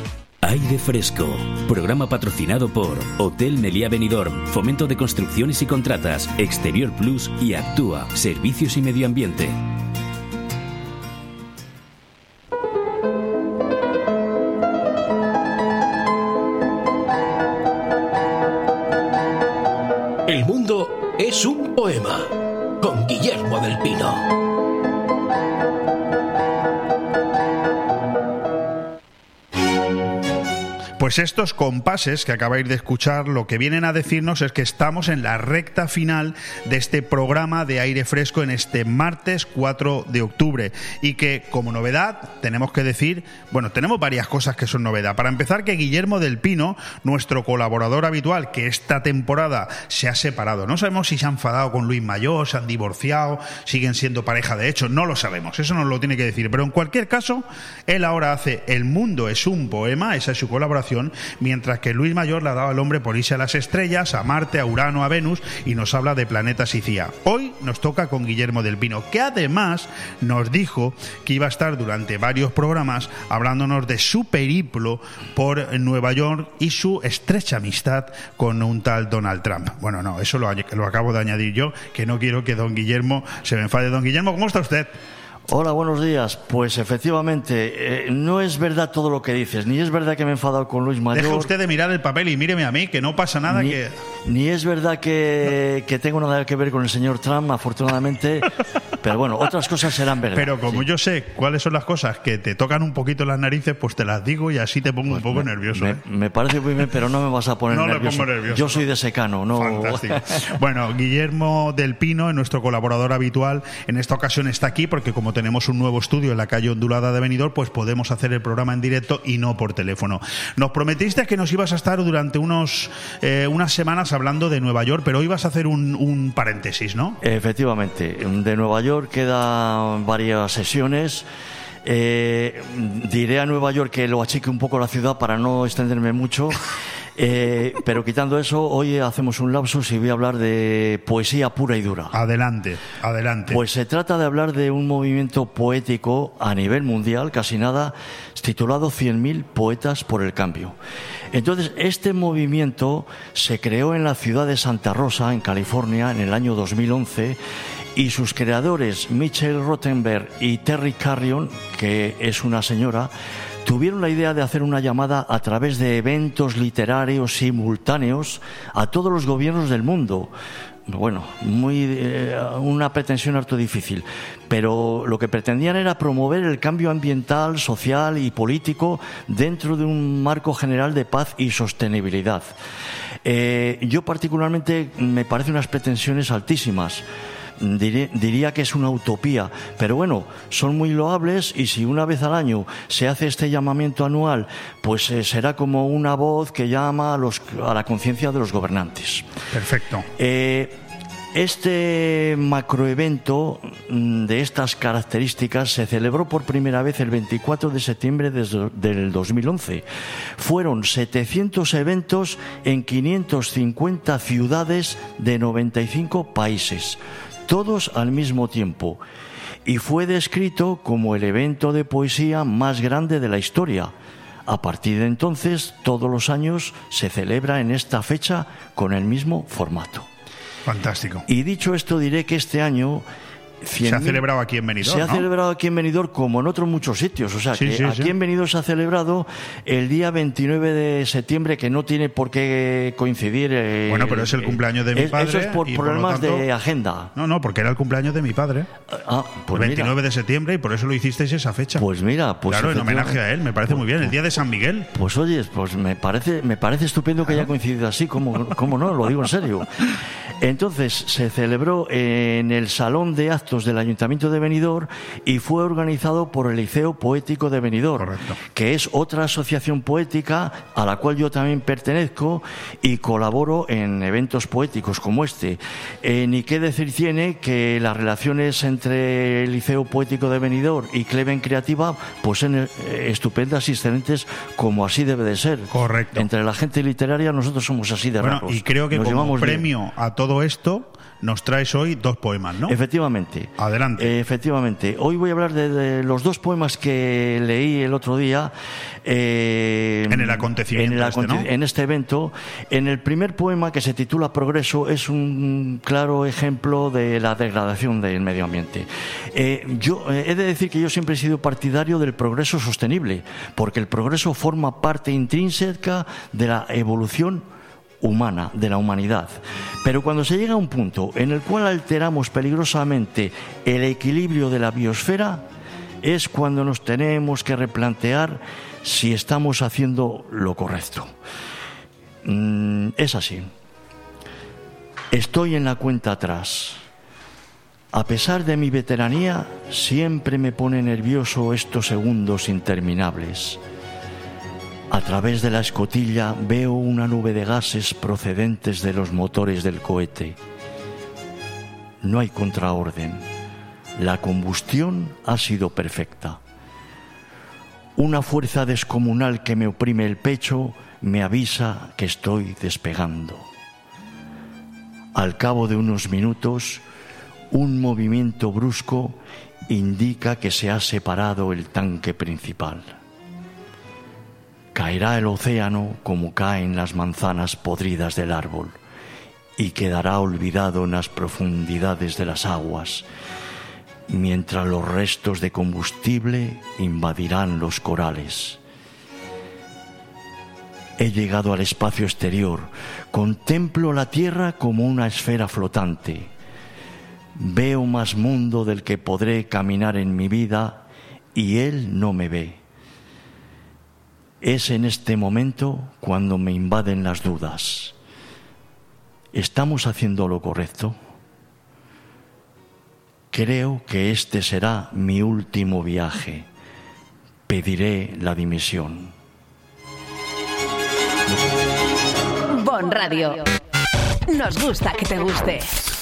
Aire Fresco, programa patrocinado por Hotel Meliá Benidorm, Fomento de Construcciones y Contratas, Exterior Plus y Actúa, Servicios y Medio Ambiente. El mundo es un poema con Guillermo del Pino. Pues estos compases que acabáis de escuchar lo que vienen a decirnos es que estamos en la recta final de este programa de aire fresco en este martes 4 de octubre. Y que como novedad tenemos que decir, bueno, tenemos varias cosas que son novedad. Para empezar que Guillermo del Pino, nuestro colaborador habitual que esta temporada se ha separado, no sabemos si se ha enfadado con Luis Mayor, se han divorciado, siguen siendo pareja de hecho, no lo sabemos, eso nos lo tiene que decir, pero en cualquier caso, él ahora hace El mundo es un poema, esa es su colaboración mientras que Luis Mayor le ha dado al hombre por irse a las estrellas, a Marte, a Urano, a Venus y nos habla de planetas y CIA. Hoy nos toca con Guillermo del Pino, que además nos dijo que iba a estar durante varios programas hablándonos de su periplo por Nueva York y su estrecha amistad con un tal Donald Trump. Bueno, no, eso lo, lo acabo de añadir yo, que no quiero que don Guillermo se me enfade. Don Guillermo, ¿cómo está usted? Hola, buenos días. Pues efectivamente, eh, no es verdad todo lo que dices, ni es verdad que me he enfadado con Luis Mayor. Deja usted de mirar el papel y míreme a mí, que no pasa nada ni, que... Ni es verdad que, que tengo nada que ver con el señor Trump, afortunadamente, pero bueno, otras cosas serán verdad. Pero como sí. yo sé cuáles son las cosas que te tocan un poquito las narices, pues te las digo y así te pongo Pues un poco me, nervioso. Me, ¿eh? me, parece muy bien, pero no me vas a poner no nervioso. Le pongo nervioso. Yo soy de secano, no... Fantástico. bueno, Guillermo del Pino, nuestro colaborador habitual, en esta ocasión está aquí porque como tenemos un nuevo estudio en la calle ondulada de Benidorm, pues podemos hacer el programa en directo y no por teléfono. Nos prometiste que nos ibas a estar durante unos eh, unas semanas hablando de Nueva York, pero hoy vas a hacer un, un paréntesis, ¿no? Efectivamente, de Nueva York quedan varias sesiones. Eh, diré a Nueva York que lo achique un poco la ciudad para no extenderme mucho. Eh, pero quitando eso, hoy hacemos un lapsus y voy a hablar de poesía pura y dura. Adelante, adelante. Pues se trata de hablar de un movimiento poético a nivel mundial, casi nada, titulado 100.000 poetas por el cambio. Entonces, este movimiento se creó en la ciudad de Santa Rosa, en California, en el año 2011 y sus creadores, Michelle Rottenberg y Terry Carrion, que es una señora, tuvieron la idea de hacer una llamada a través de eventos literarios simultáneos a todos los gobiernos del mundo. Bueno, muy eh, una pretensión harto difícil, pero lo que pretendían era promover el cambio ambiental, social y político dentro de un marco general de paz y sostenibilidad. Eh, yo particularmente me parecen unas pretensiones altísimas diría que es una utopía, pero bueno, son muy loables y si una vez al año se hace este llamamiento anual, pues eh, será como una voz que llama a, los, a la conciencia de los gobernantes. Perfecto. Eh, este macroevento de estas características se celebró por primera vez el 24 de septiembre del 2011. Fueron 700 eventos en 550 ciudades de 95 países todos al mismo tiempo, y fue descrito como el evento de poesía más grande de la historia. A partir de entonces, todos los años se celebra en esta fecha con el mismo formato. Fantástico. Y dicho esto, diré que este año se ha celebrado aquí en Benidorm. Se ha ¿no? celebrado aquí en Benidorm como en otros muchos sitios. O sea, Sí, que sí, aquí sí. en Benidorm se ha celebrado el día 29 de septiembre, que no tiene por qué coincidir. eh, Bueno, pero es el eh, cumpleaños de mi padre. Eso es por y por lo problemas tanto- de agenda. No, no, porque era el cumpleaños de mi padre. Ah, pues el mira. 29 de septiembre y por eso lo hicisteis esa fecha. Pues mira, pues claro, en homenaje a él, me parece muy bien. El día de San Miguel. Pues oye, pues me parece, me parece estupendo que haya coincidido así, como, como no, lo digo en serio. Entonces se celebró en el Salón de Actos del Ayuntamiento de Benidorm y fue organizado por el Liceo Poético de Benidorm, que es otra asociación poética a la cual yo también pertenezco y colaboro en eventos poéticos como este. Eh, ni qué decir tiene que las relaciones entre el Liceo Poético de Benidorm y Cleven Creativa pues son eh, estupendas y excelentes como así debe de ser. Correcto. Entre la gente literaria nosotros somos así de Bueno, raros. y creo que Nos como bien. premio a todo esto nos traes hoy dos poemas, ¿no? Efectivamente. Adelante. Efectivamente. Hoy voy a hablar de, de los dos poemas que leí el otro día. eh, En el acontecimiento en, el este, ¿no? en este evento. En el primer poema, que se titula Progreso, es un claro ejemplo de la degradación del medio ambiente. Eh, yo eh, he de decir que yo siempre he sido partidario del progreso sostenible, porque el progreso forma parte intrínseca de la evolución humana, de la humanidad. Pero cuando se llega a un punto en el cual alteramos peligrosamente el equilibrio de la biosfera, es cuando nos tenemos que replantear si estamos haciendo lo correcto. Mm, es así. Estoy en la cuenta atrás. A pesar de mi veteranía, siempre me pone nervioso estos segundos interminables. A través de la escotilla veo una nube de gases procedentes de los motores del cohete. No hay contraorden. La combustión ha sido perfecta. Una fuerza descomunal que me oprime el pecho me avisa que estoy despegando. Al cabo de unos minutos, un movimiento brusco indica que se ha separado el tanque principal. Caerá el océano como caen las manzanas podridas del árbol y quedará olvidado en las profundidades de las aguas, mientras los restos de combustible invadirán los corales. He llegado al espacio exterior, contemplo la Tierra como una esfera flotante, veo más mundo del que podré caminar en mi vida y Él no me ve. Es en este momento cuando me invaden las dudas. ¿Estamos haciendo lo correcto? Creo que este será mi último viaje. Pediré la dimisión. Bon Radio. Nos gusta que te guste.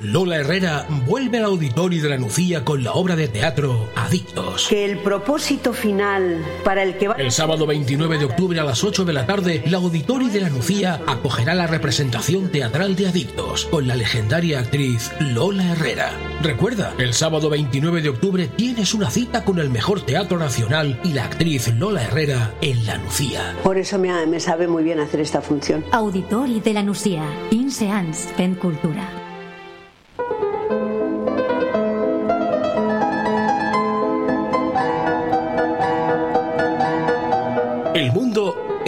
Lola Herrera vuelve al auditorio de la Nucía con la obra de teatro Adictos. Que el propósito final para el que va... El sábado 29 de octubre a las 8 de la tarde, la auditorio de la Nucía acogerá la representación teatral de Adictos con la legendaria actriz Lola Herrera. Recuerda, el sábado 29 de octubre tienes una cita con el mejor teatro nacional y la actriz Lola Herrera en la Nucía. Por eso me, me sabe muy bien hacer esta función. Auditori de la Nucía. Inseans Pen Cultura.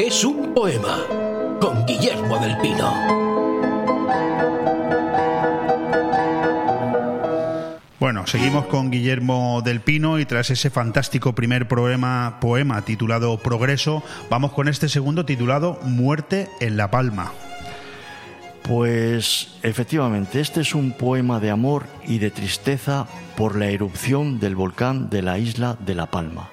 Es un poema con Guillermo del Pino. Bueno, seguimos con Guillermo del Pino y tras ese fantástico primer poema, poema titulado Progreso, vamos con este segundo titulado Muerte en La Palma. Pues efectivamente, este es un poema de amor y de tristeza por la erupción del volcán de la isla de La Palma.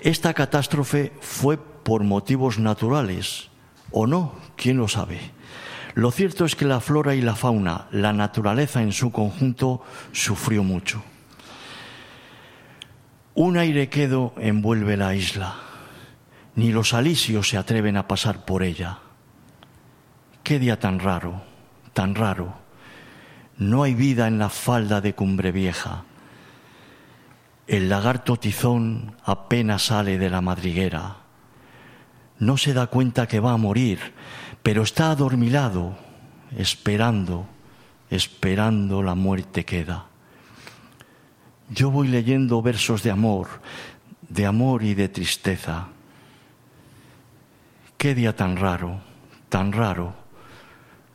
Esta catástrofe fue por motivos naturales o no, quién lo sabe. Lo cierto es que la flora y la fauna, la naturaleza en su conjunto, sufrió mucho. Un aire quedo envuelve la isla. Ni los alisios se atreven a pasar por ella. Qué día tan raro, tan raro. No hay vida en la falda de Cumbre Vieja. El lagarto tizón apenas sale de la madriguera. No se da cuenta que va a morir, pero está adormilado, esperando, esperando la muerte queda. Yo voy leyendo versos de amor, de amor y de tristeza. Qué día tan raro, tan raro.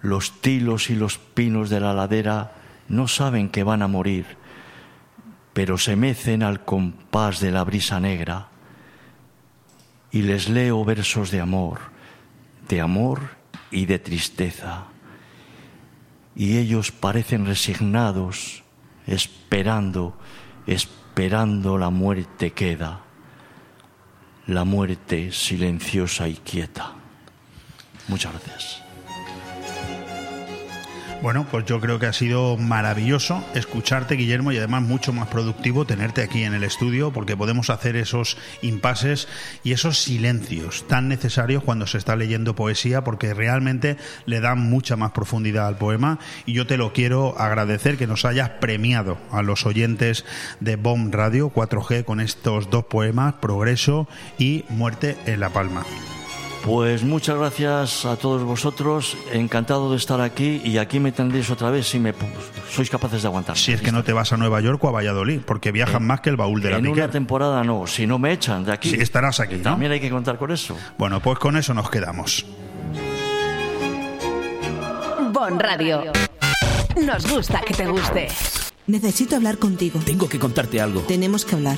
Los tilos y los pinos de la ladera no saben que van a morir pero se mecen al compás de la brisa negra y les leo versos de amor, de amor y de tristeza. Y ellos parecen resignados, esperando, esperando la muerte queda, la muerte silenciosa y quieta. Muchas gracias. Bueno, pues yo creo que ha sido maravilloso escucharte, Guillermo, y además mucho más productivo tenerte aquí en el estudio porque podemos hacer esos impases y esos silencios tan necesarios cuando se está leyendo poesía porque realmente le dan mucha más profundidad al poema y yo te lo quiero agradecer que nos hayas premiado a los oyentes de BOM Radio 4G con estos dos poemas, Progreso y Muerte en La Palma. Pues muchas gracias a todos vosotros, encantado de estar aquí y aquí me tendréis otra vez si me sois capaces de aguantar. Si es que no te vas a Nueva York o a Valladolid, porque viajan más que el baúl de la En una temporada no, si no me echan de aquí. Sí, estarás aquí, ¿no? También hay que contar con eso. Bueno, pues con eso nos quedamos. Bon Radio. Nos gusta que te guste. Necesito hablar contigo. Tengo que contarte algo. Tenemos que hablar.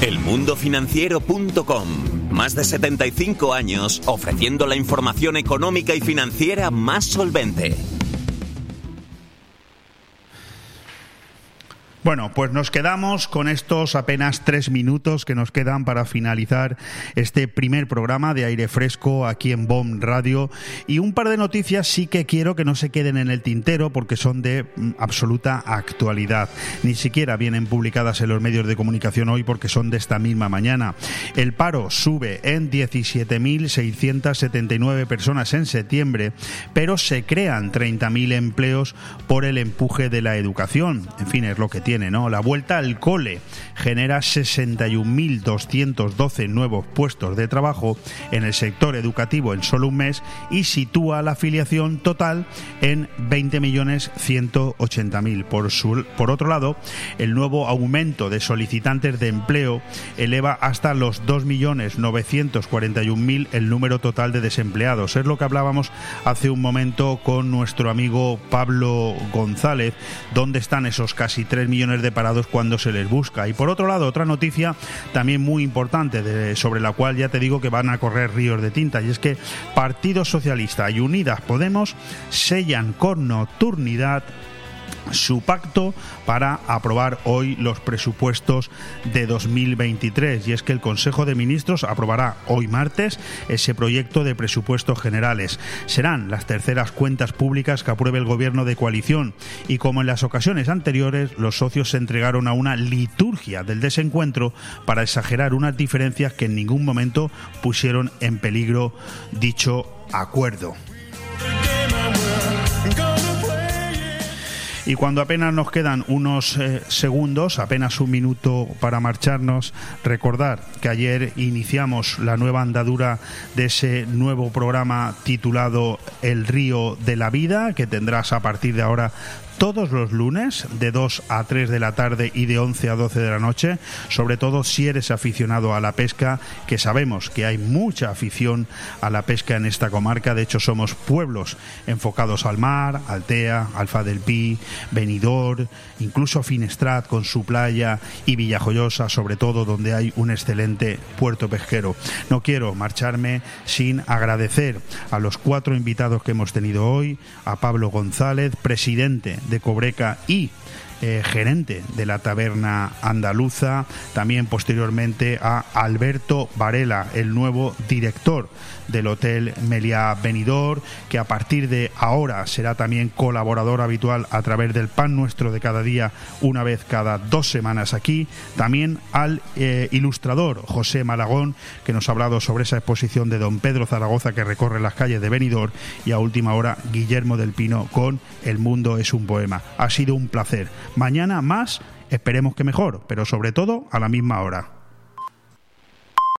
Elmundofinanciero.com. Más de 75 años ofreciendo la información económica y financiera más solvente. Bueno, pues nos quedamos con estos apenas tres minutos que nos quedan para finalizar este primer programa de aire fresco aquí en BOM Radio. Y un par de noticias sí que quiero que no se queden en el tintero porque son de mm, absoluta actualidad. Ni siquiera vienen publicadas en los medios de comunicación hoy porque son de esta misma mañana. El paro sube en 17.679 personas en septiembre, pero se crean 30.000 empleos por el empuje de la educación. En fin, es lo que La vuelta al cole genera 61.212 nuevos puestos de trabajo en el sector educativo en solo un mes y sitúa la afiliación total en 20.180.000. Por, su- por otro lado, el nuevo aumento de solicitantes de empleo eleva hasta los 2.941.000 el número total de desempleados. Es lo que hablábamos hace un momento con nuestro amigo Pablo González, dónde están esos casi 3 millones de parados cuando se les busca. Y por otro lado, otra noticia también muy importante, de- sobre la cual ya te digo que van a correr ríos de tinta, y es que Partido Socialista y Unidas Podemos sellan con nocturnidad su pacto para aprobar hoy los presupuestos de 2023 y es que el Consejo de Ministros aprobará hoy martes ese proyecto de presupuestos generales. Serán las terceras cuentas públicas que apruebe el gobierno de coalición y como en las ocasiones anteriores los socios se entregaron a una liturgia del desencuentro para exagerar unas diferencias que en ningún momento pusieron en peligro dicho acuerdo. Y cuando apenas nos quedan unos eh, segundos, apenas un minuto para marcharnos, recordar que ayer iniciamos la nueva andadura de ese nuevo programa titulado El río de la vida, que tendrás a partir de ahora todos los lunes de 2 a 3 de la tarde y de 11 a 12 de la noche, sobre todo si eres aficionado a la pesca, que sabemos que hay mucha afición a la pesca en esta comarca, de hecho somos pueblos enfocados al mar, Altea, Alfa del Pi, Benidorm, incluso Finestrat con su playa y Villajoyosa, sobre todo donde hay un excelente puerto pesquero. No quiero marcharme sin agradecer a los cuatro invitados que hemos tenido hoy, a Pablo González, presidente de Cobreca y eh, gerente de la taberna andaluza, también posteriormente a Alberto Varela, el nuevo director del Hotel Meliá Benidorm, que a partir de ahora será también colaborador habitual a través del pan nuestro de cada día, una vez cada dos semanas aquí. También al eh, ilustrador José Malagón, que nos ha hablado sobre esa exposición de don Pedro Zaragoza que recorre las calles de Benidorm. Y a última hora, Guillermo del Pino con El mundo es un poema. Ha sido un placer Mañana más, esperemos que mejor, pero sobre todo a la misma hora.